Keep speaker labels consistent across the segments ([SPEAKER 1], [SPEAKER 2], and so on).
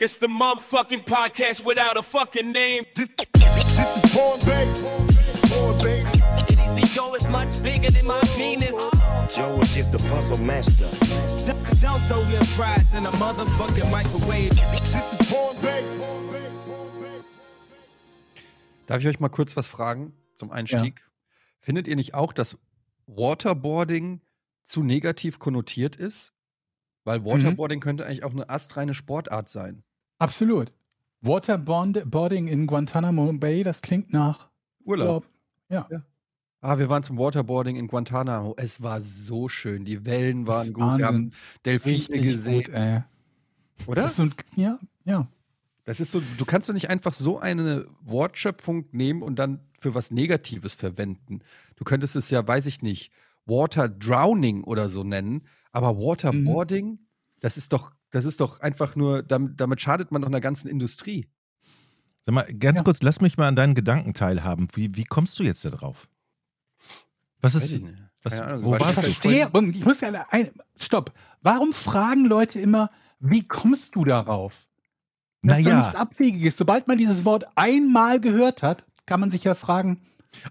[SPEAKER 1] It's the motherfucking podcast without a fucking name.
[SPEAKER 2] This, this is Born Bay. Born Bay.
[SPEAKER 1] Joe is much bigger than my penis.
[SPEAKER 3] Joe is just the puzzle master.
[SPEAKER 1] Don't throw your fries in a motherfucking microwave.
[SPEAKER 2] This is Born Bay.
[SPEAKER 4] Darf ich euch mal kurz was fragen zum Einstieg? Findet ihr nicht auch, dass Waterboarding zu negativ konnotiert ist? Weil Waterboarding könnte eigentlich auch eine astreine Sportart sein.
[SPEAKER 5] Absolut. Waterboarding in Guantanamo Bay, das klingt nach
[SPEAKER 4] Urlaub.
[SPEAKER 5] Ja.
[SPEAKER 4] Ja. Ah, wir waren zum Waterboarding in Guantanamo. Es war so schön. Die Wellen waren gut. Wir haben
[SPEAKER 5] Wahnsinn.
[SPEAKER 4] Delfine
[SPEAKER 5] Richtig
[SPEAKER 4] gesehen.
[SPEAKER 5] gut, ey.
[SPEAKER 4] Oder?
[SPEAKER 5] So ein, ja, ja.
[SPEAKER 4] Das ist so, du kannst doch nicht einfach so eine Wortschöpfung nehmen und dann für was Negatives verwenden. Du könntest es ja, weiß ich nicht, Water Drowning oder so nennen, aber Waterboarding,
[SPEAKER 5] Mhm.
[SPEAKER 4] das ist doch, das ist doch einfach nur, damit, damit schadet man doch einer ganzen Industrie.
[SPEAKER 6] Sag mal, ganz
[SPEAKER 5] Ja.
[SPEAKER 6] kurz, lass mich mal an deinen Gedanken teilhaben. Wie, wie kommst du jetzt da drauf? Was ist,
[SPEAKER 4] ich
[SPEAKER 6] was,
[SPEAKER 4] Ahnung.
[SPEAKER 6] wo
[SPEAKER 4] du,
[SPEAKER 6] warst
[SPEAKER 5] Ich
[SPEAKER 6] du?
[SPEAKER 5] verstehe, und ich muss ja, ein, stopp. Warum fragen Leute immer, wie kommst du darauf? Das ist doch nichts
[SPEAKER 6] Naja,
[SPEAKER 5] Abwegiges. Sobald man dieses Wort einmal gehört hat, kann man sich ja fragen,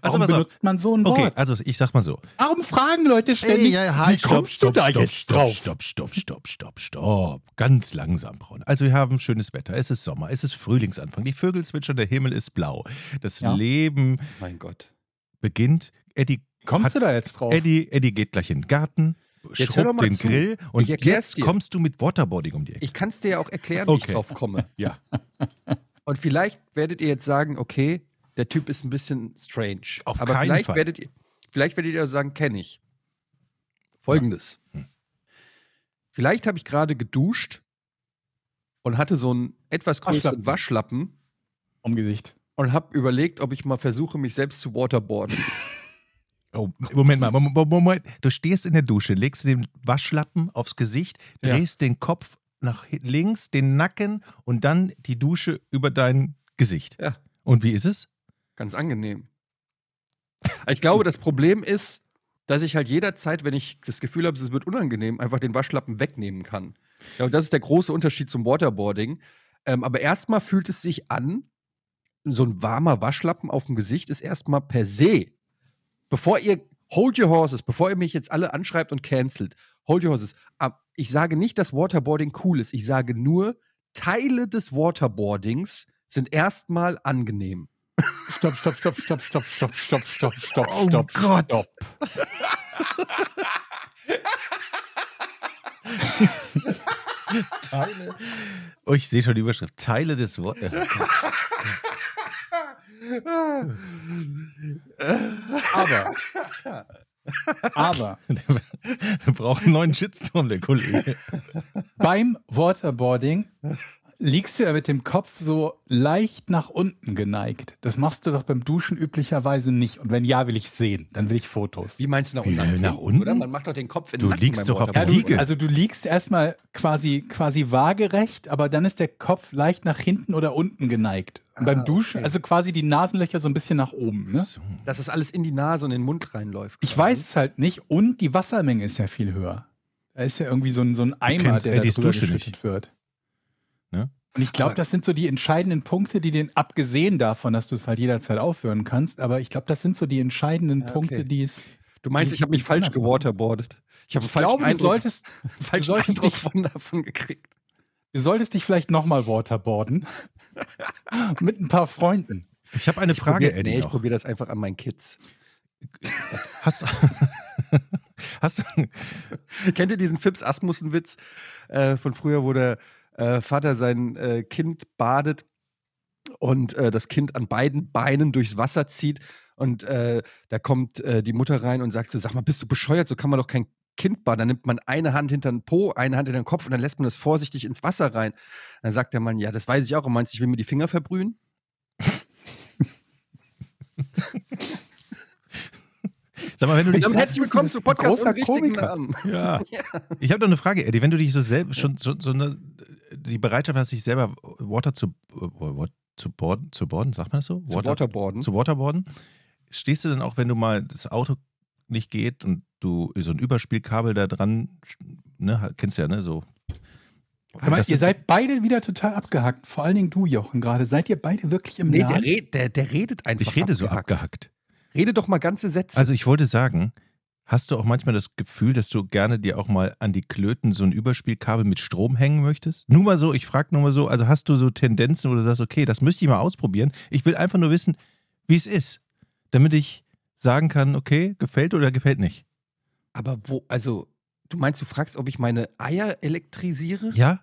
[SPEAKER 6] Also
[SPEAKER 5] warum benutzt man so ein Wort?
[SPEAKER 6] okay, also ich sag mal so.
[SPEAKER 5] Warum fragen Leute ständig, wie kommst du da jetzt
[SPEAKER 6] stopp,
[SPEAKER 5] drauf?
[SPEAKER 6] Stopp, stopp, stopp, stopp, stopp. Ganz langsam, Braun. Also wir haben schönes Wetter. Es ist Sommer, es ist Frühlingsanfang. Die Vögel zwitschern, der Himmel ist blau. Das
[SPEAKER 5] Ja.
[SPEAKER 6] Leben
[SPEAKER 4] Mein Gott.
[SPEAKER 6] beginnt. Eddie,
[SPEAKER 5] Kommst
[SPEAKER 6] hat-
[SPEAKER 5] du da jetzt drauf?
[SPEAKER 6] Eddie, Eddie geht gleich in den Garten,
[SPEAKER 4] Jetzt hör doch
[SPEAKER 6] schrubbt
[SPEAKER 4] mal
[SPEAKER 6] den
[SPEAKER 4] zu.
[SPEAKER 6] Grill und jetzt
[SPEAKER 4] dir.
[SPEAKER 6] kommst du mit Waterboarding um die Ecke.
[SPEAKER 4] Ich kann es dir ja auch erklären, wie ich
[SPEAKER 6] Okay.
[SPEAKER 4] drauf komme.
[SPEAKER 6] Ja.
[SPEAKER 4] Und vielleicht werdet ihr jetzt sagen, okay, der Typ ist ein bisschen strange.
[SPEAKER 6] Auf
[SPEAKER 4] Aber
[SPEAKER 6] keinen
[SPEAKER 4] vielleicht
[SPEAKER 6] Fall.
[SPEAKER 4] werdet ihr, vielleicht werdet ihr sagen, kenne ich. Folgendes.
[SPEAKER 6] Hm.
[SPEAKER 4] Vielleicht habe ich gerade geduscht und hatte so einen etwas größeren Waschlappen
[SPEAKER 5] Um Gesicht.
[SPEAKER 4] und habe überlegt, ob ich mal versuche, mich selbst zu waterboarden.
[SPEAKER 6] Oh, Moment mal, Moment, Moment. Du stehst in der Dusche, legst den Waschlappen aufs Gesicht,
[SPEAKER 4] Ja.
[SPEAKER 6] drehst den Kopf nach links, den Nacken und dann die Dusche über dein Gesicht.
[SPEAKER 4] Ja.
[SPEAKER 6] Und wie ist es?
[SPEAKER 4] Ganz angenehm. Ich glaube, das Problem ist, dass ich halt jederzeit, wenn ich das Gefühl habe, es wird unangenehm, einfach den Waschlappen wegnehmen kann. Ja, und das ist der große Unterschied zum Waterboarding. Ähm, aber erstmal fühlt es sich an, so ein warmer Waschlappen auf dem Gesicht ist erstmal per se. Bevor ihr, hold your horses, bevor ihr mich jetzt alle anschreibt und cancelt, hold your horses. Ab- Ich sage nicht, dass Waterboarding cool ist. Ich sage nur, Teile des Waterboardings sind erstmal angenehm.
[SPEAKER 5] Stopp, stopp, stopp, stopp, stopp, stopp, stopp, stopp, stopp,
[SPEAKER 6] Oh
[SPEAKER 5] stopp,
[SPEAKER 6] Gott.
[SPEAKER 5] stopp.
[SPEAKER 6] Teile. Oh, ich sehe schon die Überschrift. Teile des Wort.
[SPEAKER 5] Aber, aber
[SPEAKER 6] Wir brauchen einen neuen Shitstorm, der Kollege.
[SPEAKER 5] beim Waterboarding liegst du ja mit dem Kopf so leicht nach unten geneigt. Das machst du doch beim Duschen üblicherweise nicht. Und wenn ja, will ich sehen. Dann will ich Fotos.
[SPEAKER 4] Wie meinst du nach
[SPEAKER 6] Wie,
[SPEAKER 4] unten?
[SPEAKER 6] nach unten?
[SPEAKER 4] Oder? Man macht doch den Kopf in
[SPEAKER 6] Du
[SPEAKER 4] den Nacken
[SPEAKER 6] liegst doch auf der Liege.
[SPEAKER 5] also du liegst erstmal quasi, quasi waagerecht, aber dann ist der Kopf leicht nach hinten oder unten geneigt. Und beim Duschen, also quasi die Nasenlöcher so ein bisschen nach oben. Ne?
[SPEAKER 6] So.
[SPEAKER 4] Dass es alles in die Nase und in den Mund reinläuft.
[SPEAKER 5] Ich weiß es halt nicht. Und die Wassermenge ist ja viel höher. Da ist ja irgendwie so ein, so ein Eimer,
[SPEAKER 6] kennst
[SPEAKER 5] der da
[SPEAKER 6] Eddies
[SPEAKER 5] drüber geschüttet wird. Und ich glaube, das sind so die entscheidenden Punkte, die den, abgesehen davon, dass du es halt jederzeit aufhören kannst, aber ich glaube, das sind so die entscheidenden
[SPEAKER 4] Ja,
[SPEAKER 5] Punkte,
[SPEAKER 4] okay.
[SPEAKER 5] die es.
[SPEAKER 4] Du meinst, ich habe mich falsch gewaterboardet. Ich habe
[SPEAKER 5] Ich
[SPEAKER 4] falschen
[SPEAKER 5] glaube, du
[SPEAKER 4] Eindruck,
[SPEAKER 5] solltest,
[SPEAKER 4] einen falschen
[SPEAKER 5] solltest
[SPEAKER 4] Eindruck
[SPEAKER 5] dich-
[SPEAKER 4] von davon gekriegt.
[SPEAKER 5] du solltest dich vielleicht nochmal waterboarden. Mit ein paar Freunden.
[SPEAKER 6] Ich habe eine Frage,
[SPEAKER 4] Probier-
[SPEAKER 6] Eddie.
[SPEAKER 4] Nee, ich probiere das einfach an meinen Kids.
[SPEAKER 6] Hast, hast du.
[SPEAKER 4] Kennt ihr diesen Fips Asmussen-Witz äh, von früher, wo der äh, Vater sein äh, Kind badet und äh, das Kind an beiden Beinen durchs Wasser zieht und äh, da kommt äh, die Mutter rein und sagt so, sag mal, bist du bescheuert? So kann man doch kein Kind baden. Dann nimmt man eine Hand hinter den Po, eine Hand hinter den Kopf und dann lässt man das vorsichtig ins Wasser rein. Dann sagt der Mann, ja, das weiß ich auch. Und meinst du, ich will mir die Finger verbrühen?
[SPEAKER 6] Sag mal, wenn du dich.
[SPEAKER 4] Damit herzlich willkommen zu Podcast
[SPEAKER 5] großer Komiker.
[SPEAKER 4] Namen.
[SPEAKER 6] Ja. Ich habe doch eine Frage, Eddie. Wenn du dich so selbst schon so, so eine, die Bereitschaft hast, dich selber Water zu, what, zu boarden, zu boarden, sagt man das so?
[SPEAKER 4] Zu Waterboarden.
[SPEAKER 6] Zu Waterboarden. Stehst du denn auch, wenn du mal das Auto nicht geht und du so ein Überspielkabel da dran, ne, kennst du ja, ne, so Das
[SPEAKER 5] ihr seid beide wieder total abgehackt. Vor allen Dingen du, Jochen, gerade. Seid ihr beide wirklich im
[SPEAKER 4] Nee, der, red, der, der redet einfach.
[SPEAKER 6] Ich rede so
[SPEAKER 4] abgehackt.
[SPEAKER 6] abgehackt.
[SPEAKER 4] Rede doch mal ganze Sätze.
[SPEAKER 6] Also ich wollte sagen, hast du auch manchmal das Gefühl, dass du gerne dir auch mal an die Klöten so ein Überspielkabel mit Strom hängen möchtest? Nur mal so, ich frage nur mal so, also hast du so Tendenzen, wo du sagst, okay, das müsste ich mal ausprobieren. Ich will einfach nur wissen, wie es ist, damit ich sagen kann, okay, gefällt oder gefällt nicht.
[SPEAKER 4] Aber wo, also, du meinst, du fragst, ob ich meine Eier elektrisiere?
[SPEAKER 6] Ja?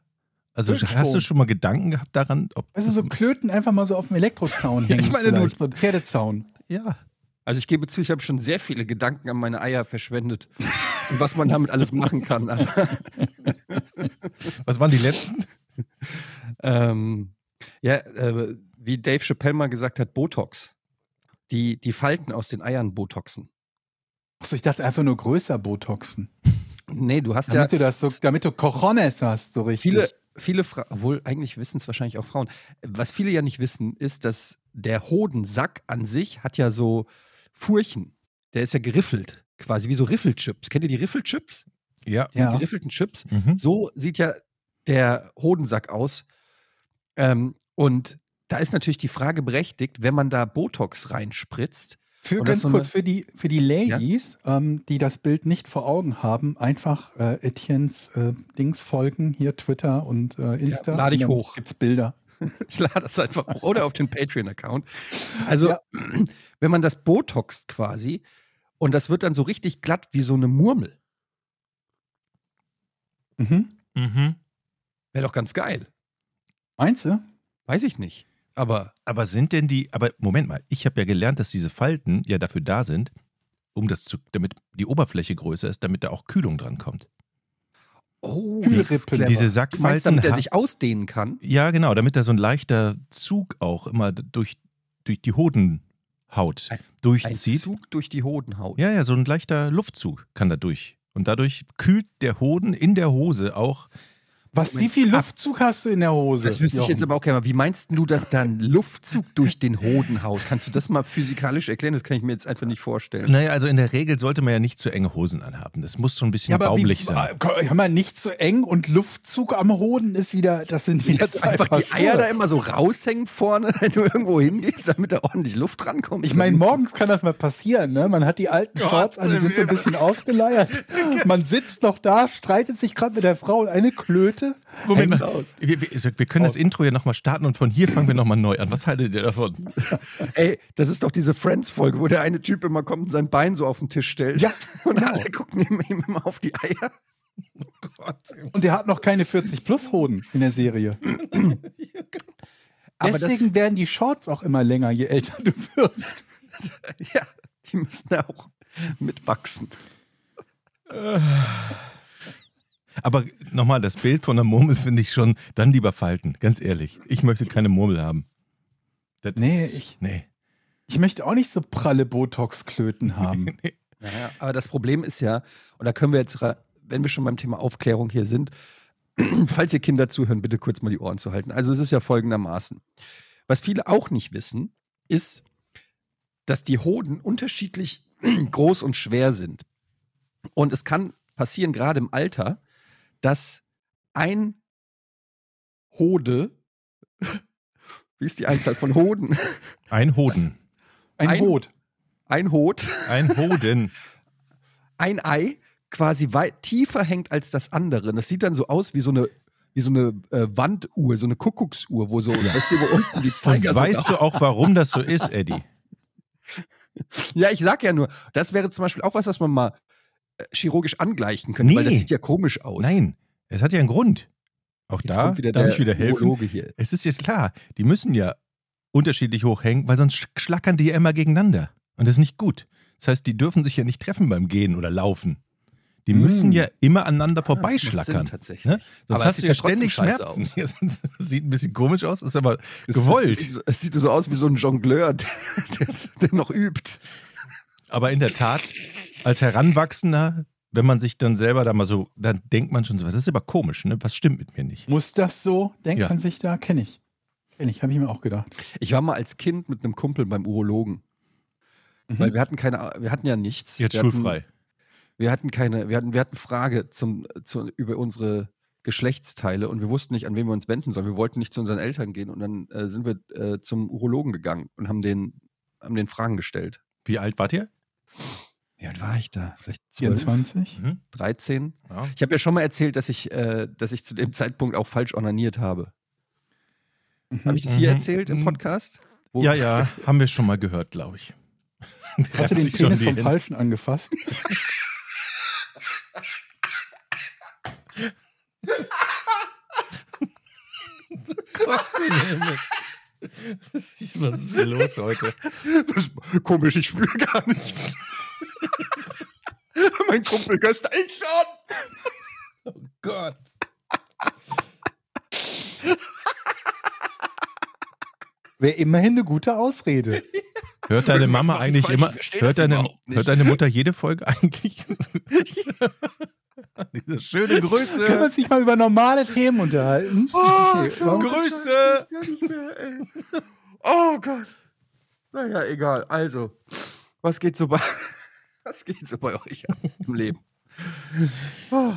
[SPEAKER 6] Also
[SPEAKER 5] Strom.
[SPEAKER 6] hast du schon mal Gedanken gehabt daran, ob
[SPEAKER 5] Also so Klöten einfach mal so auf dem Elektrozaun hängen.
[SPEAKER 6] ich meine,
[SPEAKER 5] vielleicht.
[SPEAKER 6] du-
[SPEAKER 5] so ein Pferdezaun.
[SPEAKER 6] ja.
[SPEAKER 4] Also ich gebe zu, ich habe schon sehr viele Gedanken an meine Eier verschwendet. und was man damit alles machen kann.
[SPEAKER 6] Was waren die letzten?
[SPEAKER 4] ähm, ja, äh, wie Dave Chappelle mal gesagt hat, Botox. Die, die Falten aus den Eiern Botoxen.
[SPEAKER 5] Achso, ich dachte einfach nur größer Botoxen.
[SPEAKER 4] Nee, du hast
[SPEAKER 5] Damit
[SPEAKER 4] ja
[SPEAKER 5] du das so, damit du Cojones hast, so richtig.
[SPEAKER 4] viele, viele Frauen, obwohl eigentlich wissen es wahrscheinlich auch Frauen. Was viele ja nicht wissen, ist, dass der Hodensack an sich hat ja so Furchen. Der ist ja geriffelt, quasi wie so Riffelchips. Kennt ihr die Riffelchips?
[SPEAKER 6] Ja.
[SPEAKER 4] Diese
[SPEAKER 5] Ja.
[SPEAKER 4] geriffelten Chips.
[SPEAKER 6] Mhm.
[SPEAKER 4] So sieht ja der Hodensack aus. Ähm, und da ist natürlich die Frage berechtigt, wenn man da Botox reinspritzt.
[SPEAKER 5] Für ganz
[SPEAKER 4] so
[SPEAKER 5] kurz, für die, für die Ladies, ähm, die das Bild nicht vor Augen haben, einfach äh, Etiennes äh, Dings folgen, hier Twitter und äh, Insta.
[SPEAKER 4] Ja, lade ich hoch.
[SPEAKER 5] Gibt's Bilder.
[SPEAKER 4] Ich lade das einfach hoch. Oder auf den Patreon-Account. Also,
[SPEAKER 5] Ja.
[SPEAKER 4] wenn man das botoxt quasi und das wird dann so richtig glatt wie so eine Murmel,
[SPEAKER 5] Mhm.
[SPEAKER 6] Mhm.
[SPEAKER 4] wäre doch ganz geil.
[SPEAKER 5] Meinst du?
[SPEAKER 4] Weiß ich nicht. Aber
[SPEAKER 6] Aber sind denn die, aber Moment mal, ich habe ja gelernt, dass diese Falten ja dafür da sind, um das zu, damit die Oberfläche größer ist, damit da auch Kühlung dran kommt.
[SPEAKER 4] Oh,
[SPEAKER 5] Kühlrippen.
[SPEAKER 6] Diese
[SPEAKER 4] Du
[SPEAKER 6] Sackfalten
[SPEAKER 4] meinst, damit er sich ausdehnen kann?
[SPEAKER 6] Ja, genau, damit da so ein leichter Zug auch immer durch, durch die Hodenhaut
[SPEAKER 4] Ein- Ein
[SPEAKER 6] durchzieht.
[SPEAKER 4] Zug durch die Hodenhaut.
[SPEAKER 6] Ja, ja, so ein leichter Luftzug kann da durch. Und dadurch kühlt der Hoden in der Hose auch.
[SPEAKER 5] Was, wie viel Luftzug hast du in der Hose?
[SPEAKER 4] Das wüsste ich jetzt aber auch gerne mal. Wie meinst du, dass da ein Luftzug durch den Hoden haut? Kannst du das mal physikalisch erklären? Das kann ich mir jetzt einfach nicht vorstellen.
[SPEAKER 6] Naja, also in der Regel sollte man ja nicht zu enge Hosen anhaben. Das muss schon ein bisschen
[SPEAKER 5] Ja, aber
[SPEAKER 6] baumlich
[SPEAKER 5] wie,
[SPEAKER 6] sein.
[SPEAKER 5] hör mal, nicht zu eng und Luftzug am Hoden ist wieder, das sind wieder
[SPEAKER 4] Dass du
[SPEAKER 5] zwei
[SPEAKER 4] einfach
[SPEAKER 5] Paar
[SPEAKER 4] die Eier
[SPEAKER 5] Schuhe.
[SPEAKER 4] da immer so raushängen vorne, wenn du irgendwo hingehst, damit da ordentlich Luft rankommt.
[SPEAKER 5] Ich meine, morgens kann das mal passieren, ne? Man hat die alten Shorts an, die sind so ein bisschen ausgeleiert. Man sitzt noch da, streitet sich gerade mit der Frau und eine Klöte.
[SPEAKER 6] Moment
[SPEAKER 5] hängt
[SPEAKER 6] mal,
[SPEAKER 5] raus.
[SPEAKER 6] wir, wir, wir können das Intro ja nochmal starten und von hier fangen wir nochmal neu an. Was haltet ihr davon?
[SPEAKER 4] Ey, das ist doch diese Friends-Folge, wo der eine Typ immer kommt und sein Bein so auf den Tisch stellt.
[SPEAKER 5] Ja,
[SPEAKER 4] Und
[SPEAKER 5] genau.
[SPEAKER 4] alle gucken ihm, immer auf die Eier.
[SPEAKER 5] Und der hat noch keine 40 plus Hoden in der Serie.
[SPEAKER 4] Aber
[SPEAKER 5] Deswegen werden die Shorts auch immer länger, je älter du wirst.
[SPEAKER 4] ja, die müssen ja auch mitwachsen.
[SPEAKER 6] Aber nochmal, das Bild von der Murmel finde ich schon, dann lieber falten, ganz ehrlich. Ich möchte keine Murmel haben. Das
[SPEAKER 5] Nee,
[SPEAKER 6] ist-
[SPEAKER 5] ich-
[SPEAKER 6] Nee.
[SPEAKER 5] Ich möchte auch nicht so pralle Botox-Klöten haben.
[SPEAKER 4] Naja, aber das Problem ist ja, und da können wir jetzt, wenn wir schon beim Thema Aufklärung hier sind, falls ihr Kinder zuhören, bitte kurz mal die Ohren zu halten. Also es ist ja folgendermaßen. Was viele auch nicht wissen, ist, dass die Hoden unterschiedlich groß und schwer sind. Und es kann passieren, gerade im Alter, dass ein Hode, wie ist die Einzahl von Hoden?
[SPEAKER 6] Ein Hoden.
[SPEAKER 5] Ein,
[SPEAKER 4] Ein-
[SPEAKER 5] Hot.
[SPEAKER 4] Ein Hod,
[SPEAKER 6] Ein Hoden.
[SPEAKER 4] ein Ei quasi weit tiefer hängt als das andere. Das sieht dann so aus wie so eine, wie so eine äh, Wanduhr, so eine Kuckucksuhr, wo so, weißt du, wo unten die
[SPEAKER 6] Und
[SPEAKER 4] Zeiger
[SPEAKER 6] weißt du auch, warum das so ist, Eddie?
[SPEAKER 4] Ja, ich sag ja nur, das wäre zum Beispiel auch was, was man mal äh, chirurgisch angleichen könnte, weil das
[SPEAKER 6] Nee.
[SPEAKER 4] sieht ja komisch aus.
[SPEAKER 6] Nein, es hat ja einen Grund. Auch
[SPEAKER 4] Jetzt
[SPEAKER 6] da
[SPEAKER 4] kommt wieder
[SPEAKER 6] darf
[SPEAKER 4] der
[SPEAKER 6] ich wieder helfen. Es ist jetzt klar, die müssen ja unterschiedlich hoch hängen, weil sonst sch- schlackern die ja immer gegeneinander. Und das ist nicht gut. Das heißt, die dürfen sich ja nicht treffen beim Gehen oder Laufen. Die
[SPEAKER 4] Mm.
[SPEAKER 6] müssen ja immer aneinander
[SPEAKER 4] Ah, das macht Sinn,
[SPEAKER 6] vorbeischlackern.
[SPEAKER 4] tatsächlich.
[SPEAKER 6] Ne? Sonst
[SPEAKER 4] Aber es
[SPEAKER 6] hast du ja ständig Schmerzen. Das sieht ein bisschen komisch aus, ist aber
[SPEAKER 4] Es-
[SPEAKER 6] gewollt.
[SPEAKER 4] Es, sieht so- es sieht so aus wie so ein Jongleur, der, der, der noch übt.
[SPEAKER 6] Aber in der Tat, als Heranwachsender, wenn man sich dann selber da mal so, dann denkt man schon so, das ist aber komisch, ne? Was stimmt mit mir nicht?
[SPEAKER 5] Muss das so? Denkt
[SPEAKER 6] Ja.
[SPEAKER 5] man sich da? Kenne ich. Kenne ich, habe ich mir auch gedacht.
[SPEAKER 4] Ich war mal als Kind mit einem Kumpel beim Urologen.
[SPEAKER 5] Mhm.
[SPEAKER 4] Weil wir hatten keine, wir hatten ja nichts.
[SPEAKER 6] Jetzt
[SPEAKER 4] wir hatten,
[SPEAKER 6] schulfrei.
[SPEAKER 4] Wir hatten keine, wir hatten, wir hatten Frage zum, zu, über unsere Geschlechtsteile und wir wussten nicht, an wen wir uns wenden sollen. Wir wollten nicht zu unseren Eltern gehen und dann äh, sind wir äh, zum Urologen gegangen und haben den, haben den Fragen gestellt.
[SPEAKER 6] Wie alt wart ihr?
[SPEAKER 4] Wie alt war ich da? Vielleicht 12,
[SPEAKER 5] 24?
[SPEAKER 4] 13?
[SPEAKER 6] Ja.
[SPEAKER 4] Ich habe ja schon mal erzählt, dass ich, äh, dass ich zu dem Zeitpunkt auch falsch onaniert habe. Habe ich das hier
[SPEAKER 6] Mhm.
[SPEAKER 4] erzählt im
[SPEAKER 6] Mhm.
[SPEAKER 4] Podcast? Wo-
[SPEAKER 6] Ja, ja, haben wir schon mal gehört, glaube ich.
[SPEAKER 5] Hast du den Penis vom Falschen angefasst?
[SPEAKER 6] Was ist hier los heute?
[SPEAKER 4] Das ist komisch, ich spüre gar nichts. mein Kumpel köstelt schon.
[SPEAKER 6] Oh Gott.
[SPEAKER 5] Wäre immerhin eine gute Ausrede.
[SPEAKER 6] Hört deine Mama
[SPEAKER 4] ich
[SPEAKER 6] eigentlich immer,
[SPEAKER 4] ich
[SPEAKER 6] hört deine, hört deine Mutter jede Folge eigentlich? Diese schöne
[SPEAKER 5] Können wir
[SPEAKER 6] Grüße.
[SPEAKER 5] uns nicht mal über normale Themen unterhalten? Okay, warum-
[SPEAKER 6] Grüße.
[SPEAKER 4] Mehr, ey. Oh Gott. Naja, egal. Also, was geht so bei, was geht so bei euch im Leben? Oh.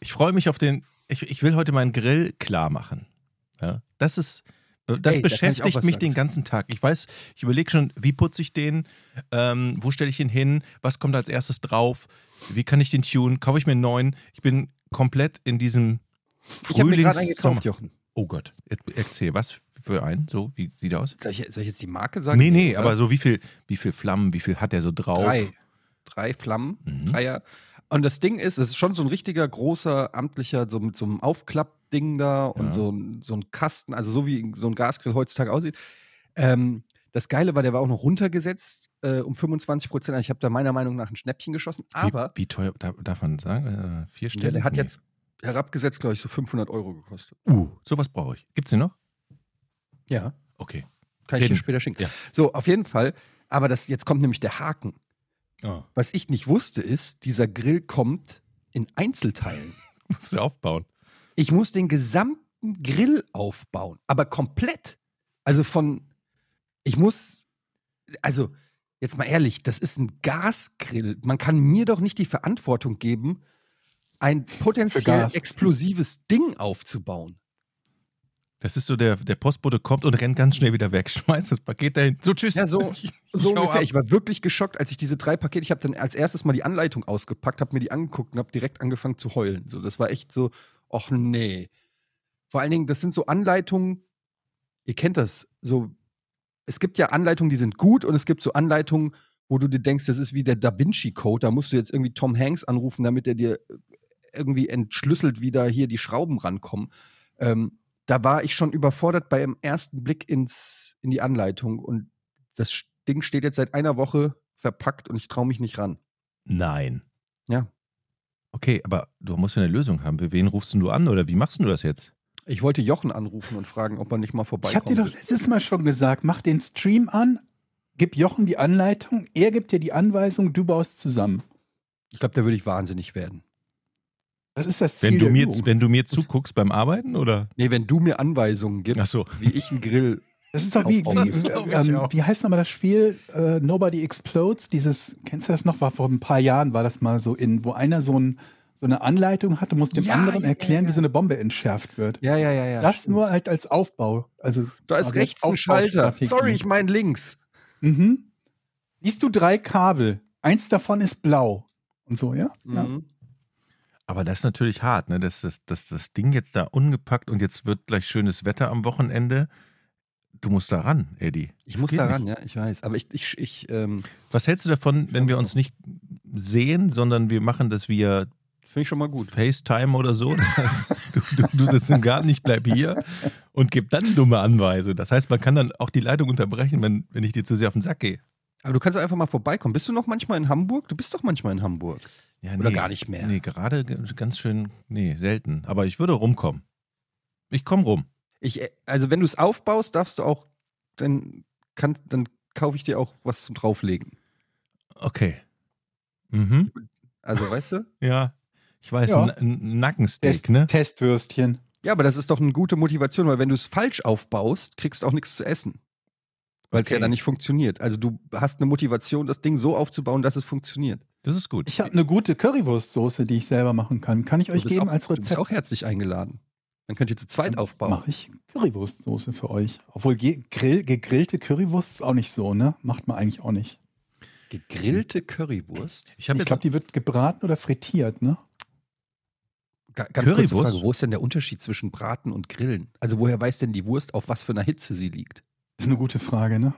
[SPEAKER 6] Ich freue mich auf den. Ich, ich will heute meinen Grill klar machen. Ja, das ist. Das
[SPEAKER 4] Ey, da
[SPEAKER 6] beschäftigt
[SPEAKER 4] was
[SPEAKER 6] mich
[SPEAKER 4] sagen
[SPEAKER 6] den ganzen Tag. Ich weiß, ich überlege schon, wie putze ich den, ähm, wo stelle ich ihn hin, was kommt als erstes drauf, wie kann ich den tunen, kaufe ich mir einen neuen. Ich bin komplett in diesem
[SPEAKER 4] Ich habe mir gerade einen
[SPEAKER 6] Frühlings-
[SPEAKER 4] gekauft, Jochen.
[SPEAKER 6] Oh Gott, er- erzähl, was für einen? So, wie sieht er aus?
[SPEAKER 4] Soll ich, soll ich jetzt die Marke sagen?
[SPEAKER 6] Nee, nee,
[SPEAKER 4] oder?
[SPEAKER 6] aber so wie viel, wie viel Flammen, wie viel hat er so drauf?
[SPEAKER 4] Drei. Drei Flammen,
[SPEAKER 6] Mhm.
[SPEAKER 4] Dreier. Und das Ding ist, es ist schon so ein richtiger großer amtlicher, so mit so einem Aufklappding da und
[SPEAKER 6] Ja.
[SPEAKER 4] so, ein, so ein Kasten, also so wie so ein Gasgrill heutzutage aussieht. Ähm, das Geile war, der war auch noch runtergesetzt äh, um 25 Prozent. Also Ich habe da meiner Meinung nach ein Schnäppchen geschossen. Aber
[SPEAKER 6] wie, wie teuer darf, man sagen? Äh, vier
[SPEAKER 4] ja,
[SPEAKER 6] Stellen?
[SPEAKER 4] der hat
[SPEAKER 6] Nee.
[SPEAKER 4] jetzt herabgesetzt, glaube ich, so 500 Euro gekostet.
[SPEAKER 6] Uh, sowas brauche ich. Gibt's den noch?
[SPEAKER 4] Ja.
[SPEAKER 6] Okay.
[SPEAKER 4] Kann ich
[SPEAKER 6] Reden.
[SPEAKER 4] dir später schicken.
[SPEAKER 6] Ja.
[SPEAKER 4] So, auf jeden Fall. Aber das, jetzt kommt nämlich der Haken.
[SPEAKER 6] Oh.
[SPEAKER 4] Was ich nicht wusste, ist, dieser Grill kommt in Einzelteilen.
[SPEAKER 6] Musst du aufbauen.
[SPEAKER 4] Ich muss den gesamten Grill aufbauen, aber komplett. Also von, ich muss, also jetzt mal ehrlich, das ist ein Gasgrill. Man kann mir doch nicht die Verantwortung geben, ein potenziell explosives Ding aufzubauen.
[SPEAKER 6] Das ist so, der, der Postbote kommt und rennt ganz schnell wieder weg, schmeißt das Paket dahin. So, tschüss.
[SPEAKER 4] Ja, so-
[SPEAKER 6] Ich-
[SPEAKER 4] So ungefähr.
[SPEAKER 6] ab.
[SPEAKER 4] Ich war wirklich geschockt, als ich diese drei Pakete, ich habe dann als erstes mal die Anleitung ausgepackt, habe mir die angeguckt und habe direkt angefangen zu heulen. So, das war echt so, ach nee. Vor allen Dingen, das sind so Anleitungen, ihr kennt das, so, es gibt ja Anleitungen, die sind gut und es gibt so Anleitungen, wo du dir denkst, das ist wie der Da Vinci Code, da musst du jetzt irgendwie Tom Hanks anrufen, damit er dir irgendwie entschlüsselt, wie da hier die Schrauben rankommen. Ähm, da war ich schon überfordert beim ersten Blick ins, in die Anleitung und das Ding steht jetzt seit einer Woche verpackt und ich traue mich nicht ran.
[SPEAKER 6] Nein.
[SPEAKER 4] Ja.
[SPEAKER 6] Okay, aber du musst ja eine Lösung haben. Für wen rufst denn du an oder wie machst du das jetzt?
[SPEAKER 4] Ich wollte Jochen anrufen und fragen, ob er nicht mal
[SPEAKER 5] Ich
[SPEAKER 4] vorbeikommt.
[SPEAKER 5] habe dir doch letztes Mal schon gesagt, mach den Stream an, gib Jochen die Anleitung, er gibt dir die Anweisung, du baust zusammen.
[SPEAKER 4] Ich glaube, da würde ich wahnsinnig werden.
[SPEAKER 5] Das ist das Ziel
[SPEAKER 6] Wenn du,
[SPEAKER 5] der
[SPEAKER 6] mir, wenn du mir zuguckst beim Arbeiten oder?
[SPEAKER 4] Nee, wenn du mir Anweisungen gibst,
[SPEAKER 6] Ach so.
[SPEAKER 4] wie ich einen Grill.
[SPEAKER 5] Das ist doch wie, wie,
[SPEAKER 6] ich
[SPEAKER 5] ähm, wie heißt nochmal das Spiel? Äh, Nobody Explodes. Dieses, kennst du das noch? War vor ein paar Jahren, war das mal so in, wo einer so, ein, so eine Anleitung hat und muss dem
[SPEAKER 4] Ja,
[SPEAKER 5] anderen
[SPEAKER 4] ja, ja,
[SPEAKER 5] erklären,
[SPEAKER 4] ja.
[SPEAKER 5] wie so eine Bombe entschärft wird.
[SPEAKER 4] Ja, ja, ja, ja.
[SPEAKER 5] das
[SPEAKER 4] stimmt.
[SPEAKER 5] nur halt als Aufbau. Also
[SPEAKER 4] Da ist rechts ein Schalter. Sorry, ich meine links.
[SPEAKER 5] Mhm. Siehst du drei Kabel? Eins davon ist blau. Und so, ja? ja.
[SPEAKER 4] Mhm.
[SPEAKER 6] Aber das ist natürlich hart, ne? Dass das, das, das Ding jetzt da ungepackt und jetzt wird gleich schönes Wetter am Wochenende. Du musst da ran, Eddie.
[SPEAKER 4] Ich
[SPEAKER 6] Das
[SPEAKER 4] muss da ran,
[SPEAKER 6] nicht.
[SPEAKER 4] ja, ich weiß. Aber ich, ich, ich ähm,
[SPEAKER 6] Was hältst du davon, wenn wir uns nicht sehen, sondern wir machen das via
[SPEAKER 4] finde ich schon mal gut.
[SPEAKER 6] FaceTime oder so? Das heißt, du, du, du sitzt im Garten, ich bleib hier und gib dann dumme Anweisungen. Das heißt, man kann dann auch die Leitung unterbrechen, wenn, wenn ich dir zu sehr auf den Sack gehe.
[SPEAKER 4] Aber du kannst einfach mal vorbeikommen. Bist du noch manchmal in Hamburg? Du bist doch manchmal in Hamburg.
[SPEAKER 6] Ja,
[SPEAKER 4] Oder gar nicht mehr.
[SPEAKER 6] Nee, gerade ganz schön, nee, selten. Aber ich würde rumkommen. Ich komme rum.
[SPEAKER 4] Ich, äh, also wenn du es aufbaust, darfst du auch, dann, kann, dann kaufe ich dir auch was zum drauflegen.
[SPEAKER 6] Okay. Mhm.
[SPEAKER 4] Also weißt du?
[SPEAKER 6] Ja. Ich weiß,
[SPEAKER 5] Ja.
[SPEAKER 6] ein, Nackensteak,
[SPEAKER 5] Test,
[SPEAKER 6] ne?
[SPEAKER 5] Testwürstchen.
[SPEAKER 4] Ja, aber das ist doch eine gute Motivation, weil wenn du es falsch aufbaust, kriegst du auch nichts zu essen. Weil es ja
[SPEAKER 6] Okay.
[SPEAKER 4] dann nicht funktioniert. Also du hast eine Motivation, das Ding so aufzubauen, dass es funktioniert.
[SPEAKER 6] Das ist gut.
[SPEAKER 5] Ich habe eine gute Currywurstsoße, die ich selber machen kann. Kann ich euch geben
[SPEAKER 4] auch,
[SPEAKER 5] als
[SPEAKER 4] Du bist
[SPEAKER 5] Rezept?
[SPEAKER 4] auch herzlich eingeladen. Dann könnt ihr zu zweit aufbauen.
[SPEAKER 5] Mache ich Currywurstsoße für euch. Obwohl ge grill, gegrillte Currywurst ist auch nicht so, ne? Macht man eigentlich auch nicht.
[SPEAKER 4] Gegrillte Currywurst?
[SPEAKER 6] Ich
[SPEAKER 5] Ich glaube, die wird gebraten oder frittiert, ne?
[SPEAKER 4] Ga- Ganz kurze
[SPEAKER 6] Currywurst?
[SPEAKER 4] Frage, wo ist denn der Unterschied zwischen Braten und Grillen? Also woher weiß denn die Wurst, auf was für einer Hitze sie liegt?
[SPEAKER 5] Ist eine gute Frage, ne?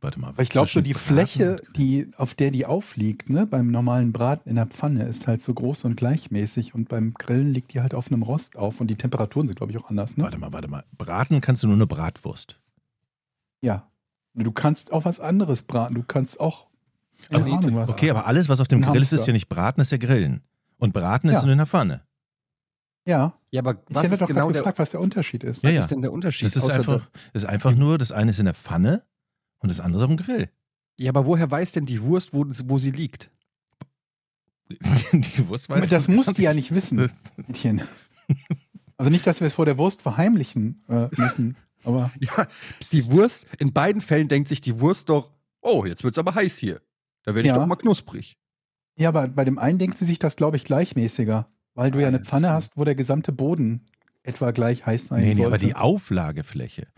[SPEAKER 6] Warte mal.
[SPEAKER 5] Weil ich glaube, so die
[SPEAKER 6] Braten
[SPEAKER 5] Fläche, die, auf der die aufliegt, ne, beim normalen Braten in der Pfanne, ist halt so groß und gleichmäßig und beim Grillen liegt die halt auf einem Rost auf und die Temperaturen sind, glaube ich, auch anders, ne?
[SPEAKER 6] Warte mal, warte mal. Braten kannst du nur eine Bratwurst.
[SPEAKER 5] Ja. Du kannst auch was anderes braten. Du kannst auch.
[SPEAKER 4] Aber
[SPEAKER 5] Ahnung was.
[SPEAKER 6] Okay, aber alles, was auf dem Grill ist, ist ja nicht Braten, ist ja Grillen. Und Braten ist
[SPEAKER 5] Ja.
[SPEAKER 6] nur in der Pfanne.
[SPEAKER 5] Ja.
[SPEAKER 4] Ja, aber
[SPEAKER 5] Ich
[SPEAKER 4] was
[SPEAKER 5] hätte
[SPEAKER 4] ist
[SPEAKER 5] doch
[SPEAKER 4] genau
[SPEAKER 5] gerade
[SPEAKER 4] der,
[SPEAKER 5] gefragt, was der Unterschied ist.
[SPEAKER 6] Ja,
[SPEAKER 4] was
[SPEAKER 6] ja.
[SPEAKER 4] ist denn der Unterschied?
[SPEAKER 6] Das ist
[SPEAKER 4] außer
[SPEAKER 6] einfach, das ist einfach nur, das eine ist in der Pfanne und das andere dem Grill.
[SPEAKER 4] Ja, aber woher weiß denn die Wurst, wo, wo sie liegt?
[SPEAKER 6] Die Wurst weiß
[SPEAKER 5] das muss die ja
[SPEAKER 6] nicht.
[SPEAKER 5] wissen, Mädchen. Also nicht, dass wir es vor der Wurst verheimlichen äh, müssen, aber
[SPEAKER 4] Ja, die Wurst, in beiden Fällen denkt sich die Wurst doch, oh, jetzt wird's aber heiß hier. Da werde ich
[SPEAKER 5] Ja.
[SPEAKER 4] doch mal knusprig.
[SPEAKER 5] ja, aber bei dem einen denkt sie sich das, glaube ich, gleichmäßiger, weil du ja eine Pfanne hast, wo der gesamte Boden etwa gleich heiß sein
[SPEAKER 6] Nee, nee,
[SPEAKER 5] sollte.
[SPEAKER 6] aber die Auflagefläche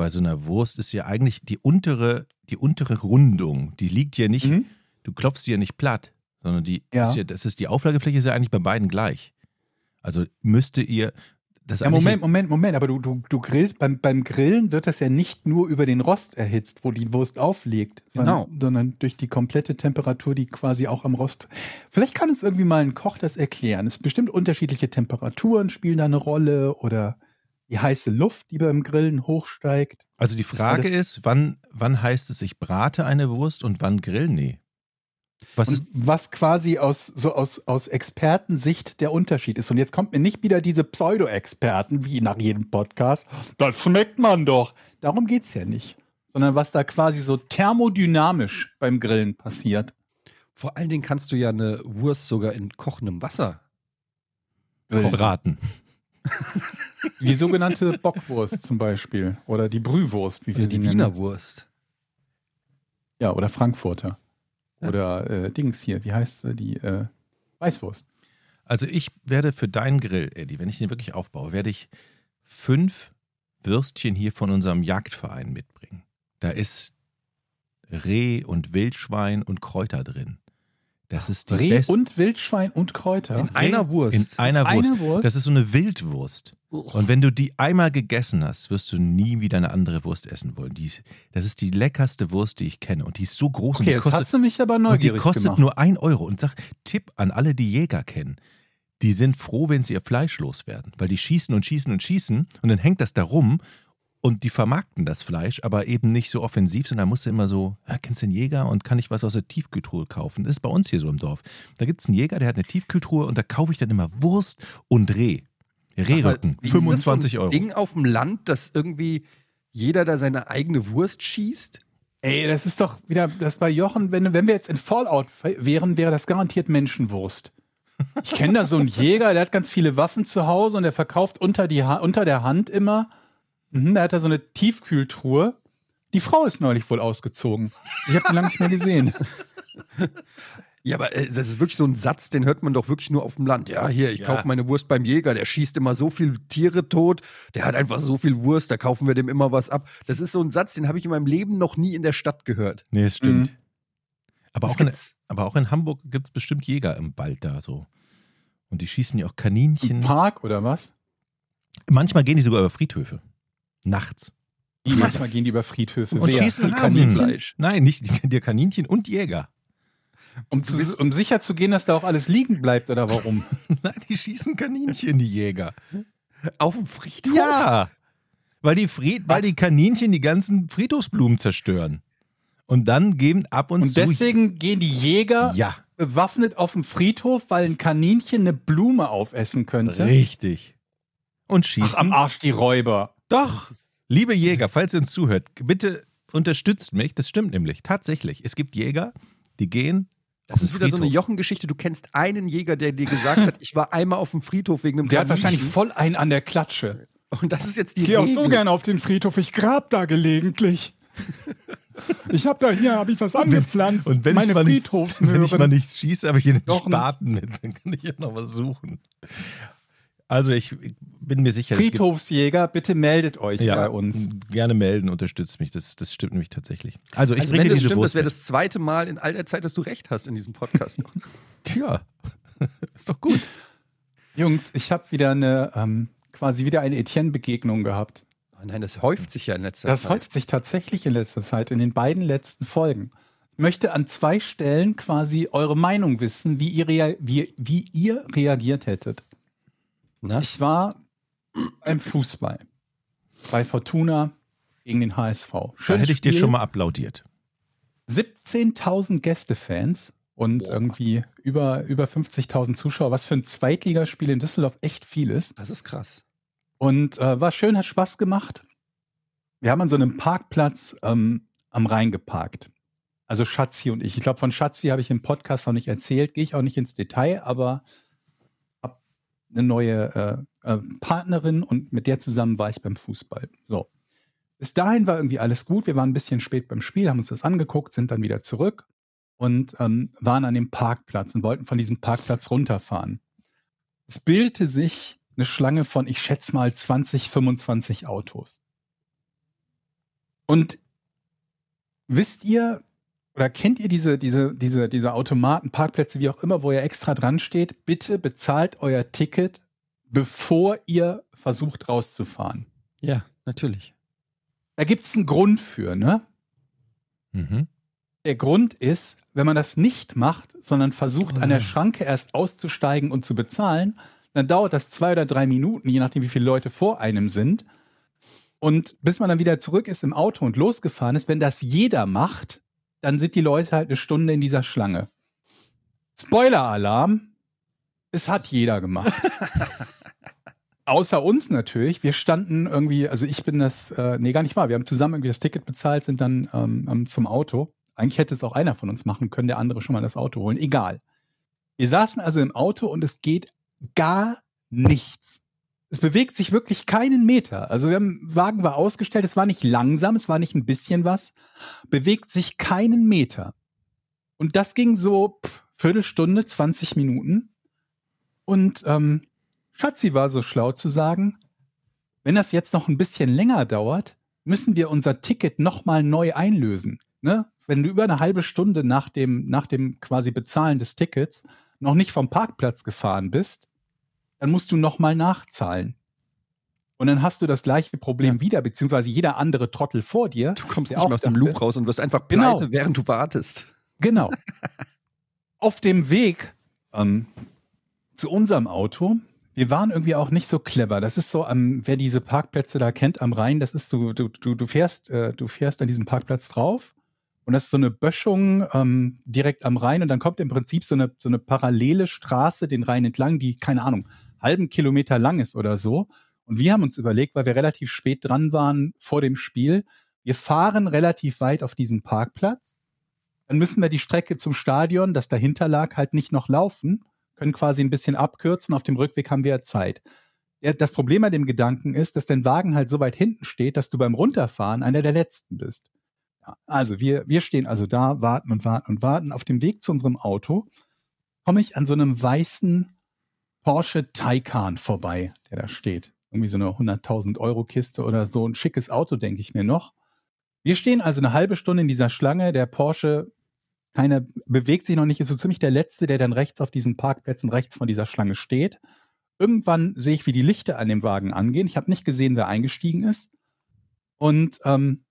[SPEAKER 6] bei so einer Wurst ist ja eigentlich die untere, die untere Rundung. Die liegt ja nicht,
[SPEAKER 5] Mhm.
[SPEAKER 6] du klopfst sie ja nicht platt, sondern die
[SPEAKER 5] Ja.
[SPEAKER 6] ist ja, das ist die Auflagefläche ist ja eigentlich bei beiden gleich. Also müsste ihr das
[SPEAKER 5] Ja,
[SPEAKER 6] eigentlich-
[SPEAKER 5] Moment, Moment, Moment, aber du, du, du grillst, beim, beim Grillen wird das ja nicht nur über den Rost erhitzt, wo die Wurst aufliegt,
[SPEAKER 4] Genau.
[SPEAKER 5] sondern, sondern durch die komplette Temperatur, die quasi auch am Rost. Vielleicht kann es irgendwie mal ein Koch das erklären. Es bestimmt unterschiedliche Temperaturen spielen da eine Rolle oder die heiße Luft, die beim Grillen hochsteigt.
[SPEAKER 6] Also die Frage
[SPEAKER 5] alles-
[SPEAKER 6] ist, wann, wann heißt es, ich brate eine Wurst und wann grill? Nee. Was
[SPEAKER 5] Und
[SPEAKER 6] ist,
[SPEAKER 5] was quasi aus, so aus, aus Expertensicht der Unterschied ist. Und jetzt kommt mir nicht wieder diese Pseudo-Experten, wie nach jedem Podcast. Das schmeckt man doch. Darum geht es ja nicht. Sondern was da quasi so thermodynamisch beim Grillen passiert.
[SPEAKER 4] Vor allen Dingen kannst du ja eine Wurst sogar in kochendem Wasser.
[SPEAKER 6] braten?
[SPEAKER 5] Die sogenannte Bockwurst zum Beispiel. Oder die Brühwurst, wie wir
[SPEAKER 4] Oder
[SPEAKER 5] sie
[SPEAKER 4] die
[SPEAKER 5] nennen.
[SPEAKER 4] Wiener Wurst.
[SPEAKER 5] Ja, oder Frankfurter.
[SPEAKER 4] Ja.
[SPEAKER 5] Oder äh, Dings hier, wie heißt sie? Die äh, Weißwurst.
[SPEAKER 6] Also ich werde für deinen Grill, Eddie, wenn ich den wirklich aufbaue, werde ich fünf Würstchen hier von unserem Jagdverein mitbringen. Da ist Reh und Wildschwein und Kräuter drin. Das ist die
[SPEAKER 5] Reh
[SPEAKER 6] beste.
[SPEAKER 5] und Wildschwein und Kräuter.
[SPEAKER 4] In einer Wurst.
[SPEAKER 6] In einer Wurst.
[SPEAKER 5] Eine Wurst?
[SPEAKER 6] Das ist so eine Wildwurst. Und wenn du die einmal gegessen hast, wirst du nie wieder eine andere Wurst essen wollen. Die, ist- das ist die leckerste Wurst, die ich kenne. Und die ist so groß
[SPEAKER 5] okay,
[SPEAKER 6] und die
[SPEAKER 5] jetzt
[SPEAKER 6] kostet,
[SPEAKER 5] hast du mich aber
[SPEAKER 6] und die
[SPEAKER 5] neugierig
[SPEAKER 6] kostet
[SPEAKER 5] gemacht.
[SPEAKER 6] nur ein Euro. Und sag, Tipp an alle, die Jäger kennen. Die sind froh, wenn sie ihr Fleisch loswerden. Weil die schießen und schießen und schießen und dann hängt das da rum und die vermarkten das Fleisch, aber eben nicht so offensiv, sondern musst du immer so, ja, kennst du den Jäger und kann ich was aus der Tiefkühltruhe kaufen? Das ist bei uns hier so im Dorf. Da gibt es einen Jäger, der hat eine Tiefkühltruhe und da kaufe ich dann immer Wurst und Reh. Rehrücken,
[SPEAKER 4] Aber wie ist das
[SPEAKER 6] 25
[SPEAKER 4] so ein
[SPEAKER 6] Euro.
[SPEAKER 4] Ding auf dem Land, dass irgendwie jeder da seine eigene Wurst schießt?
[SPEAKER 5] Ey, das ist doch wieder, das bei Jochen, wenn, wenn wir jetzt in Fallout wären, wäre das garantiert Menschenwurst. Ich kenne da so einen Jäger, der hat ganz viele Waffen zu Hause und der verkauft unter, die ha unter der Hand immer. Mhm, da hat er so eine Tiefkühltruhe. Die Frau ist neulich wohl ausgezogen. Ich habe die lange nicht mehr gesehen.
[SPEAKER 4] Ja, aber äh, das ist wirklich so ein Satz, den hört man doch wirklich nur auf dem Land. Ja, hier, ich
[SPEAKER 6] Ja.
[SPEAKER 4] kaufe meine Wurst beim Jäger, der schießt immer so viel Tiere tot, der hat einfach so viel Wurst, da kaufen wir dem immer was ab. Das ist so ein Satz, den habe ich in meinem Leben noch nie in der Stadt gehört.
[SPEAKER 6] Nee, es stimmt.
[SPEAKER 5] Mhm.
[SPEAKER 6] Aber,
[SPEAKER 4] Das
[SPEAKER 6] auch in, aber auch in Hamburg gibt es bestimmt Jäger im Wald da so. Und die schießen ja auch Kaninchen.
[SPEAKER 5] Im Park oder was?
[SPEAKER 6] Manchmal gehen die sogar über Friedhöfe. Nachts.
[SPEAKER 5] Die manchmal gehen die über Friedhöfe.
[SPEAKER 6] Und
[SPEAKER 5] Wer?
[SPEAKER 6] schießen.
[SPEAKER 5] Kaninchen?
[SPEAKER 4] Fleisch.
[SPEAKER 6] Nein, nicht die, Kaninchen und Jäger.
[SPEAKER 5] Um, zu, um sicher zu gehen, dass da auch alles liegen bleibt oder warum?
[SPEAKER 6] Nein, die schießen Kaninchen, die Jäger.
[SPEAKER 4] Auf dem Friedhof?
[SPEAKER 6] Ja. Weil die, Fried, weil die Kaninchen die ganzen Friedhofsblumen zerstören. Und dann geben ab und,
[SPEAKER 5] Und
[SPEAKER 6] zu.
[SPEAKER 5] deswegen gehen die Jäger
[SPEAKER 6] Ja,
[SPEAKER 5] bewaffnet auf dem Friedhof, weil ein Kaninchen eine Blume aufessen könnte.
[SPEAKER 6] richtig. Und
[SPEAKER 5] Ach,
[SPEAKER 6] schießen.
[SPEAKER 5] am Arsch die Räuber.
[SPEAKER 6] Doch, liebe Jäger, falls ihr uns zuhört, bitte unterstützt mich. Das stimmt nämlich. Tatsächlich. Es gibt Jäger, die gehen.
[SPEAKER 4] Das ist wieder so eine
[SPEAKER 6] Friedhof.
[SPEAKER 4] Jochen-Geschichte. Du kennst einen Jäger, der dir gesagt hat, ich war einmal auf dem Friedhof wegen einem
[SPEAKER 5] Der hat
[SPEAKER 4] Kaninchen.
[SPEAKER 5] wahrscheinlich voll einen an der Klatsche.
[SPEAKER 4] Und das ist jetzt die
[SPEAKER 5] Ich gehe auch so gerne auf den Friedhof, ich grab da gelegentlich. Ich habe da hier, habe ich was angepflanzt.
[SPEAKER 6] Und wenn,
[SPEAKER 5] Meine
[SPEAKER 6] ich mal nichts, wenn ich mal nichts schieße, habe ich hier den
[SPEAKER 5] Doch?
[SPEAKER 6] Spaten mit, dann kann ich ja noch was suchen. Also ich bin mir sicher,
[SPEAKER 5] Friedhofsjäger, bitte meldet euch
[SPEAKER 6] ja,
[SPEAKER 5] bei uns.
[SPEAKER 6] gerne melden, unterstützt mich. Das, das stimmt nämlich tatsächlich. Also ich
[SPEAKER 4] Also
[SPEAKER 6] bringe
[SPEAKER 4] wenn das
[SPEAKER 6] diese
[SPEAKER 4] stimmt,
[SPEAKER 6] Wurst
[SPEAKER 4] das wäre das zweite Mal in all der Zeit, dass du recht hast in diesem Podcast.
[SPEAKER 6] Ja, ist doch gut.
[SPEAKER 5] Jungs, ich habe wieder eine, ähm, quasi wieder eine Etienne-Begegnung gehabt.
[SPEAKER 4] Oh nein, das häuft sich ja in letzter
[SPEAKER 5] Das
[SPEAKER 4] Zeit.
[SPEAKER 5] häuft sich tatsächlich in letzter Zeit, in den beiden letzten Folgen. Ich möchte an zwei Stellen quasi eure Meinung wissen, wie ihr, rea wie, wie ihr reagiert hättet.
[SPEAKER 4] Na?
[SPEAKER 5] Ich war beim Fußball. Bei Fortuna gegen den HSV.
[SPEAKER 6] Da
[SPEAKER 5] Schönes
[SPEAKER 6] hätte ich dir
[SPEAKER 5] Spiel.
[SPEAKER 6] schon mal applaudiert.
[SPEAKER 5] 17.000 Gästefans und irgendwie über, über 50.000 Zuschauer, was für ein Zweitligaspiel in Düsseldorf echt viel ist.
[SPEAKER 4] Das ist krass.
[SPEAKER 5] Und äh, war schön, hat Spaß gemacht. Wir haben an so einem Parkplatz ähm, am Rhein geparkt. Also Schatzi und ich. Ich glaube, von Schatzi habe ich im Podcast noch nicht erzählt, gehe ich auch nicht ins Detail, aber eine neue äh, äh, Partnerin und mit der zusammen war ich beim Fußball. So. Bis dahin war irgendwie alles gut. Wir waren ein bisschen spät beim Spiel, haben uns das angeguckt, sind dann wieder zurück und ähm, waren an dem Parkplatz und wollten von diesem Parkplatz runterfahren. Es bildete sich eine Schlange von, ich schätze mal, 20, 25 Autos. Und wisst ihr oder kennt ihr diese, diese, diese, diese Automaten, Parkplätze, wie auch immer, wo ihr extra dran steht? Bitte bezahlt euer Ticket, bevor ihr versucht rauszufahren.
[SPEAKER 4] Ja, natürlich.
[SPEAKER 5] Da gibt es einen Grund für, ne?
[SPEAKER 6] Mhm.
[SPEAKER 5] Der Grund ist, wenn man das nicht macht, sondern versucht, an der Schranke erst auszusteigen und zu bezahlen, dann dauert das zwei oder drei Minuten, je nachdem, wie viele Leute vor einem sind. Und bis man dann wieder zurück ist im Auto und losgefahren ist, wenn das jeder macht, dann sind die Leute halt eine Stunde in dieser Schlange. Spoiler-Alarm, es hat jeder gemacht. Außer uns natürlich. Wir standen irgendwie, also ich bin das, äh, nee, gar nicht wahr. Wir haben zusammen irgendwie das Ticket bezahlt, sind dann ähm, ähm, zum Auto. Eigentlich hätte es auch einer von uns machen können, der andere schon mal das Auto holen. Egal. Wir saßen also im Auto und es geht gar nichts. Es bewegt sich wirklich keinen Meter. Also haben, Wagen war ausgestellt, es war nicht langsam, es war nicht ein bisschen was, bewegt sich keinen Meter. Und das ging so pff, Viertelstunde, 20 Minuten. Und ähm, Schatzi war so schlau zu sagen, wenn das jetzt noch ein bisschen länger dauert, müssen wir unser Ticket nochmal neu einlösen. Ne? Wenn du über eine halbe Stunde nach dem, nach dem quasi Bezahlen des Tickets noch nicht vom Parkplatz gefahren bist, dann musst du nochmal nachzahlen. Und dann hast du das gleiche Problem wieder, beziehungsweise jeder andere Trottel vor dir.
[SPEAKER 4] Du kommst nicht mehr aus dem Loop raus und wirst einfach
[SPEAKER 5] Genau.
[SPEAKER 4] pleite, während du wartest.
[SPEAKER 5] Genau. Auf dem Weg ähm, zu unserem Auto, wir waren irgendwie auch nicht so clever. Das ist so, ähm, wer diese Parkplätze da kennt am Rhein, das ist so, du, du, du fährst, äh, du fährst an diesem Parkplatz drauf und das ist so eine Böschung ähm, direkt am Rhein und dann kommt im Prinzip so eine, so eine parallele Straße den Rhein entlang, die, keine Ahnung, halben Kilometer lang ist oder so. Und wir haben uns überlegt, weil wir relativ spät dran waren vor dem Spiel, wir fahren relativ weit auf diesen Parkplatz dann müssen wir die Strecke zum Stadion, das dahinter lag, halt nicht noch laufen, können quasi ein bisschen abkürzen. Auf dem Rückweg haben wir ja Zeit. Das Problem an dem Gedanken ist, dass dein Wagen halt so weit hinten steht, dass du beim Runterfahren einer der Letzten bist. Also wir, wir stehen also da, warten und warten und warten. Auf dem Weg zu unserem Auto komme ich an so einem weißen Porsche Taycan vorbei, der da steht. Irgendwie so eine 100.000 Euro Kiste oder so. Ein schickes Auto, denke ich mir noch. Wir stehen also eine halbe Stunde in dieser Schlange. Der Porsche, keiner bewegt sich noch nicht, ist so ziemlich der Letzte, der dann rechts auf diesen Parkplätzen rechts von dieser Schlange steht. Irgendwann sehe ich, wie die Lichter an dem Wagen angehen. Ich habe nicht gesehen, wer eingestiegen ist. Und ähm,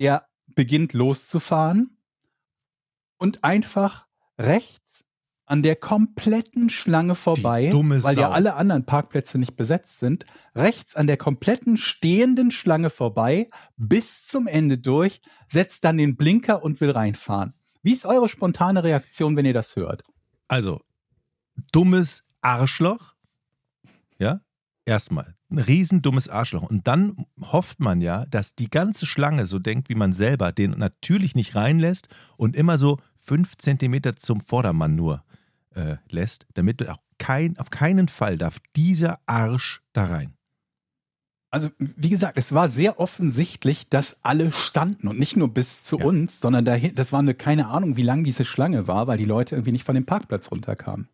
[SPEAKER 5] der beginnt loszufahren und einfach rechts an der kompletten Schlange vorbei, weil ja alle anderen Parkplätze nicht besetzt sind, rechts an der kompletten stehenden Schlange vorbei, bis zum Ende durch, setzt dann den Blinker und will reinfahren. Wie ist eure spontane Reaktion, wenn ihr das hört?
[SPEAKER 6] Also, dummes Arschloch. Ja, erstmal. Ein riesen dummes Arschloch. Und dann hofft man ja, dass die ganze Schlange so denkt, wie man selber, den natürlich nicht reinlässt und immer so fünf Zentimeter zum Vordermann nur äh, lässt, damit auch kein, auf keinen Fall darf dieser Arsch da rein.
[SPEAKER 5] Also, wie gesagt, es war sehr offensichtlich, dass alle standen und nicht nur bis zu uns, sondern dahin, das war eine keine Ahnung, wie lang diese Schlange war, weil die Leute irgendwie nicht von dem Parkplatz runterkamen.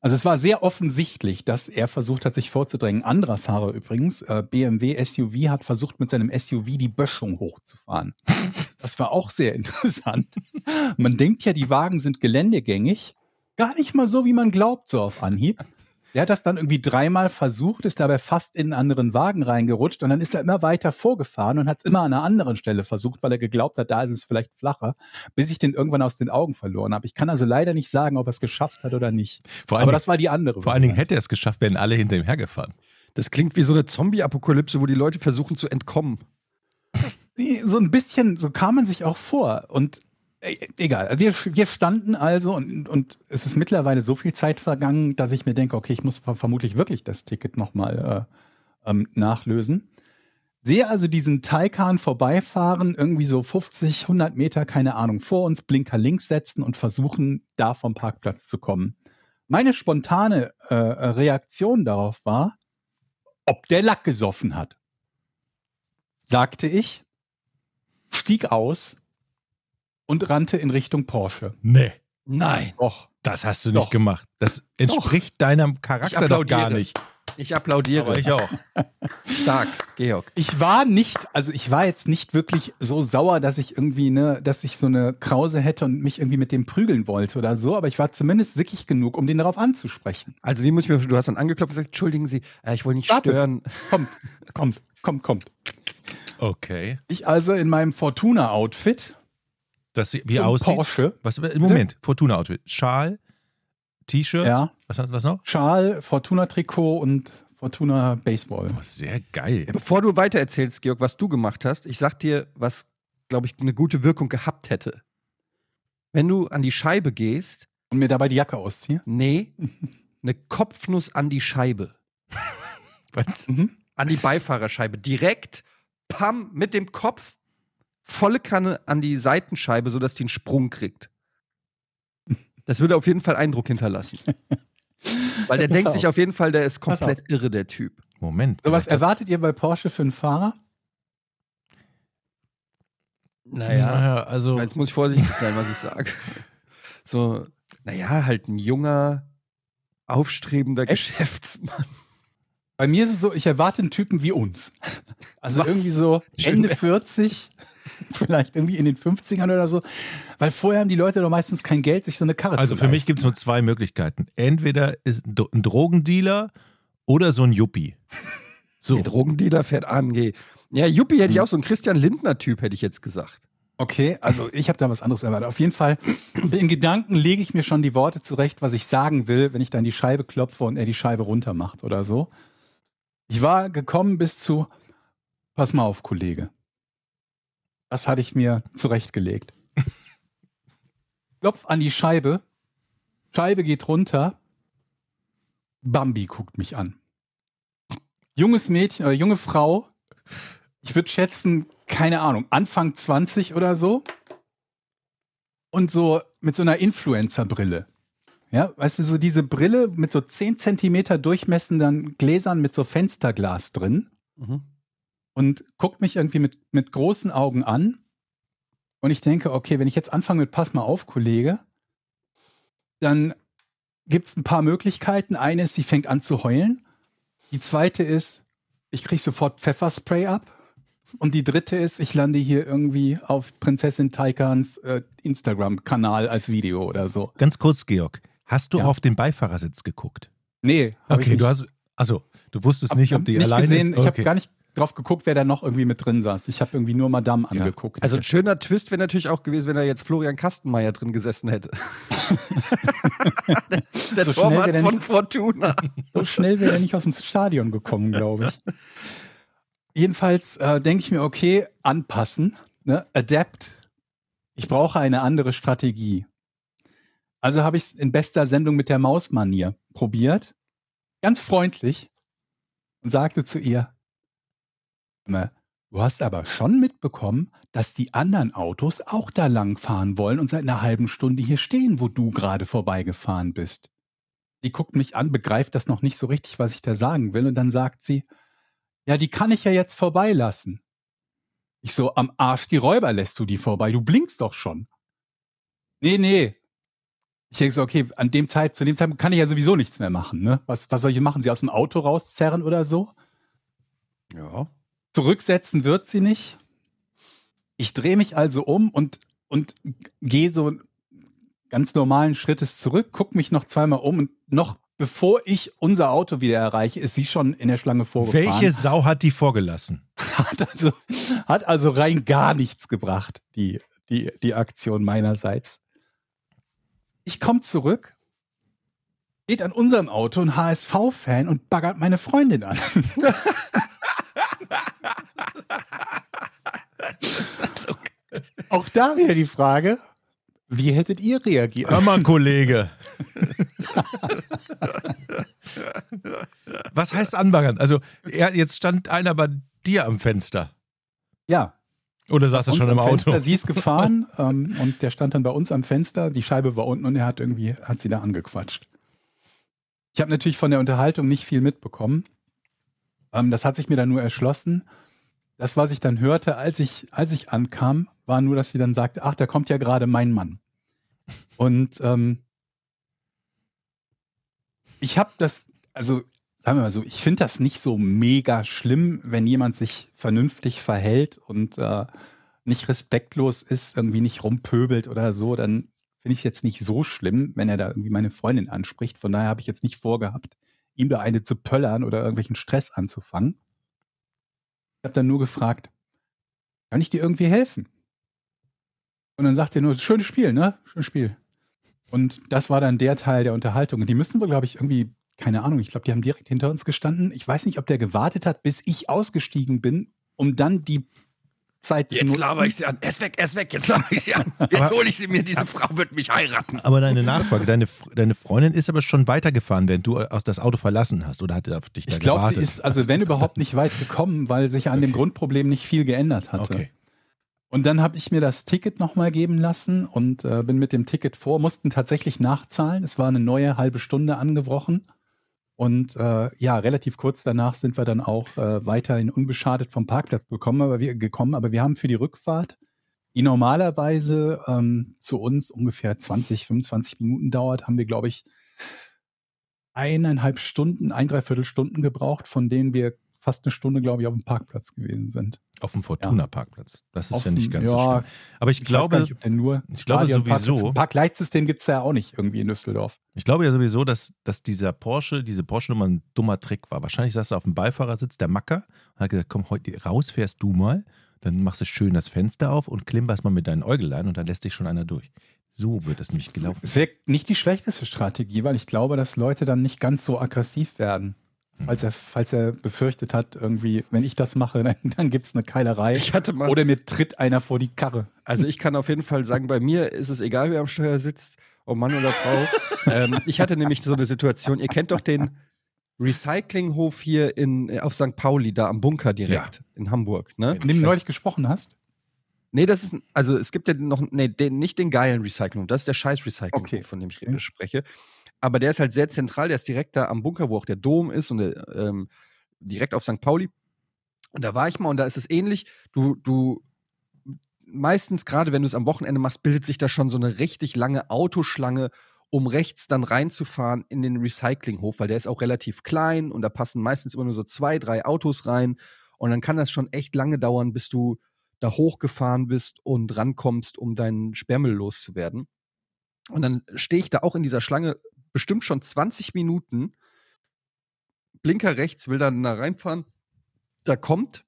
[SPEAKER 5] Also es war sehr offensichtlich, dass er versucht hat, sich vorzudrängen. Anderer Fahrer übrigens, äh, BMW SUV, hat versucht, mit seinem SUV die Böschung hochzufahren. Das war auch sehr interessant. Man denkt ja, die Wagen sind geländegängig. Gar nicht mal so, wie man glaubt, so auf Anhieb. Der hat das dann irgendwie dreimal versucht, ist dabei fast in einen anderen Wagen reingerutscht und dann ist er immer weiter vorgefahren und hat es immer an einer anderen Stelle versucht, weil er geglaubt hat, da ist es vielleicht flacher, bis ich den irgendwann aus den Augen verloren habe. Ich kann also leider nicht sagen, ob er es geschafft hat oder nicht.
[SPEAKER 6] Vor allen
[SPEAKER 5] Aber
[SPEAKER 6] Dingen-
[SPEAKER 5] das war die andere.
[SPEAKER 6] Vor allen Dingen hätte er es geschafft, wären alle hinter ihm hergefahren.
[SPEAKER 4] Das klingt wie so eine Zombie-Apokalypse, wo die Leute versuchen zu entkommen.
[SPEAKER 5] So ein bisschen, so kam man sich auch vor. Und egal, wir, wir standen also und, und es ist mittlerweile so viel Zeit vergangen, dass ich mir denke, okay, ich muss ver- vermutlich wirklich das Ticket nochmal äh, ähm, nachlösen. Sehe also diesen Taycan vorbeifahren, irgendwie so 50, 100 Meter, keine Ahnung, vor uns, Blinker links setzen und versuchen, da vom Parkplatz zu kommen. Meine spontane äh, Reaktion darauf war, ob der Lack gesoffen hat. Sagte ich, stieg aus und rannte in Richtung Porsche.
[SPEAKER 6] Nee,
[SPEAKER 4] Nein.
[SPEAKER 5] Och,
[SPEAKER 6] das hast du
[SPEAKER 5] Doch.
[SPEAKER 6] nicht gemacht. Das entspricht deinem Charakter doch gar nicht.
[SPEAKER 4] Ich applaudiere.
[SPEAKER 6] Aber ich auch.
[SPEAKER 4] Stark, Georg.
[SPEAKER 5] ich war nicht, also ich war jetzt nicht wirklich so sauer, dass ich irgendwie, ne, dass ich so eine Krause hätte und mich irgendwie mit dem prügeln wollte oder so, aber ich war zumindest sickig genug, um den darauf anzusprechen.
[SPEAKER 4] Also wie muss ich mir du hast dann angeklopft und gesagt, entschuldigen Sie, äh, ich wollte nicht
[SPEAKER 5] Warte.
[SPEAKER 4] stören.
[SPEAKER 5] Kommt, kommt, kommt, kommt.
[SPEAKER 6] Okay.
[SPEAKER 5] Ich also in meinem Fortuna-Outfit
[SPEAKER 6] Das wie
[SPEAKER 5] zum
[SPEAKER 6] aussieht.
[SPEAKER 5] Porsche.
[SPEAKER 6] Was, Moment, Fortuna-Outfit. Schal, T-Shirt,
[SPEAKER 5] Ja,
[SPEAKER 6] was, hat- was noch?
[SPEAKER 5] Schal, Fortuna-Trikot und Fortuna-Baseball.
[SPEAKER 6] Oh, sehr geil.
[SPEAKER 4] Bevor du weitererzählst, Georg, was du gemacht hast, ich sag dir, was, glaube ich, eine gute Wirkung gehabt hätte. Wenn du an die Scheibe gehst,
[SPEAKER 5] Und mir dabei die Jacke ausziehe.
[SPEAKER 4] nee, eine Kopfnuss an die Scheibe.
[SPEAKER 6] Was?
[SPEAKER 5] Mhm.
[SPEAKER 4] An die Beifahrerscheibe. Direkt, pam, mit dem Kopf, volle Kanne an die Seitenscheibe, sodass die einen Sprung kriegt. Das würde auf jeden Fall Eindruck hinterlassen. Weil der
[SPEAKER 5] Pass
[SPEAKER 4] denkt
[SPEAKER 5] auf.
[SPEAKER 4] sich auf jeden Fall, der ist komplett irre, der Typ.
[SPEAKER 6] Moment.
[SPEAKER 5] So was erwartet ihr bei Porsche für einen Fahrer?
[SPEAKER 6] Naja, also
[SPEAKER 4] Jetzt muss ich vorsichtig sein, was ich sage. So, naja, halt ein junger, aufstrebender
[SPEAKER 5] Echt?
[SPEAKER 4] Geschäftsmann.
[SPEAKER 5] Bei mir ist es so, ich erwarte einen Typen wie uns. Also
[SPEAKER 4] Was?
[SPEAKER 5] irgendwie so
[SPEAKER 6] Schön
[SPEAKER 5] Ende
[SPEAKER 6] wär's.
[SPEAKER 5] 40, vielleicht irgendwie in den 50ern oder so. Weil vorher haben die Leute doch meistens kein Geld, sich so eine Karre
[SPEAKER 6] Also
[SPEAKER 5] zu
[SPEAKER 6] für mich gibt es nur zwei Möglichkeiten. Entweder ist ein Dro- ein Drogendealer oder so ein Yuppie. So.
[SPEAKER 4] Der Drogendealer fährt AMG. Ja, Juppie
[SPEAKER 5] Hm.
[SPEAKER 4] hätte ich auch so einen Christian Lindner-Typ, hätte ich jetzt gesagt.
[SPEAKER 5] Okay, also ich habe da was anderes erwartet. Auf jeden Fall, in Gedanken lege ich mir schon die Worte zurecht, was ich sagen will, wenn ich dann die Scheibe klopfe und er die Scheibe runter macht oder so. Ich war gekommen bis zu, pass mal auf, Kollege. Das hatte ich mir zurechtgelegt. Klopf an die Scheibe, Scheibe geht runter, Bambi guckt mich an. Junges Mädchen oder junge Frau, ich würde schätzen, keine Ahnung, Anfang 20 oder so. Und so mit so einer Influencer-Brille. Ja, weißt du, so diese Brille mit so 10 Zentimeter durchmessenden Gläsern mit so Fensterglas drin
[SPEAKER 4] Mhm.
[SPEAKER 5] Und guckt mich irgendwie mit, mit großen Augen an. Und ich denke, okay, wenn ich jetzt anfange mit Pass mal auf, Kollege, dann gibt es ein paar Möglichkeiten. Eine ist, sie fängt an zu heulen. Die zweite ist, ich kriege sofort Pfefferspray ab. Und die dritte ist, ich lande hier irgendwie auf Prinzessin Taikans äh, Instagram-Kanal als Video oder so.
[SPEAKER 6] Ganz kurz, Georg. Hast du
[SPEAKER 5] Ja.
[SPEAKER 6] auf den Beifahrersitz geguckt?
[SPEAKER 5] Nee,
[SPEAKER 6] Okay, du hast. Also, du wusstest
[SPEAKER 5] Hab-
[SPEAKER 6] nicht, ob die
[SPEAKER 5] nicht
[SPEAKER 6] alleine
[SPEAKER 5] gesehen.
[SPEAKER 6] ist.
[SPEAKER 5] Ich habe
[SPEAKER 6] Okay.
[SPEAKER 5] gar nicht drauf geguckt, wer da noch irgendwie mit drin saß. Ich habe irgendwie nur Madame angeguckt.
[SPEAKER 4] Also ein schöner Twist wäre natürlich auch gewesen, wenn da jetzt Florian Kastenmeier drin gesessen hätte. der
[SPEAKER 5] So schnell
[SPEAKER 4] Torwart
[SPEAKER 5] wäre der
[SPEAKER 4] von
[SPEAKER 5] nicht-
[SPEAKER 4] Fortuna.
[SPEAKER 5] So schnell wäre er nicht aus dem Stadion gekommen, glaube ich. Jedenfalls äh, denke ich mir, okay, anpassen, ne? adapt. Ich brauche eine andere Strategie. Also habe ich es in bester Sendung mit der Mausmanier probiert, ganz freundlich, und sagte zu ihr, "Hör mal, du hast aber schon mitbekommen, dass die anderen Autos auch da lang fahren wollen und seit einer halben Stunde hier stehen, wo du gerade vorbeigefahren bist. Die guckt mich an, begreift das noch nicht so richtig, was ich da sagen will, und dann sagt sie, ja, die kann ich ja jetzt vorbeilassen. Ich so, am Arsch die Räuber lässt du die vorbei, du blinkst doch schon. Nee, nee. Ich denke so, okay, an dem Zeit, zu dem Zeitpunkt kann ich ja sowieso nichts mehr machen, ne? Was, was soll ich machen? Sie aus dem Auto rauszerren oder so?
[SPEAKER 4] Ja.
[SPEAKER 5] Zurücksetzen wird sie nicht. Ich drehe mich also um und, und gehe so ganz normalen Schrittes zurück, gucke mich noch zweimal um und noch bevor ich unser Auto wieder erreiche, ist sie schon in der Schlange vorgefahren.
[SPEAKER 6] Welche Sau hat die vorgelassen?
[SPEAKER 5] Hat also, hat also rein gar nichts gebracht, die, die, die Aktion meinerseits. Ich komme zurück, geht an unserem Auto ein HSV-Fan und baggert meine Freundin an. Auch da wieder die Frage, wie hättet ihr reagiert?
[SPEAKER 6] Hör mal, Kollege. Was heißt anbaggern? Also, er, jetzt stand einer bei dir am Fenster.
[SPEAKER 5] Ja,
[SPEAKER 6] Oder saß er schon im
[SPEAKER 5] am
[SPEAKER 6] Auto?
[SPEAKER 5] Fenster, sie ist gefahren ähm, und der stand dann bei uns am Fenster, die Scheibe war unten und er hat irgendwie, hat sie da angequatscht. Ich habe natürlich von der Unterhaltung nicht viel mitbekommen. Ähm, das hat sich mir dann nur erschlossen. Das, was ich dann hörte, als ich, als ich ankam, war nur, dass sie dann sagte, ach, da kommt ja gerade mein Mann. Und ähm, ich habe das, also sagen wir mal so, ich finde das nicht so mega schlimm, wenn jemand sich vernünftig verhält und äh, nicht respektlos ist, irgendwie nicht rumpöbelt oder so, dann finde ich jetzt nicht so schlimm, wenn er da irgendwie meine Freundin anspricht. Von daher habe ich jetzt nicht vorgehabt, ihm da eine zu pöllern oder irgendwelchen Stress anzufangen. Habe dann nur gefragt, kann ich dir irgendwie helfen? Und dann sagt er nur, schönes Spiel, ne? Schönes Spiel. Und das war dann der Teil der Unterhaltung. Und die müssen wir, glaube ich, irgendwie, keine Ahnung, ich glaube, die haben direkt hinter uns gestanden. Ich weiß nicht, ob der gewartet hat, bis ich ausgestiegen bin, um dann die Zeit zu
[SPEAKER 4] Jetzt
[SPEAKER 5] nutzen.
[SPEAKER 4] laber ich sie an. Er ist weg, er ist weg, jetzt laber ich sie an. Jetzt hole ich sie mir. Diese Frau wird mich heiraten.
[SPEAKER 6] Aber deine Nachfrage, deine, deine Freundin ist aber schon weitergefahren, während du aus das Auto verlassen hast oder hat er auf dich da
[SPEAKER 5] Ich glaube, sie ist, also wenn überhaupt, nicht weit gekommen, weil sich an dem Grundproblem nicht viel geändert hatte.
[SPEAKER 6] Okay.
[SPEAKER 5] Und dann habe ich mir das Ticket nochmal geben lassen und äh, bin mit dem Ticket vor, mussten tatsächlich nachzahlen. Es war eine neue halbe Stunde angebrochen. Und äh, ja, relativ kurz danach sind wir dann auch äh, weiterhin unbeschadet vom Parkplatz bekommen, aber wir, gekommen. Aber wir haben für die Rückfahrt, die normalerweise ähm, zu uns ungefähr 20, 25 Minuten dauert, haben wir, glaube ich, eineinhalb Stunden, ein, dreiviertel Stunden gebraucht, von denen wir fast eine Stunde, glaube ich, auf dem Parkplatz gewesen sind.
[SPEAKER 6] Auf dem Fortuna-Parkplatz. Das ist ja nicht ganz so schlimm. Aber ich,
[SPEAKER 5] Ich glaube, nicht, ob der nur
[SPEAKER 6] ich glaube sowieso-
[SPEAKER 5] Parkleitsystem gibt es ja auch nicht irgendwie in Düsseldorf.
[SPEAKER 6] ich glaube ja sowieso, dass, dass dieser Porsche, diese Porsche-Nummer ein dummer Trick war. Wahrscheinlich saß er auf dem Beifahrersitz, der Macker, und hat gesagt, komm, heute raus fährst du mal, dann machst du schön das Fenster auf und klimperst mal mit deinen Äugelein und dann lässt dich schon einer durch. So wird das nämlich gelaufen.
[SPEAKER 5] Es wäre nicht die schlechteste Strategie, weil ich glaube, dass Leute dann nicht ganz so aggressiv werden. Falls er, falls er befürchtet hat, irgendwie, wenn ich das mache, dann, dann gibt es eine Keilerei.
[SPEAKER 4] Ich hatte mal-
[SPEAKER 5] Oder mir tritt einer vor die Karre.
[SPEAKER 4] Also ich kann auf jeden Fall sagen, bei mir ist es egal, wer am Steuer sitzt, ob Mann oder Frau. ähm, ich hatte nämlich so eine Situation, ihr kennt doch den Recyclinghof hier in, äh, auf St. Pauli, da am Bunker direkt in Hamburg, ne?
[SPEAKER 5] In dem du neulich gesprochen hast?
[SPEAKER 4] Nee, das ist, also es gibt ja noch, nee, den, nicht den geilen Recyclinghof, das ist der scheiß Recyclinghof,
[SPEAKER 5] Okay.
[SPEAKER 4] von dem ich
[SPEAKER 5] Okay.
[SPEAKER 4] spreche. Aber der ist halt sehr zentral, der ist direkt da am Bunker, wo auch der Dom ist und der, ähm, direkt auf St. Pauli. Und da war ich mal und da ist es ähnlich. Du, du, meistens, gerade wenn du es am Wochenende machst, bildet sich da schon so eine richtig lange Autoschlange, um rechts dann reinzufahren in den Recyclinghof, weil der ist auch relativ klein und da passen meistens immer nur so zwei, drei Autos rein. Und dann kann das schon echt lange dauern, bis du da hochgefahren bist und rankommst, um deinen Sperrmüll loszuwerden. Und dann stehe ich da auch in dieser Schlange bestimmt schon 20 Minuten. Blinker rechts, will dann da reinfahren. Da kommt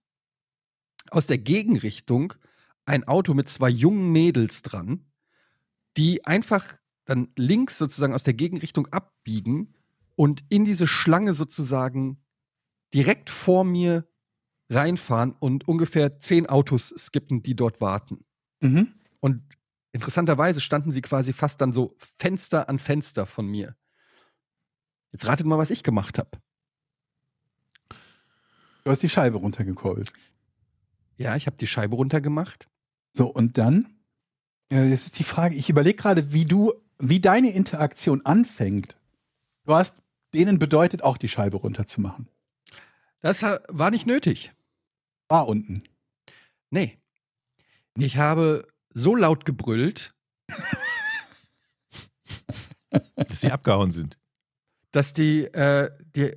[SPEAKER 4] aus der Gegenrichtung ein Auto mit zwei jungen Mädels dran, die einfach dann links sozusagen aus der Gegenrichtung abbiegen und in diese Schlange sozusagen direkt vor mir reinfahren und ungefähr zehn Autos skippen, die dort warten.
[SPEAKER 5] Mhm.
[SPEAKER 4] Und interessanterweise standen sie quasi fast dann so Fenster an Fenster von mir. Jetzt ratet mal, was ich gemacht habe.
[SPEAKER 5] Du hast die Scheibe runtergekurbelt.
[SPEAKER 4] Ja, ich habe die Scheibe runtergemacht.
[SPEAKER 5] So, und dann? Ja, jetzt ist die Frage, ich überlege gerade, wie du, wie deine Interaktion anfängt. Du hast denen bedeutet, auch die Scheibe runterzumachen.
[SPEAKER 4] Das war nicht nötig.
[SPEAKER 5] War unten.
[SPEAKER 4] Nee. Ich habe so laut gebrüllt,
[SPEAKER 6] Dass sie abgehauen sind.
[SPEAKER 4] dass die, äh, die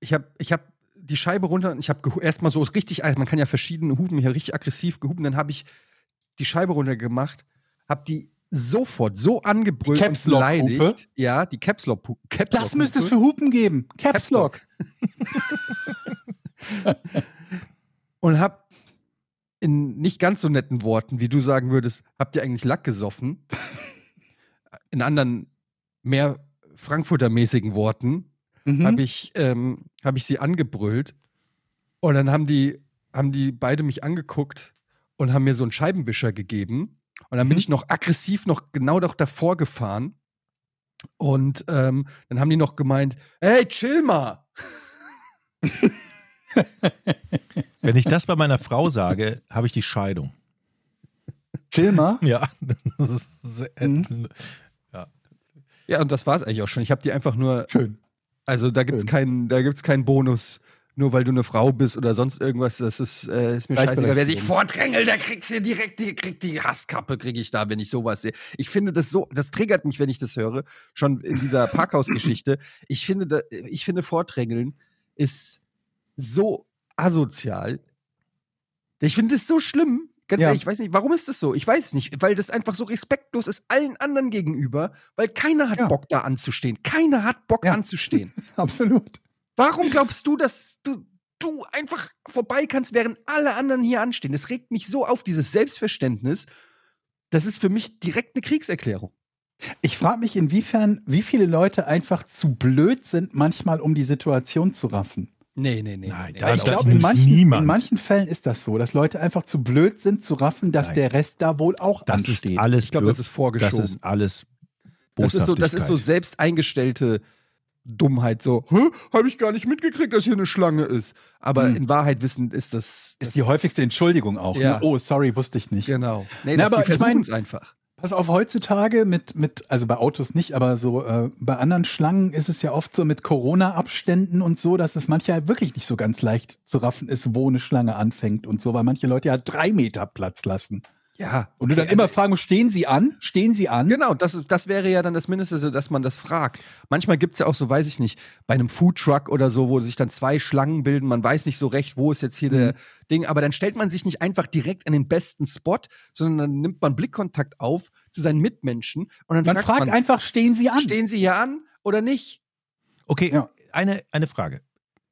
[SPEAKER 4] ich habe ich hab die Scheibe runter und ich habe erstmal so richtig, also man kann ja verschiedene Hupen hier richtig aggressiv gehupen, dann habe ich die Scheibe runter gemacht, habe die sofort so angebrüllt und
[SPEAKER 5] Caps Lock
[SPEAKER 4] beleidigt. Ja, die Caps Lock Caps
[SPEAKER 5] Das
[SPEAKER 4] Lock
[SPEAKER 5] müsste es für Hupen geben. Caps Lock.
[SPEAKER 4] und hab in nicht ganz so netten Worten, wie du sagen würdest, habt ihr eigentlich Lack gesoffen? in anderen, mehr Frankfurter-mäßigen Worten
[SPEAKER 5] Mhm.
[SPEAKER 4] habe ich, ähm, hab ich sie angebrüllt. Und dann haben die, haben die beide mich angeguckt und haben mir so einen Scheibenwischer gegeben. Und dann bin
[SPEAKER 5] Mhm.
[SPEAKER 4] ich noch aggressiv noch genau doch davor gefahren. Und ähm, dann haben die noch gemeint, hey, chill mal.
[SPEAKER 6] Wenn ich das bei meiner Frau sage, habe ich die Scheidung.
[SPEAKER 5] Chill mal.
[SPEAKER 6] Ja.
[SPEAKER 5] Mhm.
[SPEAKER 4] Ja, und das war es eigentlich auch schon. Ich habe die einfach nur,
[SPEAKER 5] Schön.
[SPEAKER 4] also da gibt's
[SPEAKER 5] Schön.
[SPEAKER 4] keinen, da gibt's keinen Bonus, nur weil du eine Frau bist oder sonst irgendwas. Das ist, äh, ist mir scheißegal. Wer sich vordrängelt, der kriegt hier direkt, die, kriegt die Hasskappe, kriege ich da, wenn ich sowas sehe. Ich finde das so, das triggert mich, wenn ich das höre, schon in dieser Parkhausgeschichte. Ich finde, da, ich finde Vordrängeln ist so asozial. Ich finde das so schlimm. Ganz
[SPEAKER 5] Ja.
[SPEAKER 4] ehrlich, ich weiß nicht, warum ist das so? Ich weiß es nicht, weil das einfach so respektlos ist allen anderen gegenüber, weil keiner hat
[SPEAKER 5] Ja.
[SPEAKER 4] Bock da anzustehen. Keiner hat Bock
[SPEAKER 5] Ja.
[SPEAKER 4] anzustehen.
[SPEAKER 5] Absolut.
[SPEAKER 4] Warum glaubst du, dass du, du einfach vorbei kannst, während alle anderen hier anstehen? Das regt mich so auf, dieses Selbstverständnis. Das ist für mich direkt eine Kriegserklärung.
[SPEAKER 5] Ich frage mich, inwiefern, wie viele Leute einfach zu blöd sind, manchmal um die Situation zu raffen.
[SPEAKER 4] Nee, nee, nee.
[SPEAKER 6] Nein,
[SPEAKER 4] nee,
[SPEAKER 5] ich glaube, in in manchen Fällen ist das so, dass Leute einfach zu blöd sind zu raffen, dass
[SPEAKER 6] Nein.
[SPEAKER 5] der Rest da wohl auch
[SPEAKER 6] Das
[SPEAKER 5] ansteht.
[SPEAKER 6] ist alles
[SPEAKER 4] Ich glaube, das ist vorgeschoben.
[SPEAKER 6] Das ist alles
[SPEAKER 4] Das ist so, das ist so selbst eingestellte Dummheit. So, hä, habe ich gar nicht mitgekriegt, dass hier eine Schlange ist. Aber
[SPEAKER 5] Hm.
[SPEAKER 4] in Wahrheit wissen ist das. das
[SPEAKER 5] ist die häufigste Entschuldigung auch.
[SPEAKER 4] Ja.
[SPEAKER 5] Ne? Oh, sorry, wusste ich nicht.
[SPEAKER 4] Genau. Nee,
[SPEAKER 5] Na,
[SPEAKER 4] das,
[SPEAKER 5] aber ich mein-
[SPEAKER 4] versuchen es einfach.
[SPEAKER 5] Pass auf, heutzutage mit, mit, also bei Autos nicht, aber so äh, bei anderen Schlangen ist es ja oft so mit Corona-Abständen und so, dass es manchmal wirklich nicht so ganz leicht zu raffen ist, wo eine Schlange anfängt und so, weil manche Leute ja drei Meter Platz lassen.
[SPEAKER 4] Ja.
[SPEAKER 5] Und du dann
[SPEAKER 4] okay,
[SPEAKER 5] immer
[SPEAKER 4] also-
[SPEAKER 5] fragen, musst, stehen sie an? Stehen sie an?
[SPEAKER 4] Genau, das, das wäre ja dann das Mindeste, so, dass man das fragt. Manchmal gibt es ja auch so, weiß ich nicht, bei einem Foodtruck oder so, wo sich dann zwei Schlangen bilden, man weiß nicht so recht, wo ist jetzt hier der Ding, aber dann stellt man sich nicht einfach direkt an den besten Spot, sondern dann nimmt man Blickkontakt auf zu seinen Mitmenschen und dann
[SPEAKER 5] Man
[SPEAKER 4] fragt,
[SPEAKER 5] fragt
[SPEAKER 4] man,
[SPEAKER 5] einfach, stehen sie an?
[SPEAKER 4] stehen sie hier an oder nicht?
[SPEAKER 6] Okay,
[SPEAKER 5] Ja.
[SPEAKER 6] eine, eine Frage.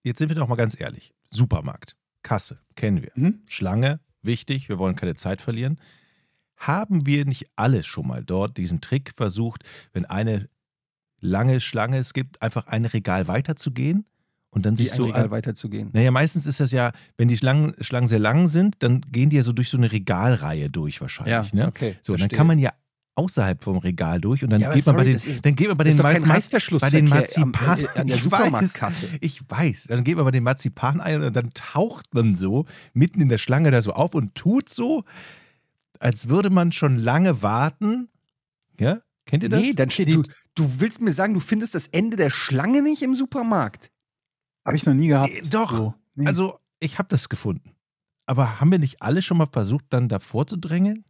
[SPEAKER 6] Jetzt sind wir doch mal ganz ehrlich. Supermarkt, Kasse, kennen wir.
[SPEAKER 5] Mhm.
[SPEAKER 6] Schlange, wichtig, wir wollen keine Zeit verlieren. Haben wir nicht alle schon mal dort diesen Trick versucht, wenn eine lange Schlange es gibt, einfach ein Regal weiterzugehen und dann
[SPEAKER 4] Wie
[SPEAKER 6] sich
[SPEAKER 4] ein
[SPEAKER 6] so
[SPEAKER 4] Regal weiterzugehen.
[SPEAKER 6] Naja, meistens ist das ja, wenn die Schlangen, Schlangen sehr lang sind, dann gehen die ja so durch so eine Regalreihe durch wahrscheinlich. ne?
[SPEAKER 4] okay.
[SPEAKER 6] So, dann
[SPEAKER 4] verstehe.
[SPEAKER 6] kann man ja außerhalb vom Regal durch und dann
[SPEAKER 4] Ja,
[SPEAKER 6] geht man bei
[SPEAKER 4] sorry,
[SPEAKER 6] den,
[SPEAKER 4] ist-
[SPEAKER 6] dann geht man bei den Ma- bei den Marzipan
[SPEAKER 4] äh, an der
[SPEAKER 6] Ich
[SPEAKER 4] Supermarktkasse.
[SPEAKER 6] Weiß, ich weiß. Dann geht man bei den Marzipan ein und dann taucht man so mitten in der Schlange da so auf und tut so, als würde man schon lange warten. Ja? Kennt ihr das?
[SPEAKER 4] Nee, dann steht du, du willst mir sagen, du findest das Ende der Schlange nicht im Supermarkt.
[SPEAKER 5] Habe ich noch nie gehabt.
[SPEAKER 6] Äh, Doch.
[SPEAKER 5] So. Nee.
[SPEAKER 6] Also, ich habe das gefunden. Aber haben wir nicht alle schon mal versucht, dann davor zu drängeln?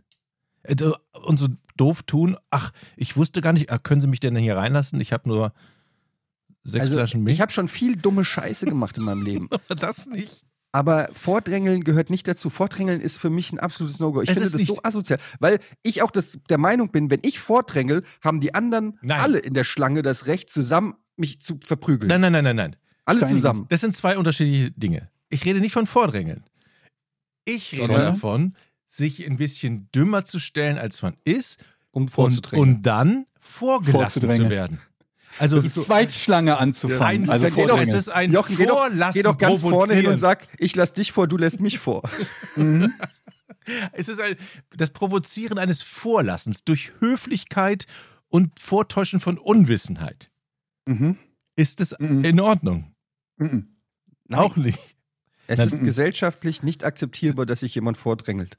[SPEAKER 6] Äh, Und so doof tun, ach, ich wusste gar nicht, ah, können Sie mich denn hier reinlassen? Ich habe nur sechs
[SPEAKER 4] Also,
[SPEAKER 6] Flaschen Milch.
[SPEAKER 4] ich habe schon viel dumme Scheiße gemacht in meinem Leben.
[SPEAKER 6] das nicht.
[SPEAKER 4] Aber Vordrängeln gehört nicht dazu. Vordrängeln ist für mich ein absolutes No-Go. Ich
[SPEAKER 6] Es
[SPEAKER 4] finde das so asozial, weil ich auch das, der Meinung bin, wenn ich vordrängel, haben die anderen
[SPEAKER 6] Nein.
[SPEAKER 4] alle in der Schlange das Recht, zusammen mich zu verprügeln.
[SPEAKER 6] Nein, nein, nein, nein, nein.
[SPEAKER 4] alle
[SPEAKER 5] Steinigen.
[SPEAKER 4] zusammen.
[SPEAKER 6] Das sind zwei unterschiedliche Dinge. Ich rede nicht von Vordrängeln. Ich rede
[SPEAKER 4] Sondern?
[SPEAKER 6] davon, sich ein bisschen dümmer zu stellen, als man ist
[SPEAKER 4] Um
[SPEAKER 6] und,
[SPEAKER 4] vorzudrängeln.
[SPEAKER 6] und dann vorgelassen zu werden. Also
[SPEAKER 5] die Zweitschlange anzufangen.
[SPEAKER 6] Ein,
[SPEAKER 5] also
[SPEAKER 6] geht doch, es ist ein
[SPEAKER 4] Jochen, geh doch, geh doch ganz vorne hin und sag, ich lass dich vor, du lässt mich vor.
[SPEAKER 5] Mhm.
[SPEAKER 6] Es ist ein, das Provozieren eines Vorlassens durch Höflichkeit und Vortäuschen von Unwissenheit.
[SPEAKER 5] Mhm.
[SPEAKER 6] Ist es
[SPEAKER 5] Mhm.
[SPEAKER 6] in Ordnung?
[SPEAKER 5] Mhm.
[SPEAKER 6] Auch nicht.
[SPEAKER 4] Es
[SPEAKER 6] Nein.
[SPEAKER 4] ist gesellschaftlich nicht akzeptierbar, dass sich jemand vordrängelt.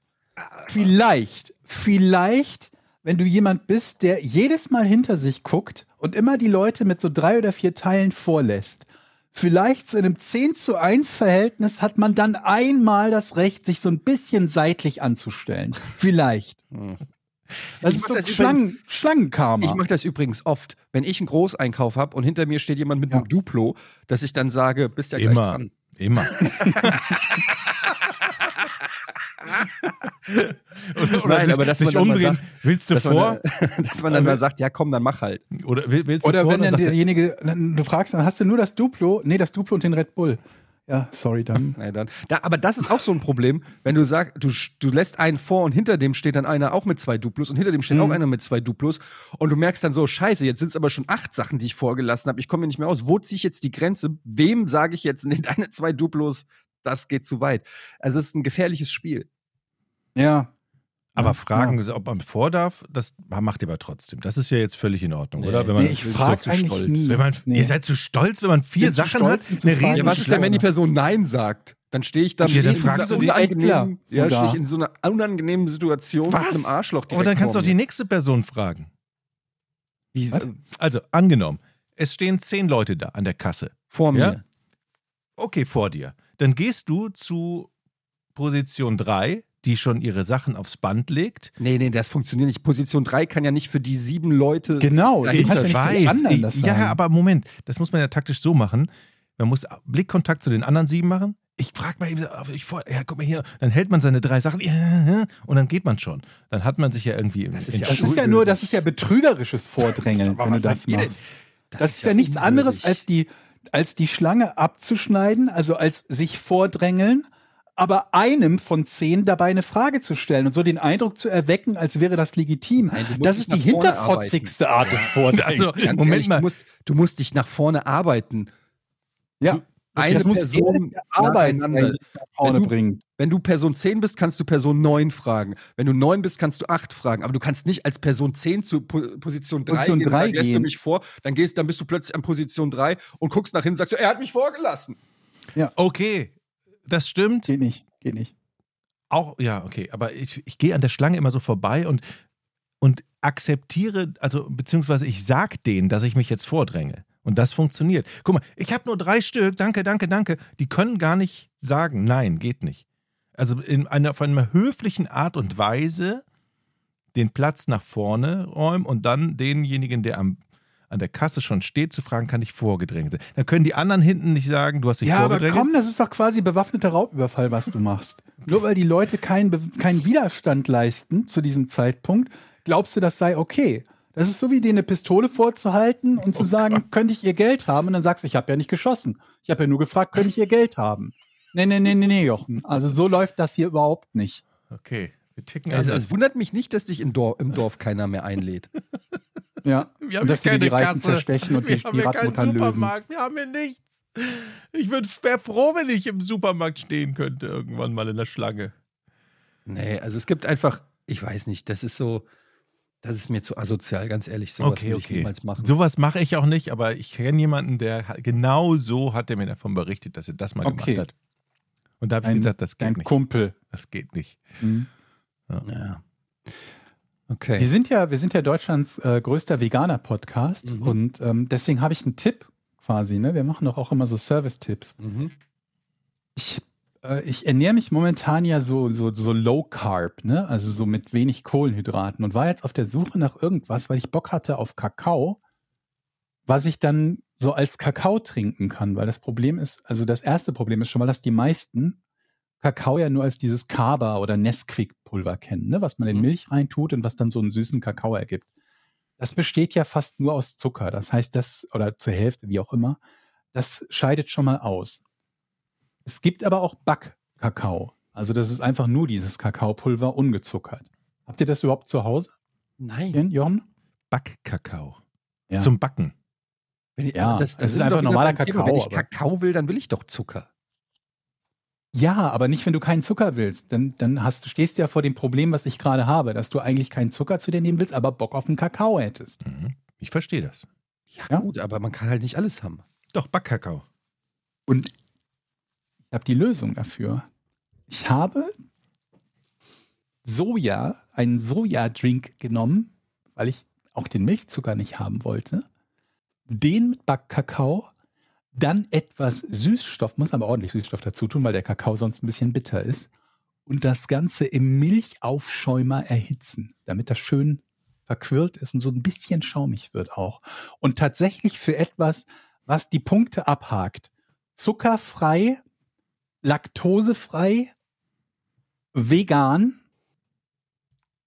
[SPEAKER 5] Vielleicht, vielleicht, wenn du jemand bist, der jedes Mal hinter sich guckt und immer die Leute mit so drei oder vier Teilen vorlässt. vielleicht zu einem 10 zu 1 Verhältnis hat man dann einmal das Recht, sich so ein bisschen seitlich anzustellen. Vielleicht. Das
[SPEAKER 4] Ich
[SPEAKER 5] ist so
[SPEAKER 4] das
[SPEAKER 5] Schlangen, Schlangenkarma.
[SPEAKER 4] Ich mache das übrigens oft, wenn ich einen Großeinkauf habe und hinter mir steht jemand mit
[SPEAKER 5] Ja.
[SPEAKER 4] einem Duplo, dass ich dann sage, bist ja gleich
[SPEAKER 6] Immer.
[SPEAKER 4] dran.
[SPEAKER 6] Immer. oder, oder
[SPEAKER 4] Nein,
[SPEAKER 6] sich,
[SPEAKER 4] aber dass
[SPEAKER 6] sich
[SPEAKER 4] man dann
[SPEAKER 6] umdrehen.
[SPEAKER 4] sagt,
[SPEAKER 6] willst du
[SPEAKER 4] Dass
[SPEAKER 6] vor?
[SPEAKER 4] man, dass man dann mal sagt, ja komm, dann mach halt.
[SPEAKER 6] Oder will- willst du
[SPEAKER 5] Oder
[SPEAKER 6] vor?
[SPEAKER 5] wenn dann
[SPEAKER 6] er,
[SPEAKER 5] derjenige, dann, du fragst, dann hast du nur das Duplo? Nee, das Duplo und den Red Bull. Ja, sorry, dann.
[SPEAKER 4] Nein, dann. Da, aber das ist auch so ein Problem, wenn du sagst, du, du lässt einen vor und hinter dem steht dann einer auch mit zwei Duplos und hinter dem steht
[SPEAKER 5] Mhm.
[SPEAKER 4] auch einer mit zwei Duplos und du merkst dann so, scheiße, jetzt sind es aber schon acht Sachen, die ich vorgelassen habe, ich komme hier nicht mehr aus. Wo ziehe ich jetzt die Grenze? Wem sage ich jetzt, nee, deine zwei Duplos, das geht zu weit. Also es ist ein gefährliches Spiel.
[SPEAKER 5] Ja.
[SPEAKER 6] aber
[SPEAKER 5] Ja,
[SPEAKER 6] fragen, ob man vor darf, das macht ihr aber trotzdem. Das ist ja jetzt völlig in Ordnung,
[SPEAKER 4] Nee.
[SPEAKER 6] oder? Wenn man,
[SPEAKER 5] Nee, ich
[SPEAKER 4] so
[SPEAKER 5] frage
[SPEAKER 4] zu
[SPEAKER 5] eigentlich
[SPEAKER 4] stolz.
[SPEAKER 5] nie.
[SPEAKER 6] wenn man,
[SPEAKER 5] Nee.
[SPEAKER 6] Ihr seid zu stolz, wenn man vier Sachen hat, eine riesen
[SPEAKER 4] Ja, was ist denn, wenn die. Person Nein sagt? Dann stehe ich da
[SPEAKER 6] Ja, dann
[SPEAKER 4] in
[SPEAKER 6] fragst
[SPEAKER 4] so
[SPEAKER 6] du
[SPEAKER 5] die
[SPEAKER 4] unangenehmen, ja, stehe ich in so einer unangenehmen Situation mit einem Arschloch
[SPEAKER 6] Oh, dann kannst du auch die nächste Person fragen.
[SPEAKER 4] Wie,
[SPEAKER 5] Was?
[SPEAKER 6] Also, angenommen, es stehen zehn Leute da an der Kasse.
[SPEAKER 4] vor mir.
[SPEAKER 6] Ja? Okay, vor dir. Dann gehst du zu Position 3, die schon ihre Sachen aufs Band legt.
[SPEAKER 4] Nee, nee, das funktioniert nicht. Position 3 kann ja nicht für die sieben Leute.
[SPEAKER 5] Genau,
[SPEAKER 4] Ja, ich
[SPEAKER 5] ja für die anderen
[SPEAKER 6] ich,
[SPEAKER 5] das
[SPEAKER 6] ja,
[SPEAKER 5] sagen.
[SPEAKER 6] aber Moment, das muss man ja taktisch so machen. Man muss Blickkontakt zu den anderen sieben machen. Ich frage mal eben, so, ich vor, ja, guck mal hier. Dann hält man seine drei Sachen ja, und dann geht man schon. Dann hat man sich ja irgendwie im,
[SPEAKER 4] Das ist ja
[SPEAKER 5] Das ist ja nur, das ist ja betrügerisches Vordrängeln, wenn du das machst. Das, ist ja nichts
[SPEAKER 4] unwürdig.
[SPEAKER 5] anderes als die, als die Schlange abzuschneiden, also als sich vordrängeln, aber einem von zehn dabei eine Frage zu stellen und so den Eindruck zu erwecken, als wäre das legitim.
[SPEAKER 4] Nein, du
[SPEAKER 5] das ist die hinterfotzigste Art des Vordrängens.
[SPEAKER 6] Also, Moment
[SPEAKER 4] ehrlich,
[SPEAKER 6] mal.
[SPEAKER 4] Du musst, du musst dich nach vorne arbeiten.
[SPEAKER 5] ja,
[SPEAKER 4] Eine
[SPEAKER 5] das muss
[SPEAKER 4] Person
[SPEAKER 5] der Arbeit sein,
[SPEAKER 4] nacheinander.
[SPEAKER 5] die dich nach vorne
[SPEAKER 4] Wenn du-
[SPEAKER 5] bringt.
[SPEAKER 4] Wenn du Person 10 bist, kannst du Person 9 fragen. Wenn du 9 bist, kannst du 8 fragen. Aber du kannst nicht als Person 10 zu po Position 3
[SPEAKER 5] Position
[SPEAKER 4] gehen, und
[SPEAKER 5] drei
[SPEAKER 4] sagen, lässt du
[SPEAKER 5] gehen.
[SPEAKER 4] mich vor, dann gehst, dann bist du plötzlich an Position 3 und guckst nach hinten und sagst, er hat mich vorgelassen.
[SPEAKER 6] Okay, das stimmt.
[SPEAKER 5] Geht nicht, geht nicht.
[SPEAKER 6] Auch, ja, okay, aber ich, ich gehe an der Schlange immer so vorbei und, und akzeptiere, also beziehungsweise ich sag denen, dass ich mich jetzt vordränge. Und das funktioniert. Guck mal, ich habe nur drei Stück, danke, danke, danke. Die können gar nicht sagen, nein, geht nicht. Also in einer, auf einer höflichen Art und Weise den Platz nach vorne räumen und dann denjenigen, der am, an der Kasse schon steht, zu fragen, kann ich vorgedrängt sein. Dann können die anderen hinten nicht sagen, du hast dich
[SPEAKER 5] Ja, aber
[SPEAKER 6] vorgedrängt.
[SPEAKER 5] komm, das ist doch quasi bewaffneter Raubüberfall, was du machst. Nur weil die Leute keinen keinen Widerstand leisten zu diesem Zeitpunkt, glaubst du, das sei okay. Das ist so wie dir eine Pistole vorzuhalten und zu sagen, könnte ich ihr Geld haben? Und dann sagst du, ich habe ja nicht geschossen. Ich habe ja nur gefragt, könnte ich ihr Geld haben? Nee, nee, nee, nee, nee, Jochen. Also so läuft das hier überhaupt nicht.
[SPEAKER 6] Okay, wir ticken
[SPEAKER 4] Also,
[SPEAKER 6] anders.
[SPEAKER 4] es wundert mich nicht, dass dich im Dorf, im Dorf keiner mehr einlädt.
[SPEAKER 5] Ja.
[SPEAKER 6] Wir
[SPEAKER 5] und dass die, die Reichen
[SPEAKER 6] Kasse.
[SPEAKER 5] zerstechen und die,
[SPEAKER 6] wir haben
[SPEAKER 5] die
[SPEAKER 6] hier keinen
[SPEAKER 5] Radmuttern lösen.
[SPEAKER 6] Supermarkt, wir haben hier nichts. Ich wäre froh, wenn ich im Supermarkt stehen könnte, irgendwann mal in der Schlange.
[SPEAKER 4] Nee, also es gibt einfach, ich weiß nicht, das ist so, das ist mir zu asozial, ganz ehrlich. Sowas
[SPEAKER 6] Okay,
[SPEAKER 4] würde ich
[SPEAKER 6] okay.
[SPEAKER 4] niemals machen.
[SPEAKER 6] Sowas mache ich auch nicht, aber ich kenne jemanden, der genau so hat er mir davon berichtet, dass er das mal
[SPEAKER 5] Okay.
[SPEAKER 6] gemacht hat. Und da habe ich
[SPEAKER 5] Ein-
[SPEAKER 6] gesagt, das geht
[SPEAKER 5] Dein
[SPEAKER 6] nicht.
[SPEAKER 5] Kumpel.
[SPEAKER 6] Das geht nicht.
[SPEAKER 5] Mhm.
[SPEAKER 4] ja. Okay.
[SPEAKER 5] Wir sind ja, wir sind ja Deutschlands äh, größter Veganer-Podcast
[SPEAKER 4] Mhm.
[SPEAKER 5] und ähm, deswegen habe ich einen Tipp quasi. Ne? Wir machen doch auch immer so Service-Tipps.
[SPEAKER 4] Mhm.
[SPEAKER 5] Ich, äh, ich ernähre mich momentan ja so, so, so low carb, ne? also so mit wenig Kohlenhydraten und war jetzt auf der Suche nach irgendwas, weil ich Bock hatte auf Kakao, was ich dann so als Kakao trinken kann, weil das Problem ist, also das erste Problem ist schon mal, dass die meisten Kakao ja nur als dieses Kaba oder Nesquik-Pulver kennen, ne? was man in
[SPEAKER 4] Mhm.
[SPEAKER 5] Milch reintut und was dann so einen süßen Kakao ergibt. Das besteht ja fast nur aus Zucker. Das heißt, das, oder zur Hälfte, wie auch immer, das scheidet schon mal aus. Es gibt aber auch Backkakao. Also das ist einfach nur dieses Kakaopulver ungezuckert. Habt ihr das überhaupt zu Hause,
[SPEAKER 4] Nein.
[SPEAKER 5] Jochen?
[SPEAKER 6] Backkakao.
[SPEAKER 5] Ja.
[SPEAKER 6] Zum Backen.
[SPEAKER 4] Wenn ich,
[SPEAKER 5] Ja,
[SPEAKER 4] aber
[SPEAKER 5] es ist
[SPEAKER 4] sind wir
[SPEAKER 5] einfach normaler
[SPEAKER 4] beim Thema.
[SPEAKER 5] Kakao,
[SPEAKER 4] Wenn ich Kakao will, dann will ich doch Zucker.
[SPEAKER 5] Ja, aber nicht, wenn du keinen Zucker willst. Dann, dann hast, du- stehst du ja vor dem Problem, was ich gerade habe, dass du eigentlich keinen Zucker zu dir nehmen willst, aber Bock auf einen Kakao hättest.
[SPEAKER 6] Mhm. Ich verstehe das.
[SPEAKER 4] Ja,
[SPEAKER 5] Ja.
[SPEAKER 4] gut, aber man kann halt nicht alles haben.
[SPEAKER 6] Doch, Backkakao.
[SPEAKER 5] Und ich habe die Lösung dafür. Ich habe Soja, einen Sojadrink genommen, weil ich auch den Milchzucker nicht haben wollte. Den mit Backkakao, Dann etwas Süßstoff, muss aber ordentlich Süßstoff dazu tun, weil der Kakao sonst ein bisschen bitter ist. Und das Ganze im Milchaufschäumer erhitzen, damit das schön verquirlt ist und so ein bisschen schaumig wird auch. Und tatsächlich für etwas, was die Punkte abhakt. Zuckerfrei, laktosefrei, vegan,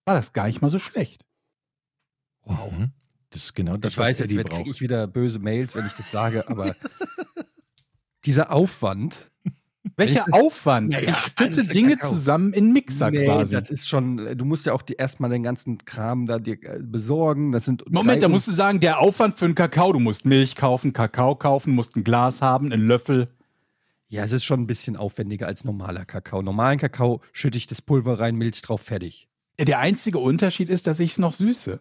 [SPEAKER 5] war das gar nicht mal so schlecht.
[SPEAKER 6] Wow. Mhm. Das ist genau das,
[SPEAKER 4] ich weiß,
[SPEAKER 6] was Eddie
[SPEAKER 4] jetzt
[SPEAKER 6] braucht.
[SPEAKER 4] kriege ich wieder böse Mails, wenn ich das sage, aber dieser Aufwand.
[SPEAKER 5] Welcher
[SPEAKER 4] ich
[SPEAKER 5] Aufwand?
[SPEAKER 4] Naja,
[SPEAKER 5] ich stütte
[SPEAKER 4] alles der
[SPEAKER 5] Dinge
[SPEAKER 4] Kakao.
[SPEAKER 5] zusammen in Mixer
[SPEAKER 4] Nee,
[SPEAKER 5] quasi.
[SPEAKER 4] das ist schon, du musst ja auch die, erstmal den ganzen Kram da dir äh, besorgen. Das sind
[SPEAKER 5] Moment, da musst du sagen, der Aufwand für einen Kakao, du musst Milch kaufen, Kakao kaufen, musst ein Glas haben, einen Löffel.
[SPEAKER 4] Ja, es ist schon ein bisschen aufwendiger als normaler Kakao. Normalen Kakao schütte ich das Pulver rein, Milch drauf, fertig.
[SPEAKER 5] Der einzige Unterschied ist, dass ich es noch süße.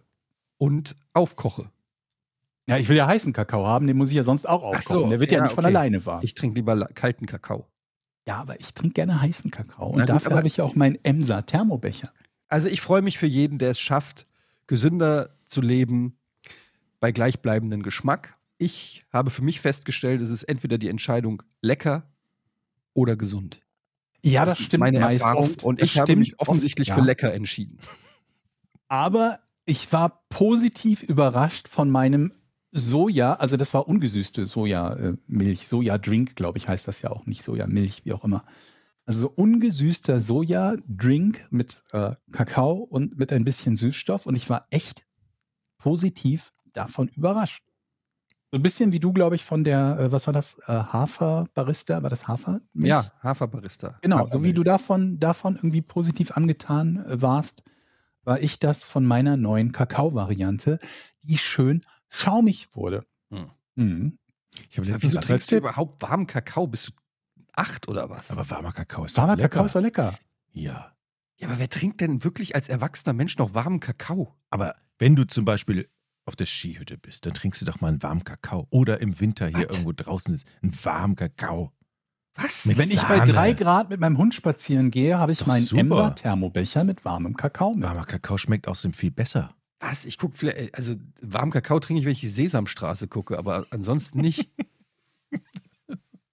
[SPEAKER 4] Und aufkoche.
[SPEAKER 5] Ja, ich will ja heißen Kakao haben, den muss ich ja sonst auch aufkochen.
[SPEAKER 4] so,
[SPEAKER 5] der wird ja,
[SPEAKER 4] ja,
[SPEAKER 5] nicht von
[SPEAKER 4] okay.
[SPEAKER 5] alleine warm.
[SPEAKER 4] Ich trinke lieber kalten Kakao.
[SPEAKER 5] ja, aber ich trinke gerne heißen Kakao. Und
[SPEAKER 4] Na
[SPEAKER 5] dafür habe ich ja auch meinen Emser Thermobecher.
[SPEAKER 4] Also ich freue mich für jeden, der es schafft, gesünder zu leben bei gleichbleibendem Geschmack. Ich habe für mich festgestellt, es ist entweder die Entscheidung lecker oder gesund.
[SPEAKER 5] Ja, das,
[SPEAKER 4] ist
[SPEAKER 5] stimmt
[SPEAKER 4] meine
[SPEAKER 5] meist
[SPEAKER 4] Erfahrung
[SPEAKER 5] oft.
[SPEAKER 4] und
[SPEAKER 5] Das
[SPEAKER 4] ich habe mich offensichtlich
[SPEAKER 5] oft,
[SPEAKER 4] für
[SPEAKER 5] ja.
[SPEAKER 4] lecker entschieden.
[SPEAKER 5] Aber ich war positiv überrascht von meinem Soja, also das war ungesüßte Sojamilch, Soja-Drink, glaube ich, heißt das ja auch nicht Sojamilch, wie auch immer. Also so ungesüßter Soja-Drink mit äh, Kakao und mit ein bisschen Süßstoff und ich war echt positiv davon überrascht. So ein bisschen wie du, glaube ich, von der, äh, was war das, äh, Hafer-Barista, war das Hafer?
[SPEAKER 4] Ja, Haferbarista.
[SPEAKER 5] Genau, so wie du davon, davon irgendwie positiv angetan äh, warst, war ich das von meiner neuen Kakao-Variante, die schön schaumig wurde.
[SPEAKER 4] Hm.
[SPEAKER 5] Mhm.
[SPEAKER 6] Ich habe
[SPEAKER 4] Ja,
[SPEAKER 6] letztens
[SPEAKER 4] wieso
[SPEAKER 5] das
[SPEAKER 4] trinkst du überhaupt warmen Kakao? Bist du acht oder was?
[SPEAKER 6] aber warmer Kakao ist
[SPEAKER 5] Warmer
[SPEAKER 6] doch lecker.
[SPEAKER 5] Kakao ist doch lecker.
[SPEAKER 6] Ja.
[SPEAKER 4] ja, aber wer trinkt denn wirklich als erwachsener Mensch noch warmen Kakao?
[SPEAKER 6] Aber wenn du zum Beispiel auf der Skihütte bist, dann trinkst du doch mal einen warmen Kakao. Oder im Winter hier
[SPEAKER 4] Was?
[SPEAKER 6] irgendwo draußen ist einen warmen Kakao.
[SPEAKER 4] Was?
[SPEAKER 6] Mit
[SPEAKER 5] Wenn ich bei
[SPEAKER 6] Sahne.
[SPEAKER 5] drei Grad mit meinem Hund spazieren gehe, habe ich meinen. Emser-Thermobecher mit warmem Kakao mit.
[SPEAKER 6] Warmer Kakao schmeckt außerdem viel besser.
[SPEAKER 4] Was? Ich gucke vielleicht, also warmen Kakao trinke ich, wenn ich die Sesamstraße gucke, aber ansonsten nicht.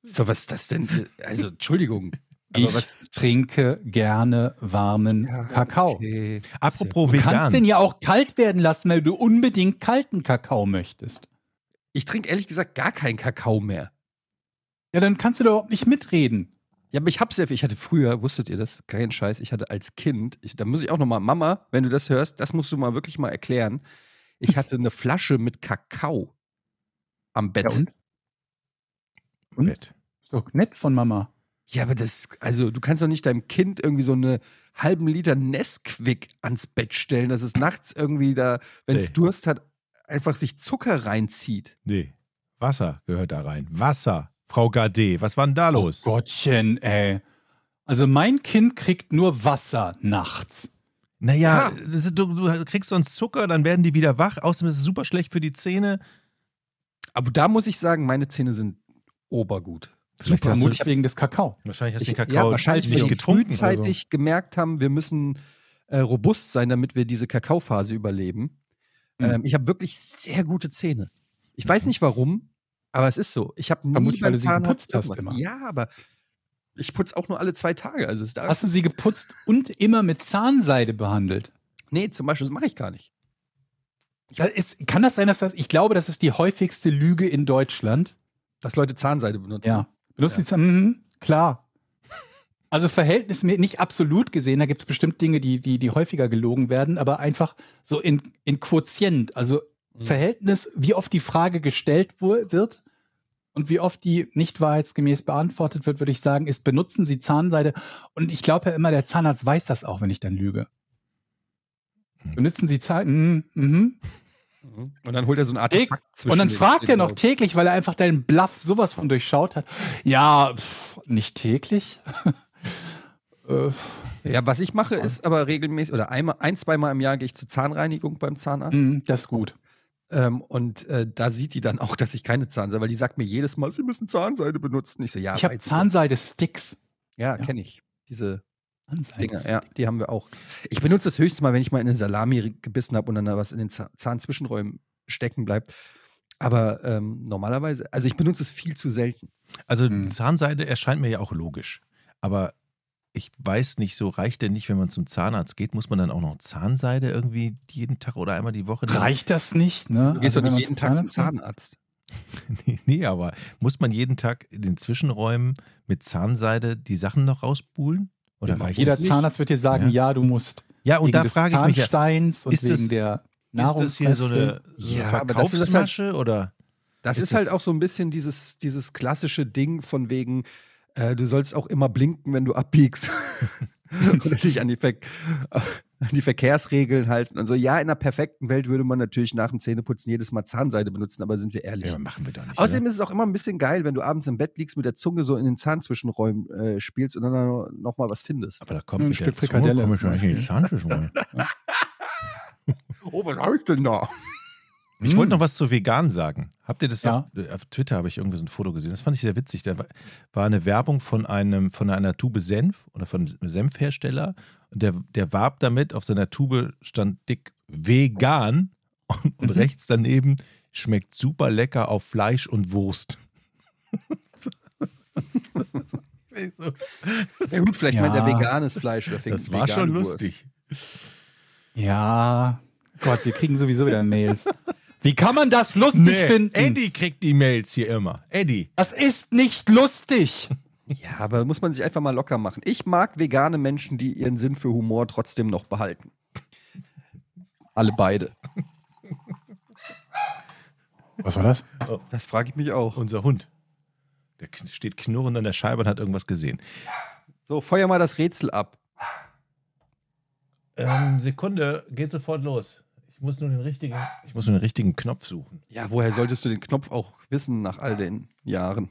[SPEAKER 4] so, was ist das denn? Also, Entschuldigung.
[SPEAKER 5] Ich
[SPEAKER 4] was?
[SPEAKER 5] trinke gerne warmen Kakao.
[SPEAKER 4] Okay.
[SPEAKER 6] Apropos
[SPEAKER 5] Du kannst
[SPEAKER 6] vegan.
[SPEAKER 5] den ja auch kalt werden lassen, weil du unbedingt kalten Kakao möchtest.
[SPEAKER 4] Ich trinke ehrlich gesagt gar keinen Kakao mehr.
[SPEAKER 5] Ja, dann kannst du doch überhaupt nicht mitreden.
[SPEAKER 4] Ja, aber ich hab's ja, ich hatte früher, wusstet ihr das? Kein Scheiß, ich hatte als Kind, ich, da muss ich auch nochmal, Mama, wenn du das hörst, das musst du mal wirklich mal erklären. Ich hatte eine Flasche mit Kakao am Bett.
[SPEAKER 5] Ja, und? Und?
[SPEAKER 6] Bett.
[SPEAKER 5] Ist doch nett von Mama.
[SPEAKER 4] Ja, aber das, also du kannst doch nicht deinem Kind irgendwie so eine halben Liter Nesquik ans Bett stellen, dass es nachts irgendwie da, wenn es
[SPEAKER 6] Nee.
[SPEAKER 4] Durst hat, einfach sich Zucker reinzieht.
[SPEAKER 6] Nee. Wasser gehört da rein. Wasser. Frau Gade, was war denn da los?
[SPEAKER 5] Oh Gottchen, ey. Also mein Kind kriegt nur Wasser nachts.
[SPEAKER 6] Naja, das ist, du, du kriegst sonst Zucker, dann werden die wieder wach. Außerdem ist es super schlecht für die Zähne.
[SPEAKER 4] Aber da muss ich sagen, meine Zähne sind obergut.
[SPEAKER 6] Vielleicht
[SPEAKER 5] vermutlich wegen des Kakao.
[SPEAKER 6] wahrscheinlich hast du
[SPEAKER 4] Ich,
[SPEAKER 6] den
[SPEAKER 4] ja,
[SPEAKER 6] Kakao
[SPEAKER 4] wahrscheinlich,
[SPEAKER 6] nicht
[SPEAKER 4] wenn die
[SPEAKER 6] getrunken.
[SPEAKER 4] frühzeitig gemerkt haben, wir müssen äh, robust sein, damit wir diese Kakaophase überleben.
[SPEAKER 5] Mhm.
[SPEAKER 4] Ähm, ich habe wirklich sehr gute Zähne. Ich weiß nicht warum, aber es ist so. Ich habe nie
[SPEAKER 5] Vermutlich, weil du sie geputzt hast immer.
[SPEAKER 4] Ja, aber ich putze auch nur alle zwei Tage. Also
[SPEAKER 5] Hast du sie geputzt und immer mit Zahnseide behandelt?
[SPEAKER 4] nee, zum Beispiel, das mache ich gar nicht.
[SPEAKER 5] Ja, ist, kann das sein, dass das, ich glaube, das ist die häufigste Lüge in Deutschland.
[SPEAKER 4] Dass Leute Zahnseide benutzen.
[SPEAKER 5] Ja. Benutzt die Zahn, mhm, klar. Also Verhältnis nicht absolut gesehen, da gibt es bestimmt Dinge, die, die, die häufiger gelogen werden, aber einfach so in, in Quotient, also
[SPEAKER 4] Mhm.
[SPEAKER 5] Verhältnis, wie oft die Frage gestellt wird und wie oft die nicht wahrheitsgemäß beantwortet wird, würde ich sagen, ist, benutzen Sie Zahnseide? Und ich glaube ja immer, der Zahnarzt weiß das auch, wenn ich dann lüge. Benutzen Sie Zahnseide? Mhm, mhm.
[SPEAKER 4] Mhm. Und dann holt er so ein Artefakt zwischen
[SPEAKER 5] Und dann fragt er noch täglich, weil er einfach deinen Bluff sowas von durchschaut hat. Ja, pff, nicht täglich. äh,
[SPEAKER 4] Ja, was ich mache, ist aber regelmäßig, oder einmal, ein, zweimal im Jahr gehe ich zur Zahnreinigung beim Zahnarzt.
[SPEAKER 5] mh, das ist gut.
[SPEAKER 4] Ähm, und äh, da sieht die dann auch, dass ich keine Zahnseide, weil die sagt mir jedes Mal, sie müssen Zahnseide benutzen. Ich so, ja,
[SPEAKER 5] ich habe Zahnseide-Sticks.
[SPEAKER 4] Ja,
[SPEAKER 5] Ja.
[SPEAKER 4] kenne ich. Diese
[SPEAKER 5] Zahnseide.
[SPEAKER 4] Dinger, ja, die haben wir auch. Ich benutze das höchstens mal, wenn ich mal in eine Salami gebissen habe und dann da was in den Zahn- Zahnzwischenräumen stecken bleibt. Aber ähm, normalerweise, also ich benutze es viel zu selten.
[SPEAKER 6] Also
[SPEAKER 5] Hm.
[SPEAKER 6] Zahnseide erscheint mir ja auch logisch. Aber ich weiß nicht, so reicht denn nicht, wenn man zum Zahnarzt geht, muss man dann auch noch Zahnseide irgendwie jeden Tag oder einmal die Woche nehmen?
[SPEAKER 5] Reicht das nicht, ne?
[SPEAKER 4] Du gehst
[SPEAKER 5] Also,
[SPEAKER 4] doch nicht jeden Tag zum? Zahnarzt.
[SPEAKER 6] Nee, nee, aber muss man jeden Tag in den Zwischenräumen mit Zahnseide die Sachen noch rausbuhlen? Oder
[SPEAKER 4] Ja,
[SPEAKER 6] reicht
[SPEAKER 5] Jeder? Zahnarzt wird dir sagen, ja, du musst.
[SPEAKER 6] Ja, und
[SPEAKER 5] wegen
[SPEAKER 6] da
[SPEAKER 5] des
[SPEAKER 6] frage ich mich ja,
[SPEAKER 5] Zahnsteins und
[SPEAKER 6] ist
[SPEAKER 5] wegen
[SPEAKER 6] das-
[SPEAKER 5] der
[SPEAKER 6] ist das hier so eine,
[SPEAKER 5] Nahrungsreste.
[SPEAKER 6] so eine
[SPEAKER 4] Ja, aber das ist halt-
[SPEAKER 6] Verkaufsmasche oder?
[SPEAKER 4] Das
[SPEAKER 6] Ist
[SPEAKER 4] ist, halt auch so ein bisschen dieses, dieses klassische Ding von wegen, äh, du sollst auch immer blinken, wenn du abbiegst. Oder dich an die, Ver an die Verkehrsregeln halten und so. Ja, in einer perfekten Welt würde man natürlich nach dem Zähneputzen jedes Mal Zahnseide benutzen, aber sind wir ehrlich.
[SPEAKER 6] Ja, machen wir doch nicht.
[SPEAKER 4] Außerdem
[SPEAKER 6] oder?
[SPEAKER 4] ist es auch immer ein bisschen geil, wenn du abends im Bett liegst, mit der Zunge so in den Zahnzwischenräumen äh, spielst und dann noch mal was findest.
[SPEAKER 6] aber da kommt
[SPEAKER 5] Ein
[SPEAKER 6] mit
[SPEAKER 5] Stück
[SPEAKER 6] der Zunge
[SPEAKER 5] Frikadelle
[SPEAKER 6] komme ich schon in die. Zahnzwischenräume.
[SPEAKER 4] Oh, was habe ich denn da?
[SPEAKER 6] Ich wollte noch was zu vegan sagen. Habt ihr das
[SPEAKER 5] Ja.
[SPEAKER 6] auf, äh, auf Twitter habe ich irgendwie so ein Foto gesehen. Das fand ich sehr witzig. Da war, war eine Werbung von einem von einer Tube Senf oder von einem Senfhersteller und der der warb damit auf seiner Tube stand dick vegan und, und rechts daneben schmeckt super lecker auf Fleisch und Wurst. so,
[SPEAKER 4] Ja gut, vielleicht
[SPEAKER 5] Ja.
[SPEAKER 4] meint er veganes Fleisch oder
[SPEAKER 6] das war schon
[SPEAKER 4] vegane Wurst.
[SPEAKER 6] lustig.
[SPEAKER 5] Ja, Gott, wir kriegen sowieso wieder Mails. Wie kann man das lustig finden?
[SPEAKER 6] Eddie kriegt die Mails hier immer. Eddie.
[SPEAKER 5] Das ist nicht lustig.
[SPEAKER 4] Ja, aber muss man sich einfach mal locker machen. Ich mag vegane Menschen, die ihren Sinn für Humor trotzdem noch behalten. Alle beide.
[SPEAKER 5] Was war das?
[SPEAKER 4] Das frage ich mich auch.
[SPEAKER 6] Unser Hund. Der steht knurrend an der Scheibe und hat irgendwas gesehen.
[SPEAKER 4] So, feuer mal das Rätsel ab.
[SPEAKER 6] Ähm, Sekunde, geht sofort los. Ich muss nur den richtigen, ich muss nur den richtigen Knopf suchen.
[SPEAKER 4] Ja, woher solltest du den Knopf auch wissen nach all den Jahren?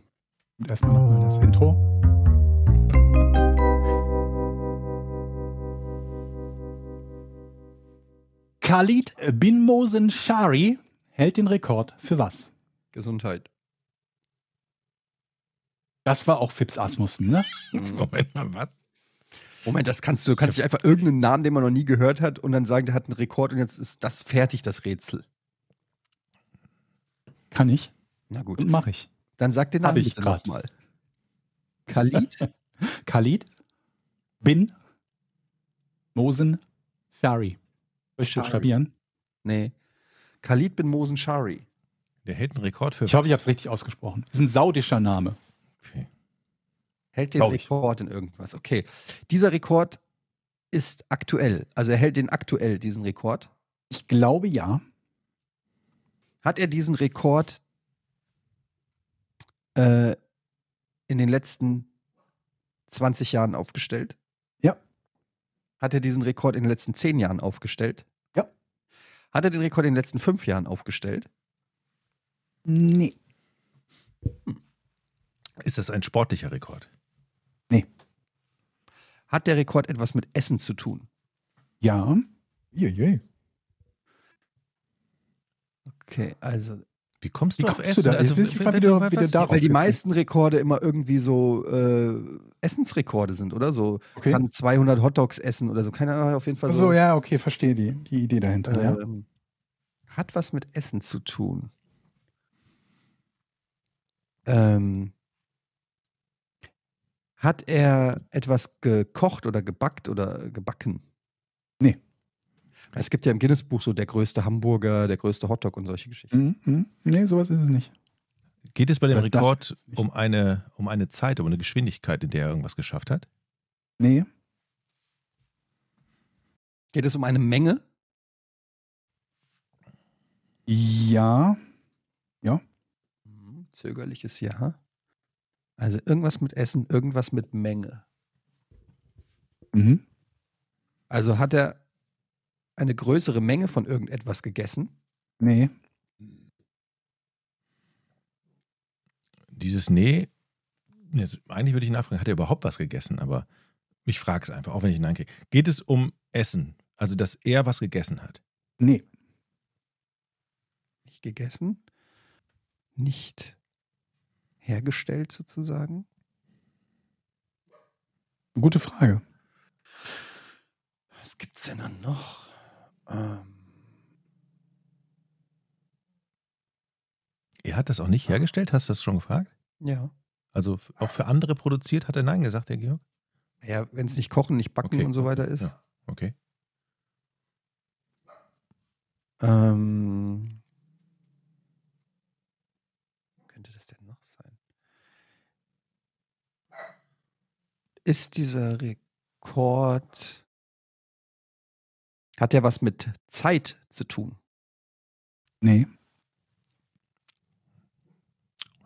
[SPEAKER 5] Erstmal nochmal das Intro. Khalid bin Mosen Shari hält den Rekord für was?
[SPEAKER 4] Gesundheit.
[SPEAKER 5] Das war auch Fips Asmussen, ne?
[SPEAKER 6] Moment mal, was?
[SPEAKER 4] Moment, das kannst du. Du kannst nicht einfach irgendeinen Namen, den man noch nie gehört hat, und dann sagen, der hat einen Rekord und jetzt ist das fertig, das Rätsel.
[SPEAKER 5] Kann ich
[SPEAKER 4] Na gut.
[SPEAKER 5] und mache ich.
[SPEAKER 4] Dann sag den Namen
[SPEAKER 5] ich
[SPEAKER 4] bitte nochmal. Khalid?
[SPEAKER 5] Khalid bin Mosen Shari. Soll ich buchstabieren?
[SPEAKER 4] nee. Khalid bin Mosen Shari.
[SPEAKER 6] Der hält einen Rekord für
[SPEAKER 5] Ich hoffe, ich habe es richtig ausgesprochen. Ist ein saudischer Name.
[SPEAKER 6] Okay.
[SPEAKER 4] Hält den. Rekord in irgendwas. Okay. Dieser Rekord ist aktuell. Also er hält den aktuell, diesen Rekord.
[SPEAKER 5] Ich glaube ja.
[SPEAKER 4] Hat er diesen Rekord äh, in den letzten 20 Jahren aufgestellt?
[SPEAKER 5] Ja.
[SPEAKER 4] Hat er diesen Rekord in den letzten 10 Jahren aufgestellt?
[SPEAKER 5] Ja.
[SPEAKER 4] Hat er den Rekord in den letzten 5 Jahren aufgestellt?
[SPEAKER 5] Nee.
[SPEAKER 6] Ist das ein sportlicher Rekord?
[SPEAKER 4] Hat der Rekord etwas mit Essen zu tun?
[SPEAKER 5] Ja.
[SPEAKER 4] Okay, also.
[SPEAKER 6] Wie kommst
[SPEAKER 5] Wie
[SPEAKER 6] du auf
[SPEAKER 5] kommst du
[SPEAKER 6] Essen?
[SPEAKER 5] da? Will ich mal wieder- wieder
[SPEAKER 6] was-
[SPEAKER 5] darauf
[SPEAKER 4] Weil die meisten Rekorde immer irgendwie so äh, Essensrekorde sind, oder? So
[SPEAKER 5] Okay.
[SPEAKER 4] kann 200 Hotdogs essen oder so. Keine Ahnung, auf jeden Fall so.
[SPEAKER 5] so, ja, okay, verstehe die, die Idee dahinter. ja.
[SPEAKER 4] Ähm, hat was mit Essen zu tun. Ähm, hat er etwas gekocht oder gebackt oder gebacken?
[SPEAKER 5] Nee.
[SPEAKER 4] Es gibt ja im Guinness-Buch so der größte Hamburger, der größte Hotdog und solche Geschichten.
[SPEAKER 5] Mhm, mhm. Nee, sowas ist es nicht.
[SPEAKER 6] Geht es bei dem
[SPEAKER 5] Aber das
[SPEAKER 6] Rekord um eine, um eine Zeit, um eine Geschwindigkeit, in der er irgendwas geschafft hat?
[SPEAKER 5] Nee.
[SPEAKER 4] Geht es um eine Menge?
[SPEAKER 5] Ja.
[SPEAKER 4] Mhm, Zögerliches Ja. Also irgendwas mit Essen, irgendwas mit Menge.
[SPEAKER 5] Mhm.
[SPEAKER 4] Also hat er eine größere Menge von irgendetwas gegessen?
[SPEAKER 5] Nee.
[SPEAKER 6] Dieses Nee, jetzt, eigentlich würde ich nachfragen, hat er überhaupt was gegessen? Aber ich frage es einfach, auch wenn ich Nein kriege. Geht es um Essen? Also, dass er was gegessen hat?
[SPEAKER 5] Nee.
[SPEAKER 4] Nicht gegessen? Nicht hergestellt sozusagen?
[SPEAKER 5] Gute Frage.
[SPEAKER 4] Was gibt's denn dann noch? Ähm
[SPEAKER 6] der hat das auch nicht hergestellt? Hast du das schon gefragt?
[SPEAKER 4] Ja.
[SPEAKER 6] Also auch für andere produziert? Hat er Nein gesagt, der Georg?
[SPEAKER 4] Ja, wenn es nicht kochen, nicht backen
[SPEAKER 6] Okay.
[SPEAKER 4] und so weiter ist.
[SPEAKER 6] Ja. Okay.
[SPEAKER 4] Ähm, wo könnte das denn noch sein? Ist dieser Rekord. Hat der was mit Zeit zu tun?
[SPEAKER 5] Nee.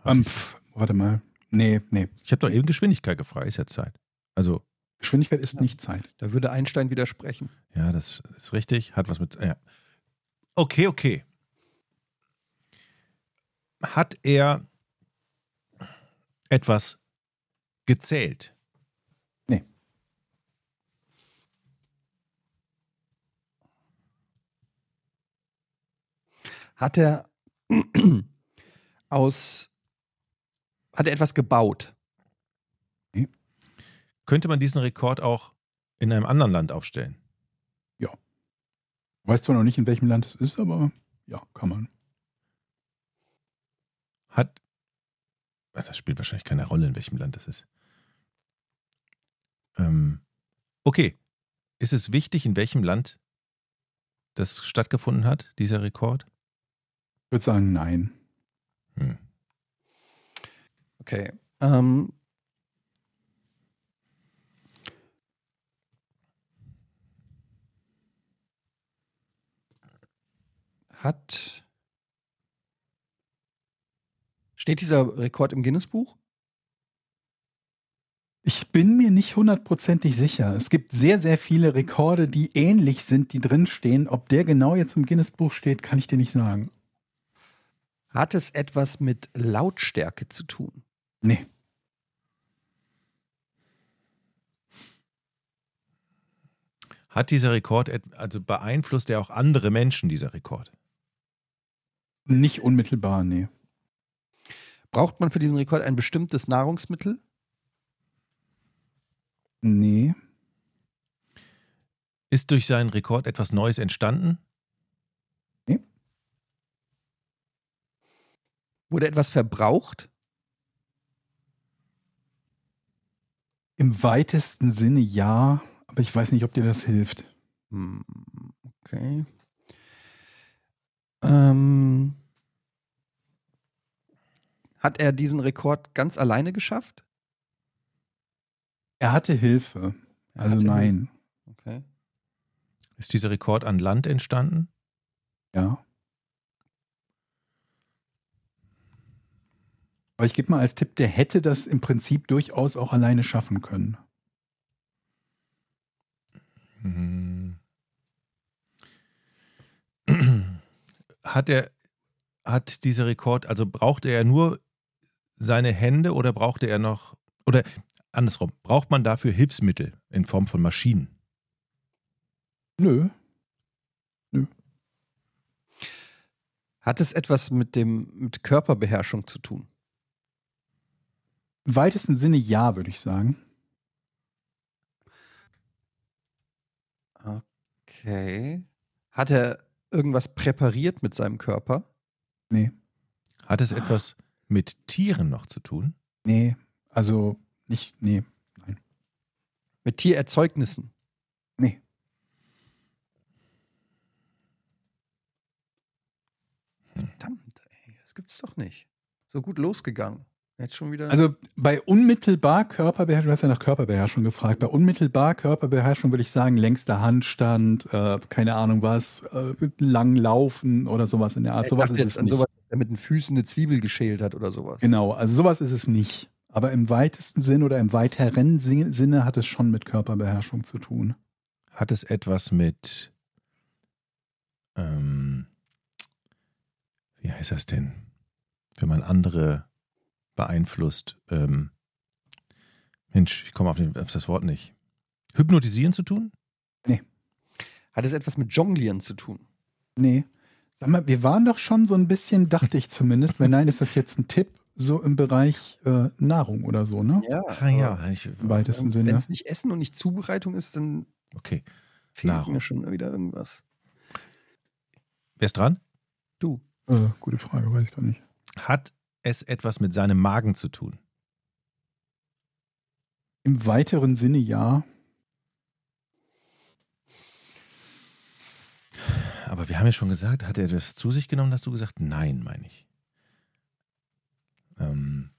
[SPEAKER 5] Ähm, pf, warte mal. Nee, nee.
[SPEAKER 6] ich habe doch eben Geschwindigkeit gefragt, ist ja Zeit. Also,
[SPEAKER 5] Geschwindigkeit ist nicht Zeit.
[SPEAKER 4] Da würde Einstein widersprechen.
[SPEAKER 6] ja, das ist richtig. Hat was mit. Ja. Okay, okay. Hat er etwas gezählt?
[SPEAKER 5] Nee.
[SPEAKER 4] Hat er aus. Hat er etwas gebaut?
[SPEAKER 6] Könnte man diesen Rekord auch in einem anderen Land aufstellen?
[SPEAKER 5] Weiß zwar noch nicht, in welchem Land es ist, aber ja, kann man.
[SPEAKER 6] Hat. Ah, Das spielt wahrscheinlich keine Rolle, in welchem Land das ist. Ähm, okay. Ist es wichtig, in welchem Land das stattgefunden hat, dieser Rekord?
[SPEAKER 5] Ich würde sagen, nein.
[SPEAKER 6] Hm.
[SPEAKER 4] Okay. Ähm, hat. Steht dieser Rekord im Guinness-Buch?
[SPEAKER 5] Ich bin mir nicht hundertprozentig sicher. Es gibt sehr, sehr viele Rekorde, die ähnlich sind, die drinstehen. Ob der genau jetzt im Guinness-Buch steht, kann ich dir nicht sagen.
[SPEAKER 4] Hat es etwas mit Lautstärke zu tun?
[SPEAKER 5] Nee.
[SPEAKER 6] Hat dieser Rekord, also beeinflusst er auch andere Menschen, dieser Rekord?
[SPEAKER 5] Nicht unmittelbar, nee.
[SPEAKER 4] Braucht man für diesen Rekord ein bestimmtes Nahrungsmittel?
[SPEAKER 5] Nee.
[SPEAKER 6] Ist durch seinen Rekord etwas Neues entstanden?
[SPEAKER 4] Wurde etwas verbraucht?
[SPEAKER 5] Im weitesten Sinne ja, aber ich weiß nicht, ob dir das hilft.
[SPEAKER 4] Hm, okay. Ähm, hat er diesen Rekord ganz alleine geschafft?
[SPEAKER 5] Er hatte Hilfe.
[SPEAKER 4] Er
[SPEAKER 5] Also
[SPEAKER 4] hatte
[SPEAKER 5] nein.
[SPEAKER 4] Okay.
[SPEAKER 6] Ist dieser Rekord an Land entstanden?
[SPEAKER 5] Ja. Aber ich gebe mal als Tipp, der hätte das im Prinzip durchaus auch alleine schaffen können.
[SPEAKER 6] Hm. Hat er, hat dieser Rekord, also brauchte er nur seine Hände oder brauchte er noch, oder andersrum, braucht man dafür Hilfsmittel in Form von Maschinen?
[SPEAKER 5] Nö.
[SPEAKER 4] Hat es etwas mit dem mit Körperbeherrschung zu tun?
[SPEAKER 5] Im weitesten Sinne ja, würde ich sagen.
[SPEAKER 4] Okay. Hat er irgendwas präpariert mit seinem Körper?
[SPEAKER 5] Nee.
[SPEAKER 6] Hat es etwas mit Tieren noch zu tun?
[SPEAKER 5] Nee. Also nicht, nee.
[SPEAKER 4] Mit Tiererzeugnissen?
[SPEAKER 5] Nee.
[SPEAKER 4] Verdammt, ey, das gibt's doch nicht. So gut losgegangen. Jetzt schon wieder.
[SPEAKER 5] Also bei unmittelbar Körperbeherrschung, du hast ja nach Körperbeherrschung gefragt, bei unmittelbar Körperbeherrschung würde ich sagen, längster Handstand, äh, keine Ahnung was, äh, lang laufen oder sowas in der Art.
[SPEAKER 4] Ich
[SPEAKER 5] Sowas ist es
[SPEAKER 4] an
[SPEAKER 5] nicht.
[SPEAKER 4] sowas, dass er mit den Füßen eine Zwiebel geschält hat oder sowas.
[SPEAKER 5] Genau, also sowas ist es nicht. Aber im weitesten Sinne oder im weiteren Sin- Sinne hat es schon mit Körperbeherrschung zu tun.
[SPEAKER 6] Hat es etwas mit, ähm, wie heißt das denn, wenn man andere beeinflusst? Ähm, Mensch, ich komme auf, auf das Wort nicht. Hypnotisieren zu tun?
[SPEAKER 4] Hat es etwas mit Jonglieren zu tun?
[SPEAKER 5] Nee. Sag mal, wir waren doch schon so ein bisschen, dachte ich zumindest, wenn nein, ist das jetzt ein Tipp, so im Bereich äh, Nahrung oder so, ne?
[SPEAKER 4] Ja.
[SPEAKER 6] Ah ja, ich,
[SPEAKER 5] Im weitesten
[SPEAKER 4] Wenn
[SPEAKER 5] Sinne.
[SPEAKER 4] es nicht Essen und nicht Zubereitung ist, dann
[SPEAKER 6] okay.
[SPEAKER 4] fehlt
[SPEAKER 6] Nahrung.
[SPEAKER 4] mir schon wieder irgendwas.
[SPEAKER 6] Wer ist dran?
[SPEAKER 4] Du.
[SPEAKER 5] Äh, gute Frage, weiß ich gar nicht.
[SPEAKER 6] Hat es etwas mit seinem Magen zu tun?
[SPEAKER 5] Im weiteren Sinne ja.
[SPEAKER 6] Aber wir haben ja schon gesagt, hat er das zu sich genommen? Hast du gesagt, nein, meine ich. Ähm,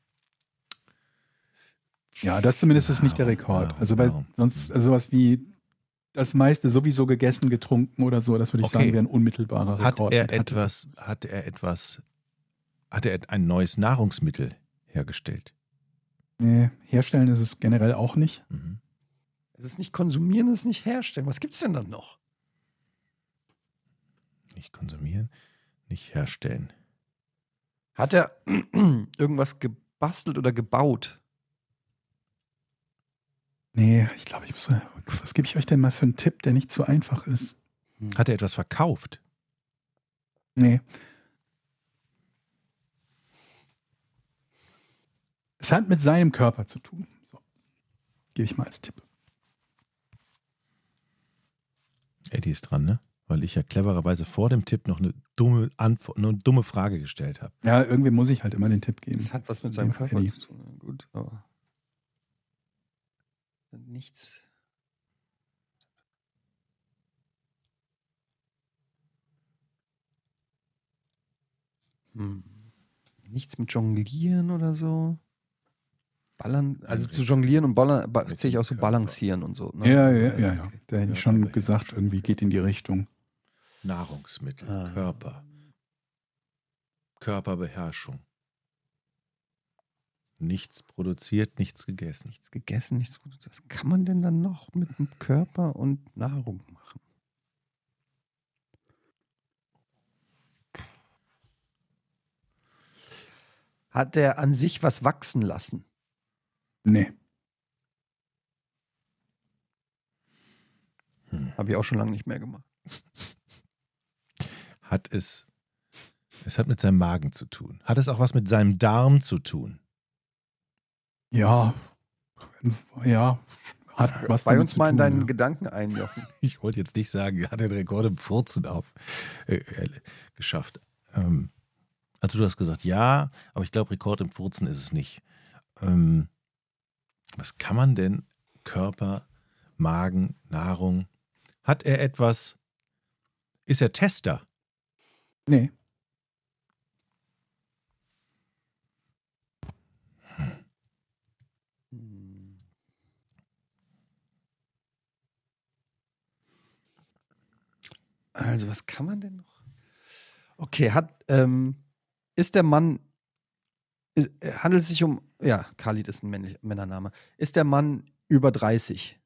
[SPEAKER 5] Ja, das zumindest ist nicht der
[SPEAKER 6] Warum,
[SPEAKER 5] Rekord.
[SPEAKER 6] warum,
[SPEAKER 5] also bei
[SPEAKER 6] warum?
[SPEAKER 5] sonst also sowas wie das meiste sowieso gegessen, getrunken oder so, das würde ich
[SPEAKER 6] Okay.
[SPEAKER 5] sagen, wäre ein unmittelbarer
[SPEAKER 6] hat
[SPEAKER 5] Rekord.
[SPEAKER 6] er
[SPEAKER 5] Und hatte-
[SPEAKER 6] etwas, hat er etwas, hat er ein neues Nahrungsmittel hergestellt?
[SPEAKER 5] Nee, herstellen ist es generell auch nicht.
[SPEAKER 6] Mhm.
[SPEAKER 4] Es ist nicht konsumieren, es ist nicht herstellen. Was gibt's denn dann noch?
[SPEAKER 6] Nicht konsumieren, nicht herstellen.
[SPEAKER 4] Hat er irgendwas gebastelt oder gebaut?
[SPEAKER 5] Nee, ich glaube, ich muss. Was gebe ich euch denn mal für einen Tipp, der nicht zu einfach ist?
[SPEAKER 6] Hat er etwas verkauft?
[SPEAKER 5] Nee. Es hat mit seinem Körper zu tun. So. Gebe ich mal als Tipp.
[SPEAKER 6] Eddie ist dran, ne? Weil ich ja clevererweise vor dem Tipp noch eine dumme, Antwort, eine dumme Frage gestellt habe.
[SPEAKER 5] Ja, irgendwie muss ich halt immer den Tipp geben.
[SPEAKER 4] Das hat was mit
[SPEAKER 5] In
[SPEAKER 4] seinem Körper
[SPEAKER 5] Eddie.
[SPEAKER 4] zu tun. Gut, aber. Nichts. Hm. Nichts mit Jonglieren oder so. Ballern, also zu jonglieren und ballern, ba zähle ich auch so balancieren und so. Ne?
[SPEAKER 5] Ja, ja, ja, ja. Da hätte ich schon gesagt, irgendwie geht in die Richtung.
[SPEAKER 6] Nahrungsmittel,
[SPEAKER 4] Ah.
[SPEAKER 6] Körper, Körperbeherrschung. Nichts produziert, nichts gegessen.
[SPEAKER 4] Nichts gegessen, nichts Gutes. Was kann man denn dann noch mit dem Körper und Nahrung machen? Hat er an sich was wachsen lassen?
[SPEAKER 5] Nee.
[SPEAKER 4] Habe ich auch schon lange nicht mehr gemacht.
[SPEAKER 6] Hat es, es hat mit seinem Magen zu tun. Hat es auch was mit seinem Darm zu tun?
[SPEAKER 5] Ja. Ja. Hat was
[SPEAKER 4] Bei uns mal in deinen
[SPEAKER 5] ja.
[SPEAKER 4] Gedanken einjochen.
[SPEAKER 6] Ich wollte jetzt nicht sagen, hat den Rekord im Furzen auf äh, äh, geschafft. Ähm, also du hast gesagt, ja, aber ich glaube, Rekord im Furzen ist es nicht. Ähm, was kann man denn? Körper, Magen, Nahrung. Hat er etwas? Ist er Tester?
[SPEAKER 5] Nee.
[SPEAKER 4] Also, was kann man denn noch? Okay, hat, ähm, ist der Mann, ist, äh, handelt es sich um, ja, Khalid ist ein männlich, Männername. Ist der Mann über 30?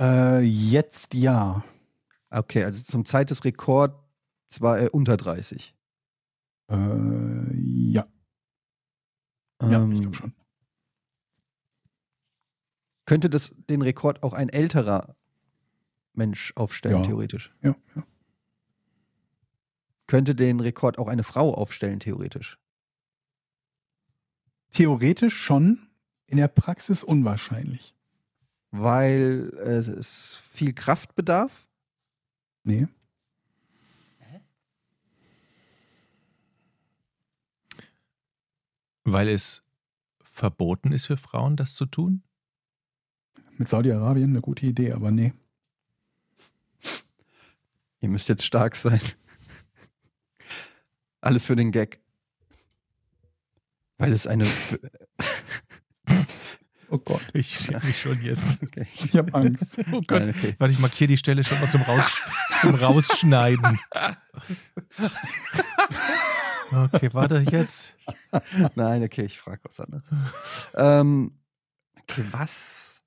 [SPEAKER 5] Äh, jetzt ja.
[SPEAKER 4] Okay, also zum Zeit des Rekords war er unter 30.
[SPEAKER 5] Äh, ja. Ja,
[SPEAKER 4] Ähm,
[SPEAKER 5] ich glaube schon.
[SPEAKER 4] Könnte das den Rekord auch ein älterer Mensch aufstellen,
[SPEAKER 5] Ja.
[SPEAKER 4] theoretisch?
[SPEAKER 5] Ja, ja.
[SPEAKER 4] Könnte den Rekord auch eine Frau aufstellen, theoretisch?
[SPEAKER 5] Theoretisch schon, in der Praxis unwahrscheinlich.
[SPEAKER 4] Weil äh, es viel Kraft bedarf?
[SPEAKER 5] Nee.
[SPEAKER 6] Weil es verboten ist für Frauen, das zu tun?
[SPEAKER 5] Mit Saudi-Arabien eine gute Idee, aber nee.
[SPEAKER 4] Ihr müsst jetzt stark sein. Alles für den Gag. Weil es eine.
[SPEAKER 5] Oh Gott,
[SPEAKER 6] Ich schäme mich schon jetzt.
[SPEAKER 4] Okay.
[SPEAKER 5] ich habe Angst.
[SPEAKER 6] Oh Gott.
[SPEAKER 4] Nein, okay.
[SPEAKER 6] Warte, ich markiere die Stelle schon mal zum, Raus, zum Rausschneiden. Okay, warte, jetzt.
[SPEAKER 4] Nein, okay, ich frage was anderes. ähm, okay, was?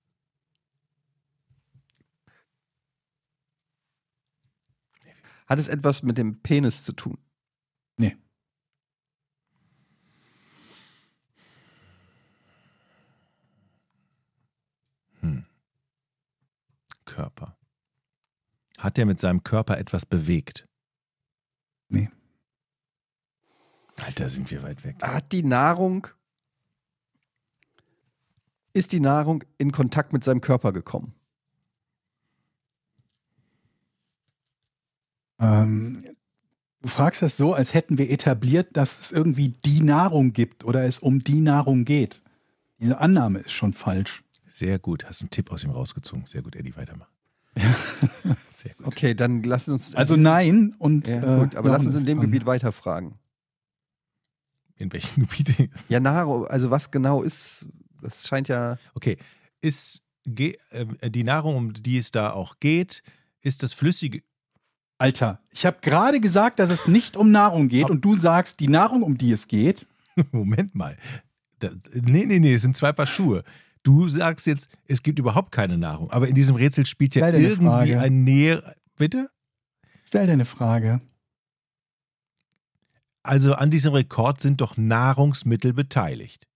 [SPEAKER 4] Hat es etwas mit dem Penis zu tun?
[SPEAKER 5] Nee.
[SPEAKER 6] Körper. Hat er mit seinem Körper etwas bewegt?
[SPEAKER 5] Nee.
[SPEAKER 6] Alter, sind wir weit weg.
[SPEAKER 4] Hat die Nahrung. Ist die Nahrung in Kontakt mit seinem Körper gekommen?
[SPEAKER 5] Ähm, Du fragst das so, als hätten wir etabliert, dass es irgendwie die Nahrung gibt oder es um die Nahrung geht. Diese Annahme ist schon falsch.
[SPEAKER 6] Sehr gut, hast einen Tipp aus ihm rausgezogen. Sehr gut, Eddie, weitermachen. Sehr gut.
[SPEAKER 4] Okay, dann lass uns.
[SPEAKER 5] Also nein und
[SPEAKER 4] Ja, gut,
[SPEAKER 5] äh,
[SPEAKER 4] aber lass uns in dem
[SPEAKER 5] dran.
[SPEAKER 4] Gebiet weiterfragen.
[SPEAKER 6] In welchem Gebiet?
[SPEAKER 4] Ja, Nahrung, also was genau ist, das scheint ja.
[SPEAKER 6] Okay, ist ge- äh, die Nahrung, um die es da auch geht, ist das flüssige.
[SPEAKER 5] Alter, ich habe gerade gesagt, dass es nicht um Nahrung geht und du sagst, die Nahrung, um die es geht.
[SPEAKER 6] Moment mal. Da, nee, nee, nee, es sind zwei Paar Schuhe. Du sagst jetzt, es gibt überhaupt keine Nahrung, aber in diesem Rätsel spielt ja irgendwie
[SPEAKER 5] Frage.
[SPEAKER 6] ein Näher. Bitte?
[SPEAKER 5] Stell dir eine Frage.
[SPEAKER 6] Also an diesem Rekord sind doch Nahrungsmittel beteiligt.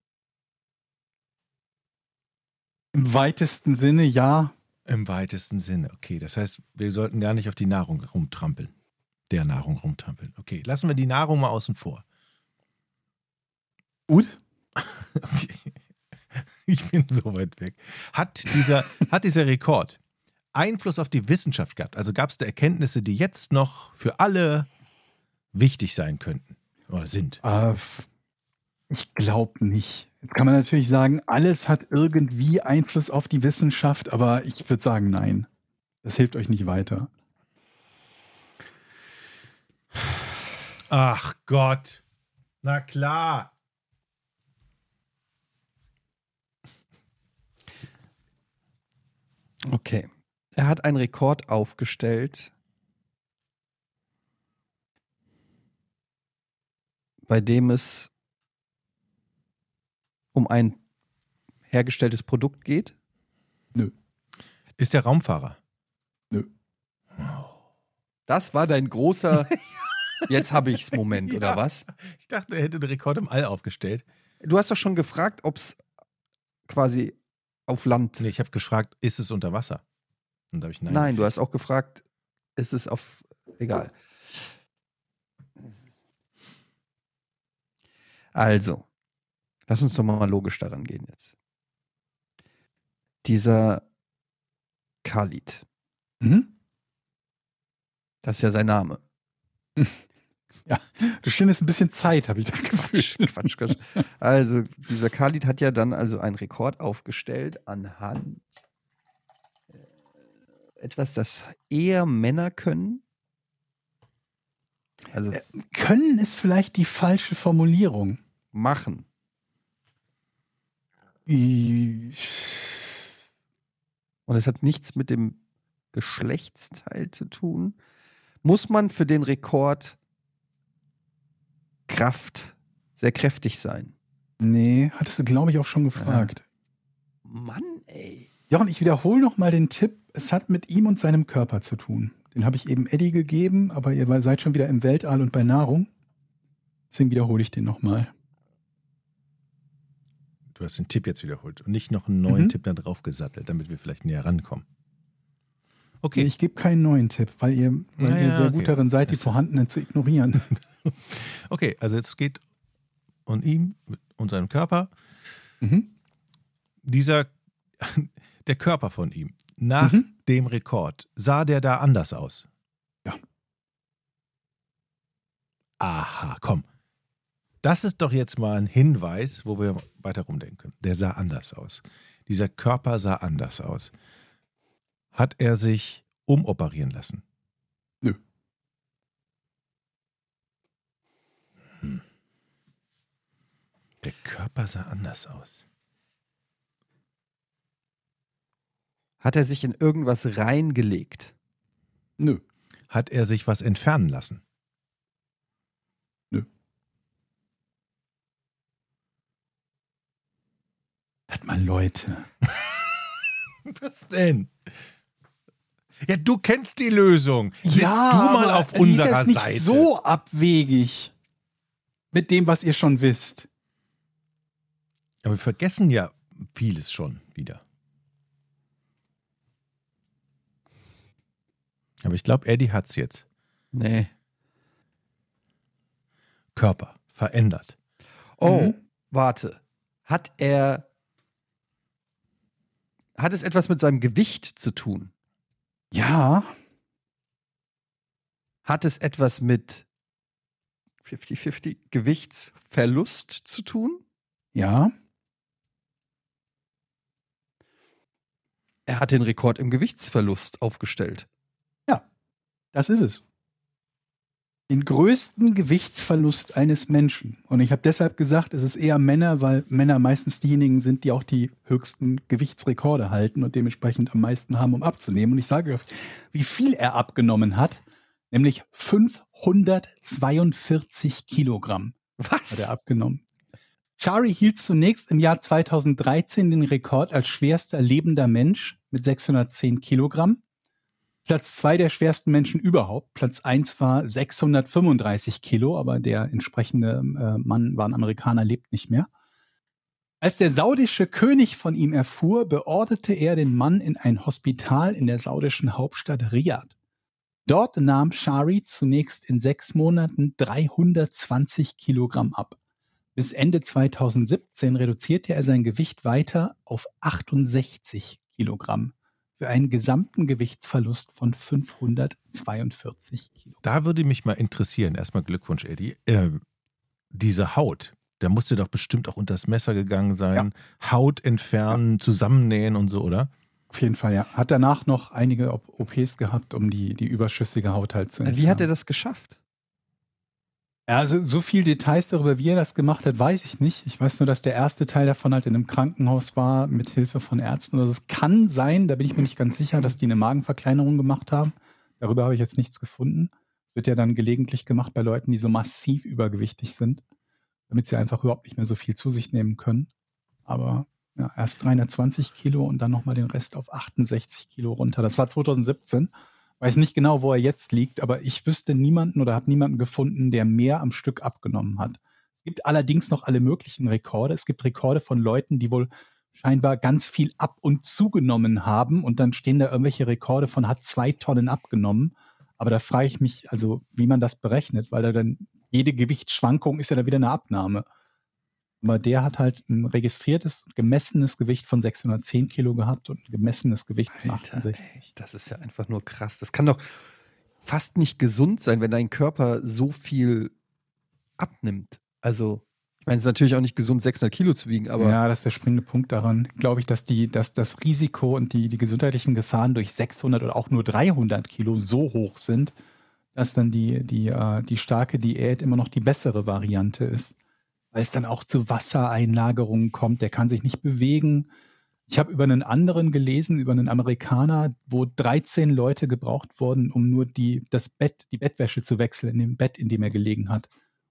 [SPEAKER 5] Im weitesten Sinne ja.
[SPEAKER 6] Im weitesten Sinne. Okay, das heißt, wir sollten gar nicht auf die Nahrung rumtrampeln. Der Nahrung rumtrampeln. Okay, lassen wir die Nahrung mal außen vor.
[SPEAKER 5] Gut.
[SPEAKER 6] Okay. Ich bin so weit weg. Hat dieser, hat dieser Rekord Einfluss auf die Wissenschaft gehabt? Also gab es da Erkenntnisse, die jetzt noch für alle wichtig sein könnten oder sind?
[SPEAKER 5] Äh, ich glaube nicht. Jetzt kann man natürlich sagen, alles hat irgendwie Einfluss auf die Wissenschaft, aber ich würde sagen, nein. Das hilft euch nicht weiter.
[SPEAKER 6] Ach Gott. Na klar.
[SPEAKER 4] Okay. Er hat einen Rekord aufgestellt, bei dem es um ein hergestelltes Produkt geht.
[SPEAKER 6] Ist der Raumfahrer?
[SPEAKER 4] Das war dein großer Jetzt habe ich's Moment, oder
[SPEAKER 6] Ja.
[SPEAKER 4] was?
[SPEAKER 6] Ich dachte, er hätte den Rekord im All aufgestellt.
[SPEAKER 4] Du hast doch schon gefragt, ob es quasi auf Land.
[SPEAKER 6] Nee, ich habe gefragt, ist es unter Wasser? Und da habe ich nein.
[SPEAKER 4] Nein, du hast auch gefragt, ist es auf. Egal. Also, lass uns doch mal logisch daran gehen jetzt. Dieser Khalid,
[SPEAKER 5] Mhm.
[SPEAKER 4] das ist ja sein Name.
[SPEAKER 5] Du stehst ein bisschen Zeit, habe ich das Gefühl.
[SPEAKER 4] Quatsch, Quatsch. Also, dieser Khalid hat ja dann also einen Rekord aufgestellt anhand äh, etwas, das eher Männer können. Also
[SPEAKER 5] Äh. Können ist vielleicht die falsche Formulierung.
[SPEAKER 4] machen.
[SPEAKER 5] Ich-
[SPEAKER 4] Und es hat nichts mit dem Geschlechtsteil zu tun. Muss man für den Rekord Kraft sehr kräftig sein?
[SPEAKER 5] Nee, hattest du, glaube ich, auch schon gefragt.
[SPEAKER 4] Mann, ey.
[SPEAKER 5] Jochen, ich wiederhole noch mal den Tipp. Es hat mit ihm und seinem Körper zu tun. Den habe ich eben Eddie gegeben, aber ihr seid schon wieder im Weltall und bei Nahrung. Deswegen wiederhole ich den noch mal.
[SPEAKER 6] Du hast den Tipp jetzt wiederholt und nicht noch einen neuen
[SPEAKER 5] Mhm.
[SPEAKER 6] Tipp da drauf gesattelt, damit wir vielleicht näher rankommen.
[SPEAKER 5] Okay.
[SPEAKER 6] Okay,
[SPEAKER 5] Ich gebe keinen neuen Tipp, weil ihr, weil
[SPEAKER 6] Na
[SPEAKER 5] ihr
[SPEAKER 6] ja,
[SPEAKER 5] sehr
[SPEAKER 6] okay.
[SPEAKER 5] gut darin seid, die vorhandenen zu ignorieren.
[SPEAKER 6] okay, also es geht um ihn und seinem Körper.
[SPEAKER 5] mhm.
[SPEAKER 6] Dieser, der Körper von ihm, nach
[SPEAKER 5] Mhm.
[SPEAKER 6] dem Rekord, sah der da anders aus?
[SPEAKER 5] Ja.
[SPEAKER 6] Aha, komm. Das ist doch jetzt mal ein Hinweis, wo wir weiter rumdenken können. Der sah anders aus. Dieser Körper sah anders aus. Hat er sich umoperieren lassen?
[SPEAKER 5] Nö.
[SPEAKER 6] Hm. Der Körper sah anders aus.
[SPEAKER 4] Hat er sich in irgendwas reingelegt?
[SPEAKER 5] Nö.
[SPEAKER 6] Hat er sich was entfernen lassen?
[SPEAKER 5] Hat mal Leute.
[SPEAKER 6] Was denn? Ja, du kennst die Lösung. Sitz du mal
[SPEAKER 5] aber
[SPEAKER 6] auf
[SPEAKER 5] ist
[SPEAKER 6] unserer
[SPEAKER 5] jetzt nicht
[SPEAKER 6] Seite.
[SPEAKER 5] so abwegig mit dem, was ihr schon wisst.
[SPEAKER 6] Aber wir vergessen ja vieles schon wieder. Aber ich glaube, Eddie hat's jetzt.
[SPEAKER 4] Nee.
[SPEAKER 6] Körper verändert.
[SPEAKER 4] Oh,
[SPEAKER 5] Mhm.
[SPEAKER 4] warte. Hat er. Hat es etwas mit seinem Gewicht zu tun?
[SPEAKER 5] Ja,
[SPEAKER 4] Hat es etwas mit 50-50 Gewichtsverlust zu tun.
[SPEAKER 5] Ja.
[SPEAKER 4] Er hat den Rekord im Gewichtsverlust aufgestellt.
[SPEAKER 5] Das ist es. Den größten Gewichtsverlust eines Menschen. Und ich habe deshalb gesagt, es ist eher Männer, weil Männer meistens diejenigen sind, die auch die höchsten Gewichtsrekorde halten und dementsprechend am meisten haben, um abzunehmen. Und ich sage euch, wie viel er abgenommen hat, nämlich 542 Kilogramm hat
[SPEAKER 4] Was?
[SPEAKER 5] er abgenommen. Shari hielt zunächst im Jahr 2013 den Rekord als schwerster lebender Mensch mit 610 Kilogramm. Platz zwei der schwersten Menschen überhaupt. Platz eins war 635 Kilo, aber der entsprechende äh, Mann war ein Amerikaner, lebt nicht mehr. Als der saudische König von ihm erfuhr, beorderte er den Mann in ein Hospital in der saudischen Hauptstadt Riyadh. Dort nahm Shari zunächst in sechs Monaten 320 Kilogramm ab. Bis Ende 2017 reduzierte er sein Gewicht weiter auf 68 Kilogramm für einen gesamten Gewichtsverlust von 542 Kilo.
[SPEAKER 6] Da würde mich mal interessieren, erstmal Glückwunsch, Eddie. Ähm, diese Haut, da musste doch bestimmt auch unters Messer gegangen sein. Haut entfernen, zusammennähen und so, oder?
[SPEAKER 5] Auf jeden Fall, ja. Hat danach noch einige Op- OPs gehabt, um die, die überschüssige Haut halt zu entfernen.
[SPEAKER 4] Wie hat er das geschafft?
[SPEAKER 5] Ja, also so viel Details darüber, wie er das gemacht hat, weiß ich nicht. Ich weiß nur, dass der erste Teil davon halt in einem Krankenhaus war, mit Hilfe von Ärzten. Also es kann sein, da bin ich mir nicht ganz sicher, dass die eine Magenverkleinerung gemacht haben. Darüber habe ich jetzt nichts gefunden. Das wird ja dann gelegentlich gemacht bei Leuten, die so massiv übergewichtig sind, damit sie einfach überhaupt nicht mehr so viel zu sich nehmen können. Aber ja, erst 320 Kilo und dann nochmal den Rest auf 68 Kilo runter. Das war 2017. Weiß nicht genau, wo er jetzt liegt, aber ich wüsste niemanden oder habe niemanden gefunden, der mehr am Stück abgenommen hat. Es gibt allerdings noch alle möglichen Rekorde. Es gibt Rekorde von Leuten, die wohl scheinbar ganz viel ab und zugenommen haben und dann stehen da irgendwelche Rekorde von hat zwei Tonnen abgenommen. Aber da frage ich mich, also wie man das berechnet, weil da dann jede Gewichtsschwankung ist ja dann wieder eine Abnahme. Aber der hat halt ein registriertes, gemessenes Gewicht von 610 Kilo gehabt und ein gemessenes Gewicht von
[SPEAKER 4] Alter,
[SPEAKER 5] 68.
[SPEAKER 4] ey, das ist ja einfach nur krass. Das kann doch fast nicht gesund sein, wenn dein Körper so viel abnimmt. Also, ich meine, es ist natürlich auch nicht gesund, 600 Kilo zu wiegen, aber
[SPEAKER 5] ja, das ist der springende Punkt daran. Glaube ich, dass, die, dass das Risiko und die, die gesundheitlichen Gefahren durch 600 oder auch nur 300 Kilo so hoch sind, dass dann die, die, äh, die starke Diät immer noch die bessere Variante ist. Weil es dann auch zu Wassereinlagerungen kommt. Der kann sich nicht bewegen. Ich habe über einen anderen gelesen, über einen Amerikaner, wo 13 Leute gebraucht wurden, um nur die, das Bett, die Bettwäsche zu wechseln in dem Bett, in dem er gelegen hat.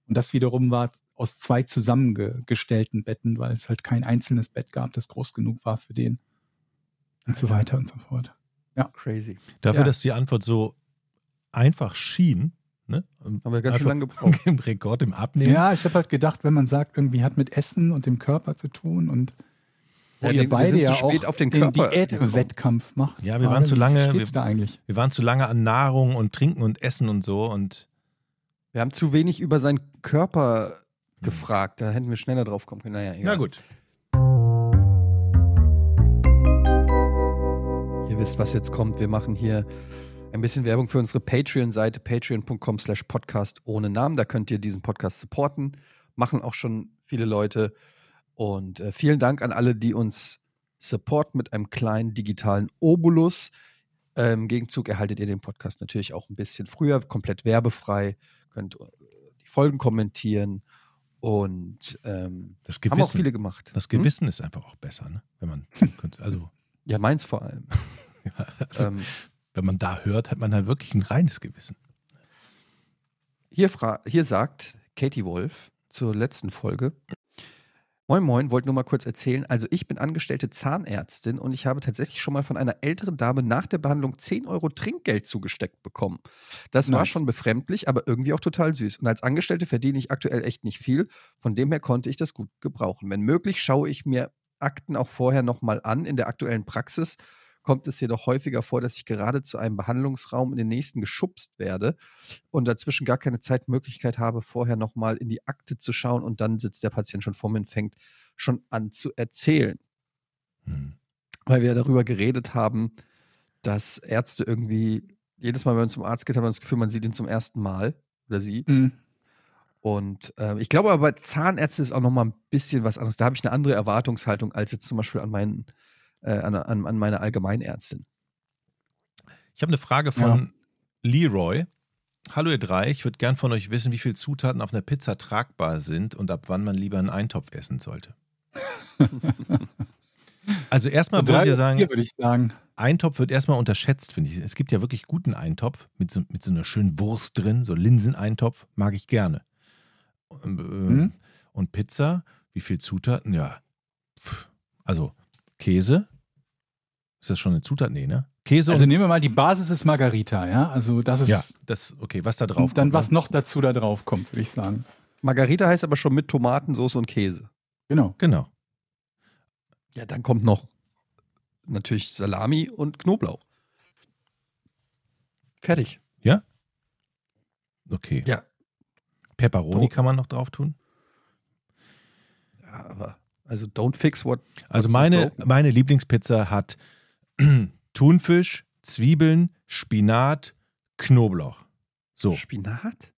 [SPEAKER 5] Und das wiederum war aus zwei zusammengestellten Betten, weil es halt kein einzelnes Bett gab, das groß genug war für den. Und so weiter und so fort.
[SPEAKER 4] crazy.
[SPEAKER 6] Dafür,
[SPEAKER 5] Ja.
[SPEAKER 6] dass die Antwort so einfach schien, ne?
[SPEAKER 4] Haben wir ganz
[SPEAKER 6] Einfach
[SPEAKER 4] schön lange gebraucht.
[SPEAKER 6] Im Rekord im Abnehmen.
[SPEAKER 5] Ja, ich habe halt gedacht, wenn man sagt, irgendwie hat mit Essen und dem Körper zu tun und
[SPEAKER 4] Ja,
[SPEAKER 5] ihr beide
[SPEAKER 4] sind zu
[SPEAKER 5] ja
[SPEAKER 4] spät
[SPEAKER 5] auch
[SPEAKER 4] auf den
[SPEAKER 5] den
[SPEAKER 4] Körper
[SPEAKER 5] Diätwettkampf macht.
[SPEAKER 6] Ja, wir waren zu lange- wir-
[SPEAKER 5] da eigentlich?
[SPEAKER 6] Wir waren zu lange an Nahrung und Trinken und Essen und so und
[SPEAKER 4] Wir haben zu wenig über seinen Körper gefragt. Da hätten wir schneller drauf kommen können. Naja, egal.
[SPEAKER 6] na gut.
[SPEAKER 4] Ihr wisst, was jetzt kommt. Wir machen hier ein bisschen Werbung für unsere Patreon-Seite, patreon.com slash podcast ohne Namen. Da könnt ihr diesen Podcast supporten. Machen auch schon viele Leute. Und äh, vielen Dank an alle, die uns supporten mit einem kleinen digitalen Obolus. Äh, Im Gegenzug erhaltet ihr den Podcast natürlich auch ein bisschen früher, komplett werbefrei. Könnt äh, die Folgen kommentieren. Und ähm,
[SPEAKER 6] Das
[SPEAKER 4] haben auch
[SPEAKER 6] Gewissen,
[SPEAKER 4] viele gemacht.
[SPEAKER 6] das
[SPEAKER 4] Hm?
[SPEAKER 6] Gewissen ist einfach auch besser, ne? Wenn man könnte, also,
[SPEAKER 4] Ja, meins vor allem.
[SPEAKER 6] also
[SPEAKER 4] ähm,
[SPEAKER 6] wenn man da hört, hat man halt wirklich ein reines Gewissen.
[SPEAKER 4] Hier, hier sagt Katie Wolf zur letzten Folge. Moin Moin, wollte nur mal kurz erzählen. Also ich bin angestellte Zahnärztin und ich habe tatsächlich schon mal von einer älteren Dame nach der Behandlung 10 Euro Trinkgeld zugesteckt bekommen. Das war
[SPEAKER 5] Nice.
[SPEAKER 4] schon befremdlich, aber irgendwie auch total süß. Und als Angestellte verdiene ich aktuell echt nicht viel. Von dem her konnte ich das gut gebrauchen. Wenn möglich, schaue ich mir Akten auch vorher nochmal an. In der aktuellen Praxis kommt es jedoch häufiger vor, dass ich gerade zu einem Behandlungsraum in den nächsten geschubst werde und dazwischen gar keine Zeitmöglichkeit habe, vorher nochmal in die Akte zu schauen und dann sitzt der Patient schon vor mir und fängt schon an zu erzählen.
[SPEAKER 6] Hm.
[SPEAKER 4] Weil wir darüber geredet haben, dass Ärzte irgendwie, jedes Mal, wenn man zum Arzt geht, hat man das Gefühl, man sieht ihn zum ersten Mal oder sie.
[SPEAKER 5] Mhm.
[SPEAKER 4] Und äh, ich glaube aber, Zahnärzte ist auch noch mal ein bisschen was anderes. Da habe ich eine andere Erwartungshaltung als jetzt zum Beispiel an, meinen, äh, an, an, an meine Allgemeinärztin.
[SPEAKER 6] Ich habe eine Frage von Leroy. Hallo ihr drei, ich würde gern von euch wissen, wie viele Zutaten auf einer Pizza tragbar sind und ab wann man lieber einen Eintopf essen sollte. also erstmal muss ich ja sagen,
[SPEAKER 5] würde ich sagen.
[SPEAKER 6] Eintopf wird erstmal unterschätzt, finde ich. Es gibt ja wirklich guten Eintopf mit so, mit so einer schönen Wurst drin, so Linseneintopf, mag ich gerne. Ähm,
[SPEAKER 5] Mhm.
[SPEAKER 6] Und Pizza, wie viel Zutaten? Ja, also Käse. Ist das schon eine Zutat? Nee, ne? Käse
[SPEAKER 5] Also nehmen wir mal die Basis ist Margarita, ja. Also das ist
[SPEAKER 6] ja, das okay. Was da drauf?
[SPEAKER 5] und dann
[SPEAKER 6] kommt,
[SPEAKER 5] was
[SPEAKER 6] ne?
[SPEAKER 5] noch dazu da drauf kommt, würde ich sagen.
[SPEAKER 4] Margarita heißt aber schon mit Tomatensauce und Käse.
[SPEAKER 5] Genau.
[SPEAKER 6] Genau.
[SPEAKER 4] Ja, dann kommt noch natürlich Salami und Knoblauch. Fertig.
[SPEAKER 6] Okay.
[SPEAKER 4] Ja.
[SPEAKER 6] Pepperoni
[SPEAKER 4] Do-
[SPEAKER 6] kann man noch drauf tun.
[SPEAKER 4] Ja, aber also don't fix what.
[SPEAKER 6] Also meine,
[SPEAKER 4] broken.
[SPEAKER 6] meine Lieblingspizza hat Thunfisch, Zwiebeln, Spinat, Knoblauch. So,
[SPEAKER 4] Spinat?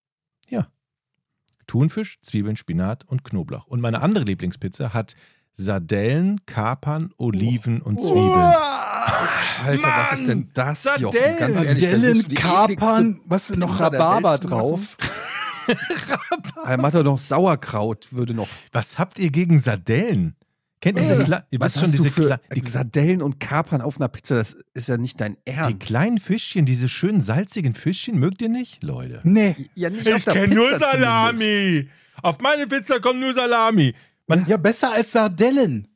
[SPEAKER 6] Thunfisch, Zwiebeln, Spinat und Knoblauch. Und meine andere Lieblingspizza hat Sardellen, Kapern, Oliven und Zwiebeln.
[SPEAKER 4] Alter, was ist denn das, Jochen?
[SPEAKER 6] Sardellen.
[SPEAKER 4] Ganz ehrlich,
[SPEAKER 5] Sardellen, Kapern, was ist noch Rhabarber drauf?
[SPEAKER 4] ekligste- Er macht doch noch Sauerkraut, würde noch.
[SPEAKER 6] Was habt ihr gegen Sardellen? Kennt ihr diese, Kle ihr
[SPEAKER 4] Was
[SPEAKER 6] wisst schon diese Kle die,
[SPEAKER 4] Sardellen und Kapern auf einer Pizza? Das ist ja nicht dein Ernst.
[SPEAKER 6] die kleinen Fischchen, diese schönen salzigen Fischchen, mögt ihr nicht, Leute?
[SPEAKER 5] Nee.
[SPEAKER 4] ja, nicht auf der Pizza zumindest.
[SPEAKER 6] Auf meine Pizza kommt nur Salami. Man,
[SPEAKER 5] Ja, besser als Sardellen.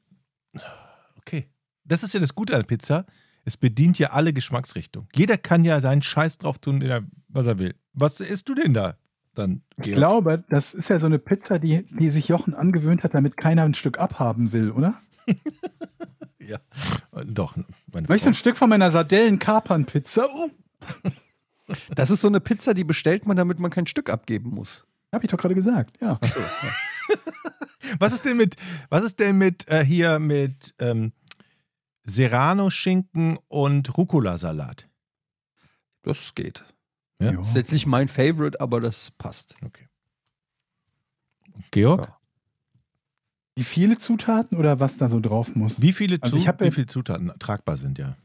[SPEAKER 6] Okay. Das ist ja das Gute an Pizza. Es bedient ja alle Geschmacksrichtungen. Jeder kann ja seinen Scheiß drauf tun, er- was er will. Was isst du denn da? Dann
[SPEAKER 5] Ich
[SPEAKER 6] Georg?
[SPEAKER 5] glaube, das ist ja so eine Pizza, die, die sich Jochen angewöhnt hat, damit keiner ein Stück abhaben will, oder?
[SPEAKER 6] Ja. Äh, Doch, meine
[SPEAKER 5] Möchtest du ein Stück von meiner Sardellen-Kapern-Pizza? Oh,
[SPEAKER 4] Das ist so eine Pizza, die bestellt man, damit man kein Stück abgeben muss.
[SPEAKER 5] hab ich doch gerade gesagt, ja.
[SPEAKER 6] Was ist denn mit, was ist denn mit äh, hier mit ähm, Serrano-Schinken und Rucola-Salat?
[SPEAKER 4] Das geht.
[SPEAKER 6] Ja?
[SPEAKER 5] Ja.
[SPEAKER 4] Ist jetzt nicht mein Favorite, aber das passt.
[SPEAKER 6] Okay. Georg?
[SPEAKER 4] Ja.
[SPEAKER 5] Wie viele Zutaten oder was da so drauf muss?
[SPEAKER 6] Wie viele,
[SPEAKER 5] Also ich hab
[SPEAKER 6] wie viele Zutaten tragbar sind, ja?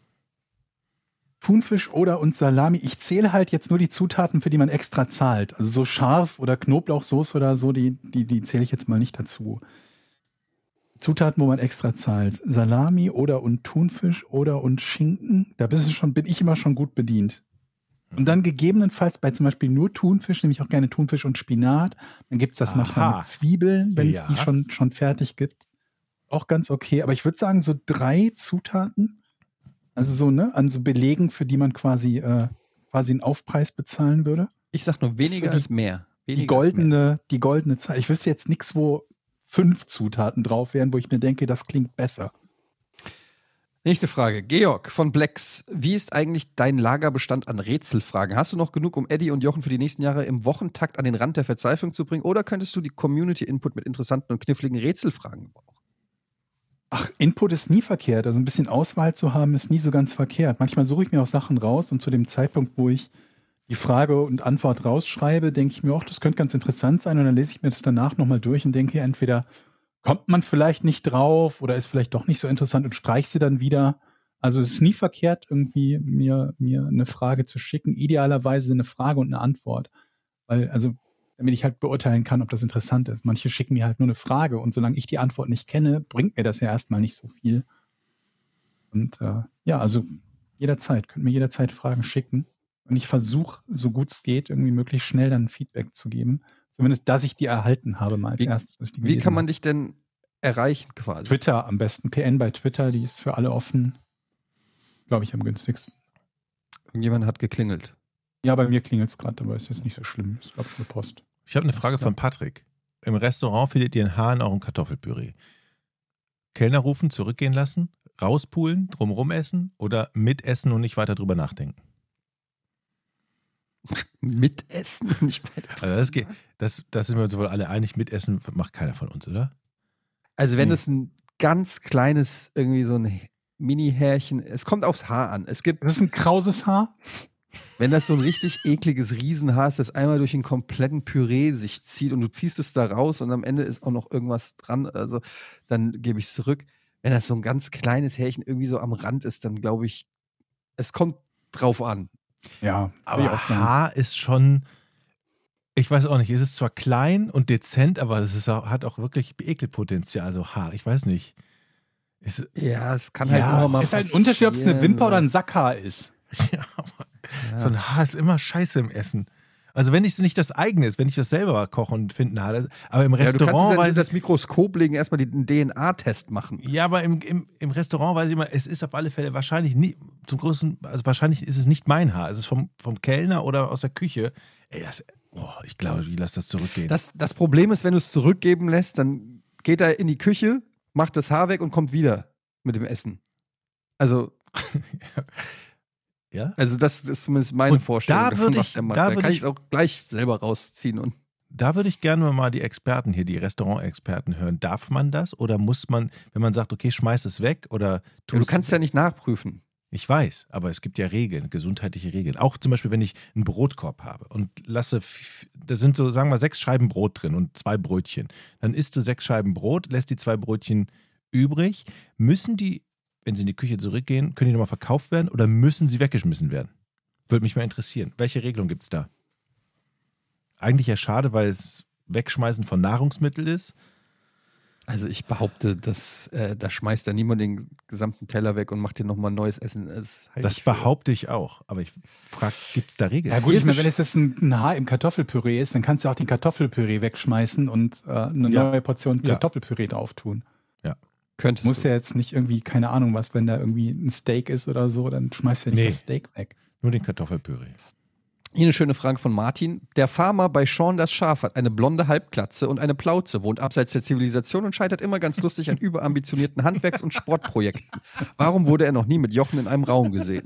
[SPEAKER 5] Thunfisch oder und Salami. Ich zähle halt jetzt nur die Zutaten, für die man extra zahlt. Also so scharf oder Knoblauchsoße oder so, die, die, die zähle ich jetzt mal nicht dazu. Zutaten, wo man extra zahlt. Salami oder und Thunfisch oder und Schinken. Da bist du schon, bin ich immer schon gut bedient. Und dann gegebenenfalls bei zum Beispiel nur Thunfisch, nehme ich auch gerne Thunfisch und Spinat. Dann gibt es das manchmal
[SPEAKER 6] Aha.
[SPEAKER 5] mit Zwiebeln, wenn es
[SPEAKER 6] Ja.
[SPEAKER 5] die schon, schon fertig gibt. Auch ganz okay. Aber ich würde sagen, so drei Zutaten, also so, ne, an so Belegen, für die man quasi, äh, quasi einen Aufpreis bezahlen würde.
[SPEAKER 4] Ich sag nur weniger ist mehr. Weniger
[SPEAKER 5] Die
[SPEAKER 4] ist mehr.
[SPEAKER 5] goldene, die goldene Zahl. Ich wüsste jetzt nichts, wo fünf Zutaten drauf wären, wo ich mir denke, das klingt besser.
[SPEAKER 4] Nächste Frage. Georg von Blacks. Wie ist eigentlich dein Lagerbestand an Rätselfragen? Hast du noch genug, um Eddie und Jochen für die nächsten Jahre im Wochentakt an den Rand der Verzweiflung zu bringen? Oder könntest du die Community-Input mit interessanten und kniffligen Rätselfragen brauchen?
[SPEAKER 5] Ach, Input ist nie verkehrt. Also ein bisschen Auswahl zu haben, ist nie so ganz verkehrt. Manchmal suche ich mir auch Sachen raus und zu dem Zeitpunkt, wo ich die Frage und Antwort rausschreibe, denke ich mir, auch, das könnte ganz interessant sein. Und dann lese ich mir das danach nochmal durch und denke, entweder kommt man vielleicht nicht drauf oder ist vielleicht doch nicht so interessant und streich sie dann wieder. Also es ist nie verkehrt, irgendwie mir, mir eine Frage zu schicken. Idealerweise eine Frage und eine Antwort. Weil, also, damit ich halt beurteilen kann, ob das interessant ist. Manche schicken mir halt nur eine Frage und solange ich die Antwort nicht kenne, bringt mir das ja erstmal nicht so viel. Und äh, ja, also jederzeit, könnt mir jederzeit Fragen schicken. Und ich versuche, so gut es geht, irgendwie möglichst schnell dann Feedback zu geben. Zumindest, dass ich die erhalten habe, mal als
[SPEAKER 4] Wie-
[SPEAKER 5] erstes. ich
[SPEAKER 4] Wie kann man dich denn erreichen quasi?
[SPEAKER 5] Twitter am besten. PN bei Twitter, die ist für alle offen. Glaube ich am günstigsten.
[SPEAKER 4] Irgendjemand hat geklingelt.
[SPEAKER 5] Ja, bei mir klingelt es gerade, aber ist jetzt nicht so schlimm. Ist, glaube ich, eine Post.
[SPEAKER 6] Ich habe eine Frage von Patrick. Im Restaurant findet ihr ein Haar in eurem Kartoffelpüree. Kellner rufen, zurückgehen lassen, rauspulen, drumrum essen oder mitessen und nicht weiter drüber nachdenken?
[SPEAKER 4] Mitessen? Nicht weiter.
[SPEAKER 6] Also das, geht, das, das sind wir uns wohl alle einig, mitessen macht keiner von uns, oder?
[SPEAKER 4] Also wenn
[SPEAKER 5] Nee.
[SPEAKER 4] es ein ganz kleines, irgendwie so ein Mini-Härchen, es kommt aufs Haar an. Es gibt,
[SPEAKER 5] Das ist ein krauses Haar.
[SPEAKER 4] Wenn das so ein richtig ekliges Riesenhaar ist, das einmal durch den kompletten Püree sich zieht und du ziehst es da raus und am Ende ist auch noch irgendwas dran, also dann gebe ich es zurück. Wenn das so ein ganz kleines Härchen irgendwie so am Rand ist, dann glaube ich, es kommt drauf an.
[SPEAKER 5] Ja,
[SPEAKER 6] Aber. Haar ist schon, ich weiß auch nicht, es ist zwar klein und dezent, aber es ist auch, hat auch wirklich Ekelpotenzial, also Haar, ich weiß nicht. Ist,
[SPEAKER 4] Ja, es kann halt
[SPEAKER 5] Ja,
[SPEAKER 4] immer mal
[SPEAKER 5] ist halt ein Unterschied, ob es eine. Wimper oder ein Sackhaar ist.
[SPEAKER 6] ja, aber so ein Haar ist immer scheiße im Essen. Also wenn es nicht das eigene ist, wenn ich das selber koche und finde ein Haar, das- aber im
[SPEAKER 4] Ja, du kannst
[SPEAKER 6] Restaurant
[SPEAKER 4] es ja
[SPEAKER 6] weiß ich,
[SPEAKER 4] das Mikroskop legen, erstmal den DNA-Test machen.
[SPEAKER 6] ja, aber im, im, im Restaurant weiß ich immer, es ist auf alle Fälle wahrscheinlich nie, zum größten, also wahrscheinlich ist es nicht mein Haar, es ist vom, vom Kellner oder aus der Küche. Ey, das, oh, ich glaube, ich lasse das zurückgehen.
[SPEAKER 4] Das, das Problem ist, wenn du es zurückgeben lässt, dann geht er in die Küche, macht das Haar weg und kommt wieder mit dem Essen. Also,
[SPEAKER 6] ja?
[SPEAKER 4] also das ist zumindest meine
[SPEAKER 6] Und
[SPEAKER 4] Vorstellung.
[SPEAKER 6] da
[SPEAKER 4] davon,
[SPEAKER 6] würd
[SPEAKER 4] was
[SPEAKER 6] ich- da
[SPEAKER 4] Da kann
[SPEAKER 6] ich-
[SPEAKER 4] es auch gleich selber rausziehen. Und
[SPEAKER 6] Da würde ich gerne mal die Experten hier, die Restaurantexperten hören. Darf man das oder muss man, wenn man sagt, okay, schmeiß es weg oder
[SPEAKER 4] ja,
[SPEAKER 6] tu
[SPEAKER 4] du kannst ja nicht nachprüfen.
[SPEAKER 6] Ich weiß, aber es gibt ja Regeln, gesundheitliche Regeln. Auch zum Beispiel, wenn ich einen Brotkorb habe und lasse, da sind so, sagen wir, sechs Scheiben Brot drin und zwei Brötchen. Dann isst du sechs Scheiben Brot, lässt die zwei Brötchen übrig. Müssen die, wenn sie in die Küche zurückgehen, können die nochmal verkauft werden oder müssen sie weggeschmissen werden? Würde mich mal interessieren. Welche Regelung gibt es da? Eigentlich ja schade, weil es Wegschmeißen von Nahrungsmitteln ist.
[SPEAKER 4] Also ich behaupte, dass äh, da schmeißt ja niemand den gesamten Teller weg und macht dir nochmal neues Essen. Das,
[SPEAKER 6] Das behaupte ich auch. Aber ich frage, gibt es da Regeln?
[SPEAKER 5] Ja gut, ich
[SPEAKER 4] ist
[SPEAKER 5] meine, wenn es jetzt ein, ein Haar im Kartoffelpüree ist, dann kannst du auch den Kartoffelpüree wegschmeißen und äh, eine
[SPEAKER 6] Ja.
[SPEAKER 5] neue Portion
[SPEAKER 6] Ja.
[SPEAKER 5] Kartoffelpüree drauf tun.
[SPEAKER 4] Könntest
[SPEAKER 5] Muss
[SPEAKER 4] du.
[SPEAKER 5] ja jetzt nicht irgendwie, keine Ahnung was, wenn da irgendwie ein Steak ist oder so, dann schmeißt du ja nicht
[SPEAKER 6] Nee.
[SPEAKER 5] das Steak weg.
[SPEAKER 6] Nur den Kartoffelpüree.
[SPEAKER 4] Hier eine schöne Frage von Martin. Der Farmer bei Sean das Schaf hat eine blonde Halbglatze und eine Plauze, wohnt abseits der Zivilisation und scheitert immer ganz lustig an überambitionierten Handwerks- und Sportprojekten. Warum wurde er noch nie mit Jochen in einem Raum gesehen?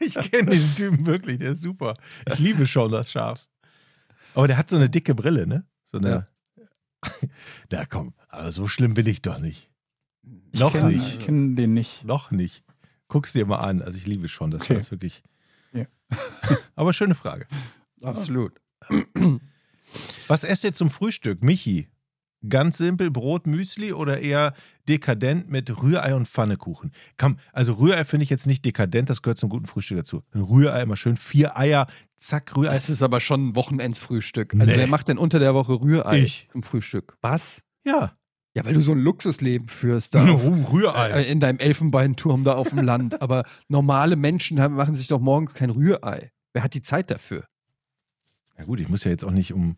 [SPEAKER 6] Ich kenne den Typen wirklich, der ist super. Ich liebe schon das Schaf. Aber der hat so eine dicke Brille, ne? So eine. Na komm, aber so schlimm will ich doch nicht.
[SPEAKER 5] Ich
[SPEAKER 6] Noch
[SPEAKER 5] kenn-
[SPEAKER 6] nicht.
[SPEAKER 5] Ich kenne den nicht.
[SPEAKER 6] Noch nicht. Guck's dir mal an. Also ich liebe schon das
[SPEAKER 5] Okay.
[SPEAKER 6] Schaf wirklich.
[SPEAKER 5] Ja.
[SPEAKER 6] aber schöne Frage.
[SPEAKER 4] Absolut.
[SPEAKER 6] Was esst ihr zum Frühstück, Michi? Ganz simpel Brot, Müsli oder eher dekadent mit Rührei und Pfannekuchen? Komm, also Rührei finde ich jetzt nicht dekadent, das gehört zum guten Frühstück dazu. Ein Rührei immer schön, vier Eier, zack, Rührei.
[SPEAKER 4] Das ist aber schon ein Wochenendsfrühstück. Also
[SPEAKER 6] Nee.
[SPEAKER 4] wer macht denn unter der Woche Rührei
[SPEAKER 6] Ich.
[SPEAKER 4] zum Frühstück? Was?
[SPEAKER 6] Ja.
[SPEAKER 4] Ja, weil du so ein Luxusleben führst da auf,
[SPEAKER 6] Rührei.
[SPEAKER 4] äh, in deinem Elfenbeinturm da auf dem Land. Aber normale Menschen machen sich doch morgens kein Rührei. Wer hat die Zeit dafür?
[SPEAKER 6] Ja gut, ich muss ja jetzt auch nicht um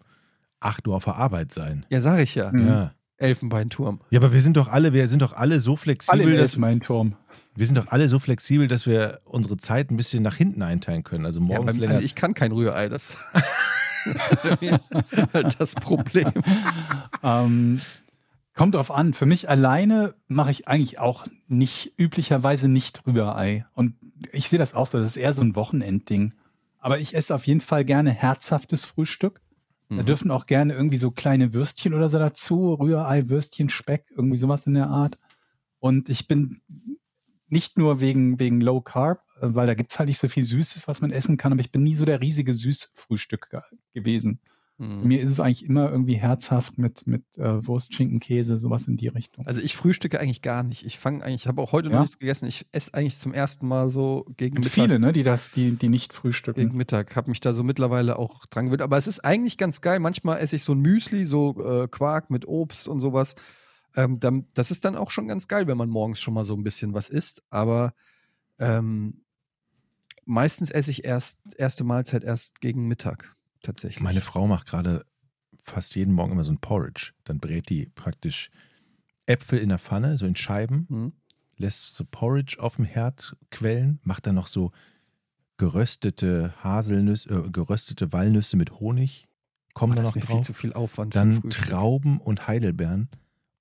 [SPEAKER 6] 8 Uhr auf der Arbeit sein.
[SPEAKER 4] Ja, sag ich ja.
[SPEAKER 5] Mhm.
[SPEAKER 6] Ja.
[SPEAKER 4] Elfenbeinturm.
[SPEAKER 6] Ja, aber wir sind doch alle, wir sind doch alle so
[SPEAKER 5] Alle
[SPEAKER 6] flexibel,
[SPEAKER 5] in
[SPEAKER 6] dass,
[SPEAKER 5] mein Turm.
[SPEAKER 6] wir sind doch alle so flexibel, dass wir unsere Zeit ein bisschen nach hinten einteilen können. Also
[SPEAKER 4] Ja,
[SPEAKER 6] morgens länger.
[SPEAKER 4] also ich kann kein Rührei. Das ist halt das Problem.
[SPEAKER 5] Ähm, kommt drauf an. Für mich alleine mache ich eigentlich auch nicht, üblicherweise nicht Rührei. Und ich sehe das auch so. Das ist eher so ein Wochenendding. Aber ich esse auf jeden Fall gerne herzhaftes Frühstück. Da
[SPEAKER 4] Mhm.
[SPEAKER 5] dürfen auch gerne irgendwie so kleine Würstchen oder so dazu. Rührei, Würstchen, Speck, irgendwie sowas in der Art. Und ich bin nicht nur wegen, wegen Low Carb, äh, weil da gibt es halt nicht so viel Süßes, was man essen kann, aber ich bin nie so der riesige Süßfrühstück gewesen.
[SPEAKER 4] Mhm.
[SPEAKER 5] mir ist es eigentlich immer irgendwie herzhaft mit, mit äh, Wurst, Schinken, Käse, sowas in die Richtung.
[SPEAKER 4] Also ich frühstücke eigentlich gar nicht. Ich fange eigentlich, ich habe auch heute noch
[SPEAKER 5] Ja?
[SPEAKER 4] nichts gegessen. Ich esse eigentlich zum ersten Mal so gegen Mittag.
[SPEAKER 5] viele, ne, die das, die, die nicht
[SPEAKER 4] Gegen
[SPEAKER 5] frühstücken.
[SPEAKER 4] Mittag. Habe mich da so mittlerweile auch dran gewöhnt. Aber es ist eigentlich ganz geil. Manchmal esse ich so ein Müsli, so äh, Quark mit Obst und sowas. Ähm, dann, das ist dann auch schon ganz geil, wenn man morgens schon mal so ein bisschen was isst. Aber ähm, meistens esse ich erst erste Mahlzeit erst gegen Mittag tatsächlich.
[SPEAKER 6] Meine Frau macht gerade fast jeden Morgen immer so ein Porridge. Dann brät die praktisch Äpfel in der Pfanne, so in Scheiben,
[SPEAKER 4] Hm?
[SPEAKER 6] lässt so Porridge auf dem Herd quellen, macht dann noch so geröstete Haselnüsse, äh, geröstete Walnüsse mit Honig, kommen da
[SPEAKER 4] das
[SPEAKER 6] noch
[SPEAKER 4] mir viel
[SPEAKER 6] drauf.
[SPEAKER 4] zu viel Aufwand.
[SPEAKER 6] Dann. Trauben und Heidelbeeren.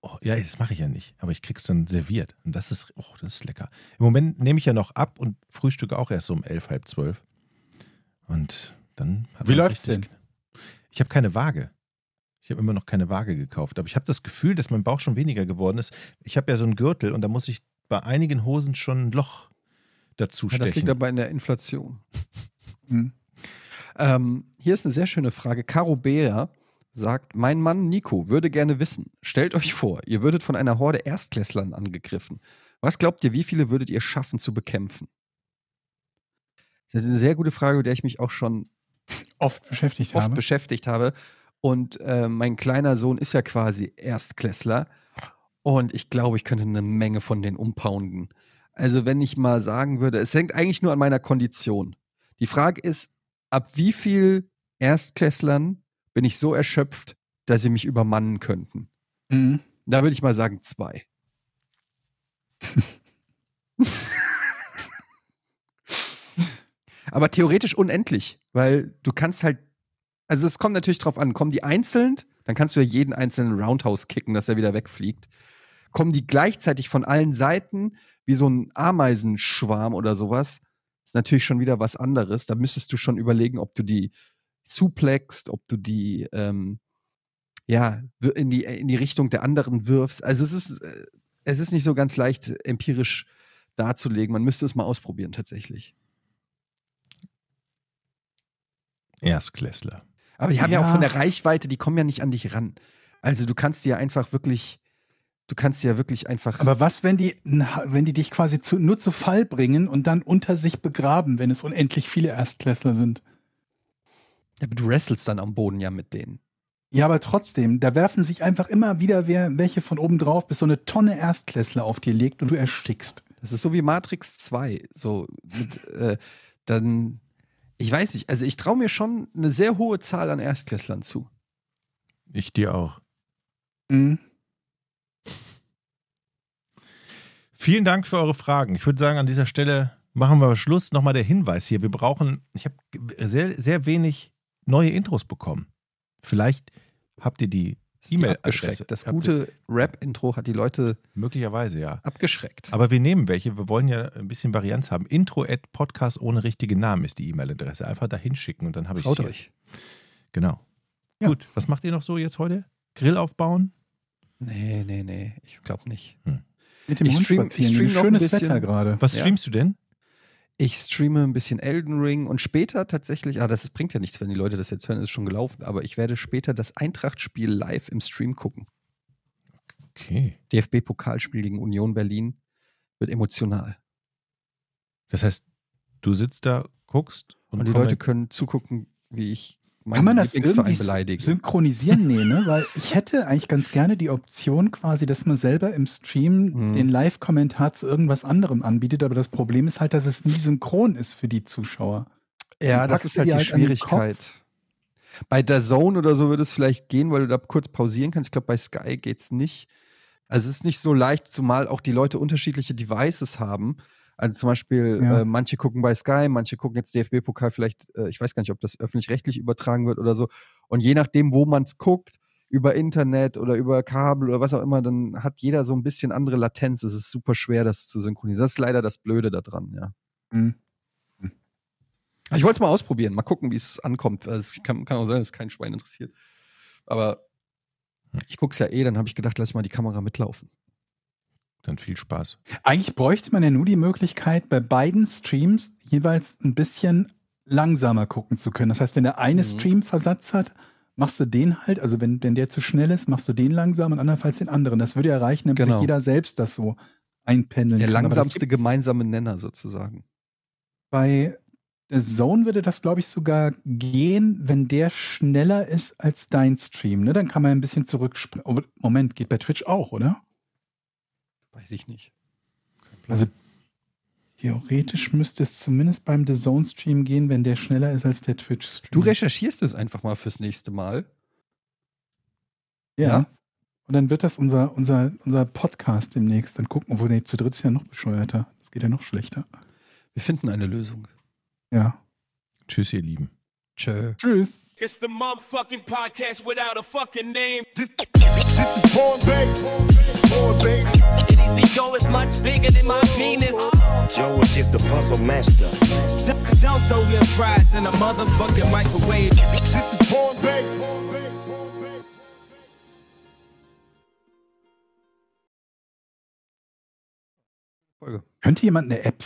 [SPEAKER 6] Oh, ja, das mache ich ja nicht, aber ich krieg's dann serviert. Und das ist, oh, das ist lecker. Im Moment nehme ich ja noch ab und frühstücke auch erst so um elf, halb zwölf. Und dann hat
[SPEAKER 5] Wie läuft's
[SPEAKER 6] richtig-
[SPEAKER 5] denn?
[SPEAKER 6] Ich habe keine Waage. Ich habe immer noch keine Waage gekauft. Aber ich habe das Gefühl, dass mein Bauch schon weniger geworden ist. Ich habe ja so einen Gürtel und da muss ich bei einigen Hosen schon ein Loch dazu
[SPEAKER 4] Ja, das liegt
[SPEAKER 6] stechen.
[SPEAKER 4] aber in der Inflation.
[SPEAKER 5] Hm.
[SPEAKER 4] Ähm, hier ist eine sehr schöne Frage. Caro Bea sagt: Mein Mann Nico würde gerne wissen. Stellt euch vor, ihr würdet von einer Horde Erstklässlern angegriffen. Was glaubt ihr, wie viele würdet ihr schaffen zu bekämpfen? Das ist eine sehr gute Frage, mit der ich mich auch schon
[SPEAKER 5] Oft beschäftigt
[SPEAKER 4] oft
[SPEAKER 5] habe.
[SPEAKER 4] beschäftigt habe. Und äh, mein kleiner Sohn ist ja quasi Erstklässler. Und ich glaube, ich könnte eine Menge von denen umpounden. Also, wenn ich mal sagen würde, es hängt eigentlich nur an meiner Kondition. Die Frage ist, ab wie viel Erstklässlern bin ich so erschöpft, dass sie mich übermannen könnten?
[SPEAKER 5] Mhm.
[SPEAKER 4] Da würde ich mal sagen, zwei. Aber theoretisch unendlich, weil du kannst halt, also es kommt natürlich drauf an, kommen die einzeln, dann kannst du ja jeden einzelnen Roundhouse kicken, dass er wieder wegfliegt. Kommen die gleichzeitig von allen Seiten, wie so ein Ameisenschwarm oder sowas, ist natürlich schon wieder was anderes. Da müsstest du schon überlegen, ob du die suplext, ob du die ähm, ja, in die, in die Richtung der anderen wirfst. Also es ist, äh, es ist nicht so ganz leicht empirisch darzulegen. Man müsste es mal ausprobieren tatsächlich.
[SPEAKER 6] Erstklässler.
[SPEAKER 4] Aber die haben ja.
[SPEAKER 5] Ja.
[SPEAKER 4] auch von der Reichweite, die kommen ja nicht an dich ran. Also du kannst die ja einfach wirklich, du kannst die ja wirklich einfach.
[SPEAKER 5] Aber was, wenn die, wenn die dich quasi zu, nur zu Fall bringen und dann unter sich begraben, wenn es unendlich viele Erstklässler sind?
[SPEAKER 4] Ja, aber du wrestelst dann am Boden ja mit denen.
[SPEAKER 5] Ja, aber trotzdem, da werfen sich einfach immer wieder wer, welche von oben drauf, bis so eine Tonne Erstklässler auf dir legt und du erstickst.
[SPEAKER 4] Das ist so wie Matrix 2. So mit, äh, dann, ich weiß nicht, also ich traue mir schon eine sehr hohe Zahl an Erstklässlern zu.
[SPEAKER 6] Ich dir auch.
[SPEAKER 5] Mhm.
[SPEAKER 6] Vielen Dank für eure Fragen. Ich würde sagen, an dieser Stelle machen wir Schluss. Nochmal der Hinweis hier. Wir brauchen, ich habe sehr, sehr wenig neue Intros bekommen. Vielleicht habt ihr die
[SPEAKER 4] Die
[SPEAKER 6] E-Mail
[SPEAKER 4] abgeschreckt. Das gute Rap-Intro hat die Leute
[SPEAKER 6] Möglicherweise, ja.
[SPEAKER 4] abgeschreckt.
[SPEAKER 6] Aber wir nehmen welche. Wir wollen ja ein bisschen Varianz haben. Intro at Podcast ohne richtigen Namen ist die E-Mail-Adresse. Einfach da hinschicken und dann habe ich
[SPEAKER 4] Traut
[SPEAKER 6] hier.
[SPEAKER 4] euch.
[SPEAKER 6] Genau.
[SPEAKER 5] Ja.
[SPEAKER 6] Gut. Was macht ihr noch so jetzt heute? Grill aufbauen?
[SPEAKER 4] Nee, nee, nee, ich glaube nicht.
[SPEAKER 5] Mit dem
[SPEAKER 4] Ich
[SPEAKER 5] Hund
[SPEAKER 4] stream- ich
[SPEAKER 5] spazieren.
[SPEAKER 4] stream noch ein
[SPEAKER 5] Schönes. Wetter gerade.
[SPEAKER 6] Was
[SPEAKER 4] Ja.
[SPEAKER 6] streamst du denn?
[SPEAKER 4] Ich streame ein bisschen Elden Ring und später tatsächlich, ah, das bringt ja nichts, wenn die Leute das jetzt hören, ist schon gelaufen, aber ich werde später das Eintracht-Spiel live im Stream gucken.
[SPEAKER 6] Okay.
[SPEAKER 4] DFB-Pokalspiel gegen Union Berlin wird emotional.
[SPEAKER 6] Das heißt, du sitzt da, guckst und,
[SPEAKER 4] Und die Leute können zugucken, wie ich
[SPEAKER 5] Kann man das irgendwie
[SPEAKER 4] beleidige.
[SPEAKER 5] synchronisieren? Nee, ne? Weil ich hätte eigentlich ganz gerne die Option quasi, dass man selber im Stream
[SPEAKER 4] Mhm.
[SPEAKER 5] den Live-Kommentar zu irgendwas anderem anbietet, aber das Problem ist halt, dass es nie synchron ist für die Zuschauer.
[SPEAKER 4] Ja, das ist halt
[SPEAKER 5] die halt
[SPEAKER 4] Schwierigkeit. Bei der Zone oder so würde es vielleicht gehen, weil du da kurz pausieren kannst. Ich glaube, bei Sky geht's nicht. Also es ist nicht so leicht, zumal auch die Leute unterschiedliche Devices haben. Also zum Beispiel,
[SPEAKER 5] Ja.
[SPEAKER 4] äh, manche gucken bei Sky, manche gucken jetzt DFB-Pokal vielleicht, äh, ich weiß gar nicht, ob das öffentlich-rechtlich übertragen wird oder so. Und je nachdem, wo man es guckt, über Internet oder über Kabel oder was auch immer, dann hat jeder so ein bisschen andere Latenz. Es ist super schwer, das zu synchronisieren. Das ist leider das Blöde daran, ja.
[SPEAKER 5] Mhm.
[SPEAKER 4] Ich wollte es mal ausprobieren, mal gucken, wie es ankommt. Also Es kann, kann auch sein, dass kein Schwein interessiert. Aber ich gucke es ja eh, dann habe ich gedacht, lass ich mal die Kamera mitlaufen.
[SPEAKER 6] Dann viel Spaß.
[SPEAKER 5] Eigentlich bräuchte man ja nur die Möglichkeit, bei beiden Streams jeweils ein bisschen langsamer gucken zu können. Das heißt, wenn der eine
[SPEAKER 4] Mhm.
[SPEAKER 5] Stream Versatz hat, machst du den halt, also wenn, wenn der zu schnell ist, machst du den langsam und andernfalls den anderen. Das würde ja reichen, damit
[SPEAKER 4] Genau.
[SPEAKER 5] sich jeder selbst das so einpendeln
[SPEAKER 4] Der
[SPEAKER 5] kann.
[SPEAKER 4] Langsamste gemeinsame Nenner sozusagen.
[SPEAKER 5] Bei der Zone würde das, glaube ich, sogar gehen, wenn der schneller ist als dein Stream. Ne? Dann kann man ein bisschen zurückspringen. Oh, Moment, geht bei Twitch auch, oder?
[SPEAKER 4] Weiß ich nicht.
[SPEAKER 5] Also theoretisch müsste es zumindest beim The Zone Stream gehen, wenn der schneller ist als der Twitch Stream.
[SPEAKER 4] Du recherchierst es einfach mal fürs nächste Mal.
[SPEAKER 5] ja.
[SPEAKER 4] ja?
[SPEAKER 5] Und dann wird das unser, unser, unser Podcast demnächst. Dann gucken, obwohl nee, zu dritt ist ja noch bescheuerter. Das geht ja noch schlechter.
[SPEAKER 4] Wir finden eine Lösung.
[SPEAKER 5] Ja.
[SPEAKER 6] Tschüss, ihr Lieben.
[SPEAKER 4] Tschö.
[SPEAKER 5] Tschüss.
[SPEAKER 1] It's the motherfucking podcast without a fucking name.
[SPEAKER 2] This is Born Bay. Born Bay.
[SPEAKER 7] Easy Joe is much bigger than my penis.
[SPEAKER 3] Joe is just the puzzle master.
[SPEAKER 1] D- Don't throw your fries in a motherfucking microwave.
[SPEAKER 2] This is Born Bay.
[SPEAKER 4] Folge.
[SPEAKER 5] Könnte jemand eine App